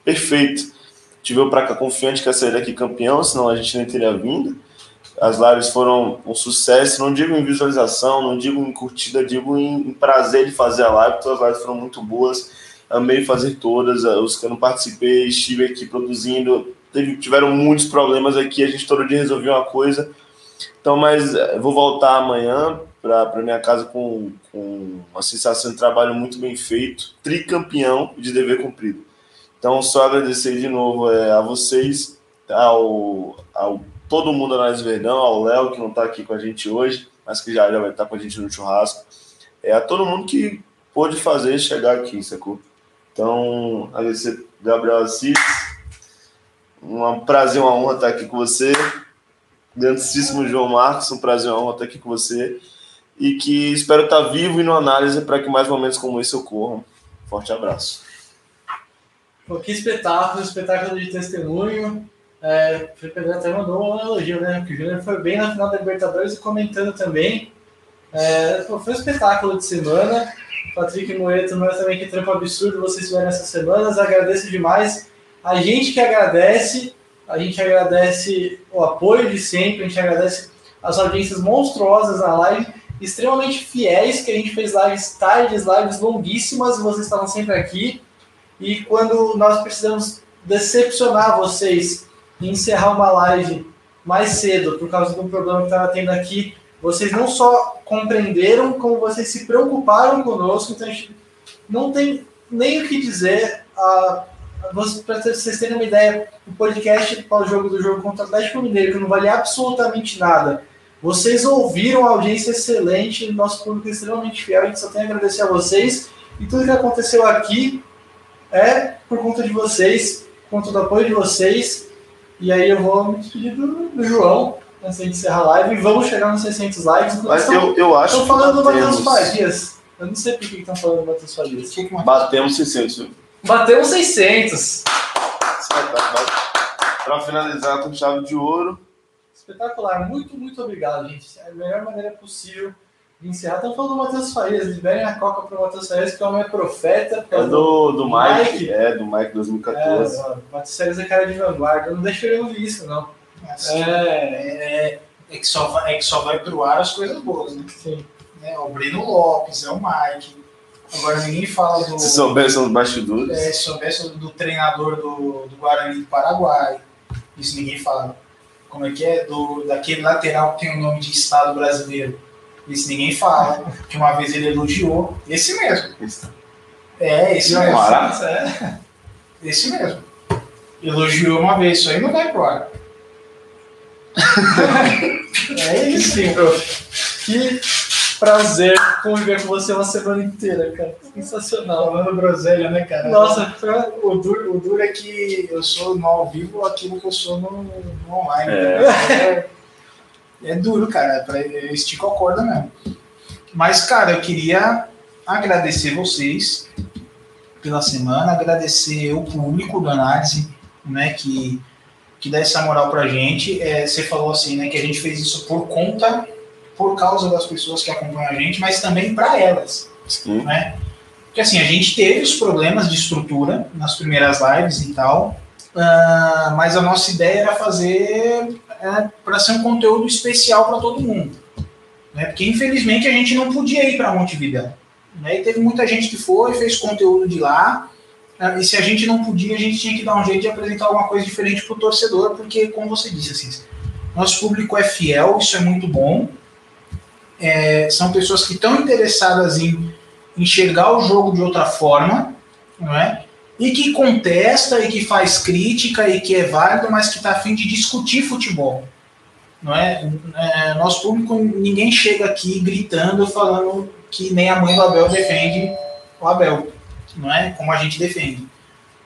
perfeito. Tive para cá confiante que ia sair daqui campeão, senão a gente nem teria vindo. As lives foram um sucesso, não digo em visualização, não digo em curtida, digo em, prazer de fazer a live, todas as lives foram muito boas, amei fazer todas, os que eu não participei, estive aqui produzindo, teve, tiveram muitos problemas aqui, a gente todo dia resolveu uma coisa, então, mas eh, vou voltar amanhã para minha casa com, com uma sensação de trabalho muito bem feito, tricampeão de dever cumprido. Então, só agradecer de novo é, a vocês, ao, ao todo mundo na Verdão, ao Léo, que não está aqui com a gente hoje, mas que já, já vai estar com a gente no churrasco, é a todo mundo que pôde fazer chegar aqui, sacou? Então, agradecer Gabriel Assis, um prazer, uma honra estar aqui com você. Grandíssimo João Marcos, um prazer, uma honra estar aqui com você. E que espero estar vivo e no análise para que mais momentos como esse ocorram. Forte abraço. Pô, que espetáculo, espetáculo de testemunho. É, o Felipe André até mandou um elogio, né? Porque o Júnior foi bem na final da Libertadores e comentando também. É, foi um espetáculo de semana. Patrick Moreto, mas também que trampo absurdo vocês tiveram essas semanas. Agradeço demais. A gente que agradece, a gente agradece o apoio de sempre, a gente agradece as audiências monstruosas na live, extremamente fiéis, que a gente fez lives tardes, lives longuíssimas, e vocês estavam sempre aqui. E quando nós precisamos decepcionar vocês e encerrar uma live mais cedo por causa do problema que estava tendo aqui, vocês não só compreenderam, como vocês se preocuparam conosco, então a gente não tem nem o que dizer. para vocês terem uma ideia, o podcast para o jogo do jogo contra o Atlético Mineiro, que não vale absolutamente nada. Vocês ouviram a audiência excelente, nosso público é extremamente fiel, a gente só tem a agradecer a vocês. E tudo que aconteceu aqui é por conta de vocês, por conta do apoio de vocês. E aí eu vou me despedir do, do João, antes de encerrar a live, e vamos chegar nos 600 likes. Mas estão, eu, eu acho Estão falando do Matheus Farias. Eu não sei por que estão falando do Matheus Farias. Que que Batemos 600. Batemos 600. Para finalizar com chave de ouro. Espetacular. Muito, muito obrigado, gente. É a melhor maneira possível encerrar. Estamos falando do Matheus Farias. Liberem a coca para o Matheus Farias, que é o meu profeta. É do, do Mike, Mike. É, do Mike 2014. É, o Matheus Farias é cara de vanguarda. Eu não deixo ele ouvir isso, não. É, é, é, que só vai, é que só vai pro ar as coisas boas, né? Sim. É, o Breno Lopes, é o Mike. Agora ninguém fala do. Se soubesse os bastidores. É, se soubesse do treinador do, do Guarani do Paraguai. Isso ninguém fala. Como é que é? Do, daquele lateral que tem o nome de Estado brasileiro. Isso ninguém fala. Que uma vez ele elogiou. Esse mesmo. É, esse mesmo. É. Esse mesmo. Elogiou uma vez, isso aí não vai ar. *laughs* é isso prof. Que prazer conviver com você uma semana inteira, cara. Sensacional. Falando groselha, né, cara? Nossa, foi O duro, o duro é que eu sou no ao vivo aquilo que eu sou no, no online. É. É, é duro, cara. Pra, eu estico a corda mesmo. Mas, cara, eu queria agradecer vocês pela semana, agradecer o público do análise, né, que, que dá essa moral pra gente. É, você falou assim, né, que a gente fez isso por conta, por causa das pessoas que acompanham a gente, mas também para elas Sim. né? Porque assim, a gente teve os problemas de estrutura nas primeiras lives e tal, ah, mas a nossa ideia era fazer para ser um conteúdo especial para todo mundo. Né? Porque infelizmente a gente não podia ir para Montevideo. Né? E teve muita gente que foi, fez conteúdo de lá, ah, e se a gente não podia, a gente tinha que dar um jeito de apresentar alguma coisa diferente para o torcedor, porque, como você disse, assim, nosso público é fiel, isso é muito bom. É, são pessoas que estão interessadas em enxergar o jogo de outra forma, não é? E que contesta e que faz crítica e que é válido, mas que está a fim de discutir futebol, não é? é? Nosso público, ninguém chega aqui gritando, falando que nem a mãe do Abel defende o Abel, não é? Como a gente defende.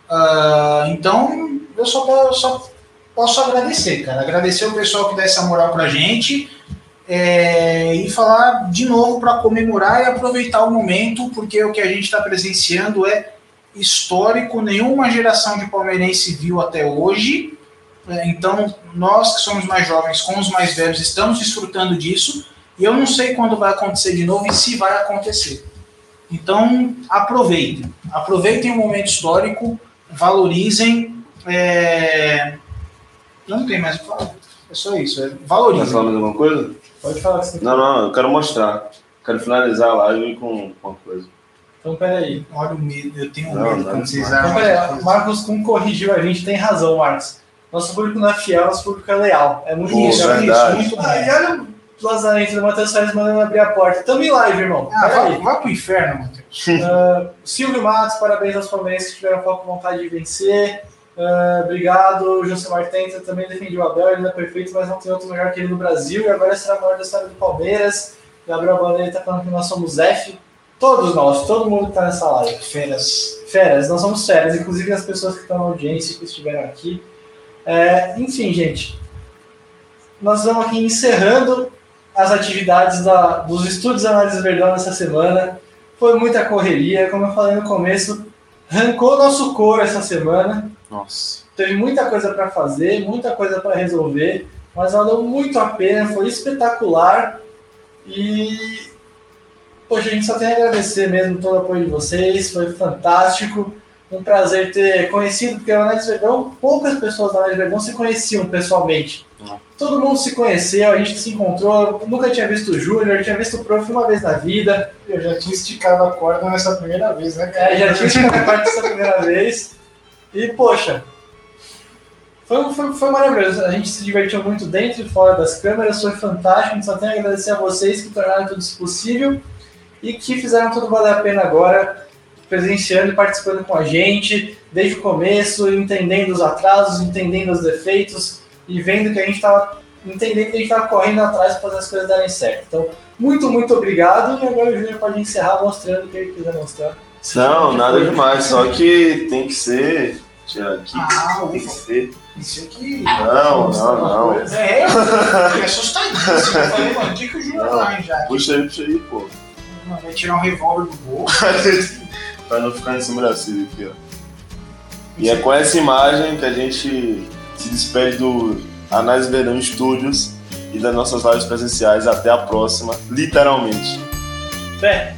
Ah, então, eu só, eu só posso agradecer, cara. Agradecer o pessoal que dá essa moral pra gente. É, e falar de novo para comemorar e aproveitar o momento, porque o que a gente está presenciando é histórico, nenhuma geração de palmeirense viu até hoje. É, então, nós que somos mais jovens com os mais velhos estamos desfrutando disso, e eu não sei quando vai acontecer de novo e se vai acontecer. Então, aproveitem. Aproveitem o momento histórico, valorizem. É... Não tem mais o que falar. É só isso. É... Quer Valorizem. falar mais alguma coisa? Pode falar que você Não, não, eu quero mostrar. Quero finalizar a live com uma coisa. Então, peraí. Olha o medo, eu tenho Não, medo não, quando vocês. Então, peraí. Marcos Kuhn corrigiu a gente, tem razão, Marcos. Nosso público não é fiel, nosso público é leal. É muito Pô, isso, é muito. Ah, e olha o Lazarento do Matheus Salles mandando abrir a porta. Tamo em live, irmão. Ah, vai, vai pro inferno, Matheus. Ah, Silvio Matos, parabéns aos palmeirenses que tiveram foco e vontade de vencer. Ah, obrigado. Josemar Tenta também defendeu o Abel, ele não é perfeito, mas não tem outro melhor que ele no Brasil. E agora será a maior da história do Palmeiras. Gabriel Bandeira está falando que nós somos F. Todos nós, todo mundo que está nessa live. Feras. Feras, nós somos feras, inclusive as pessoas que estão na audiência, que estiveram aqui. É, enfim, gente, nós vamos aqui encerrando as atividades da- dos estudos de análise verdade nessa semana. Foi muita correria, como eu falei no começo, arrancou nosso couro essa semana. Nossa. Teve muita coisa para fazer, muita coisa para resolver, mas valeu muito a pena, foi espetacular. E poxa, a gente só tem a agradecer mesmo todo o apoio de vocês, foi fantástico. Um prazer ter conhecido, porque a Análise Verdão, poucas pessoas da Análise Verdão se conheciam pessoalmente. Não. Todo mundo se conheceu, a gente se encontrou. Nunca tinha visto o Júnior, tinha visto o Prof uma vez na vida. Eu já tinha esticado a corda nessa primeira vez, né, cara? É, já tinha chegado a parte dessa primeira vez. E, poxa, foi, foi, foi maravilhoso. A gente se divertiu muito dentro e fora das câmeras, foi fantástico. A gente só tem a agradecer a vocês que tornaram tudo isso possível e que fizeram tudo valer a pena agora, presenciando e participando com a gente, desde o começo, entendendo os atrasos, entendendo os defeitos e vendo que a gente estava entendendo que a gente estava correndo atrás para fazer as coisas darem certo. Então, muito, muito obrigado. E agora o Júnior pode encerrar mostrando o que ele quiser mostrar. Não, nada demais, só que tem que ser. Tia, aqui, Ah, tem que ser. Isso aqui. Não, não, não. É, fiquei assustadíssimo. Eu falei, mano, o que, que o Júnior Não. vai já? Puxa aí, puxa aí, pô. Mano, vai tirar um revólver do bolso. *laughs* pra não ficar em cima da Cida aqui, ó. E é com essa imagem que a gente se despede do Análise Verão Studios e das nossas lives presenciais. Até a próxima, literalmente. Fé!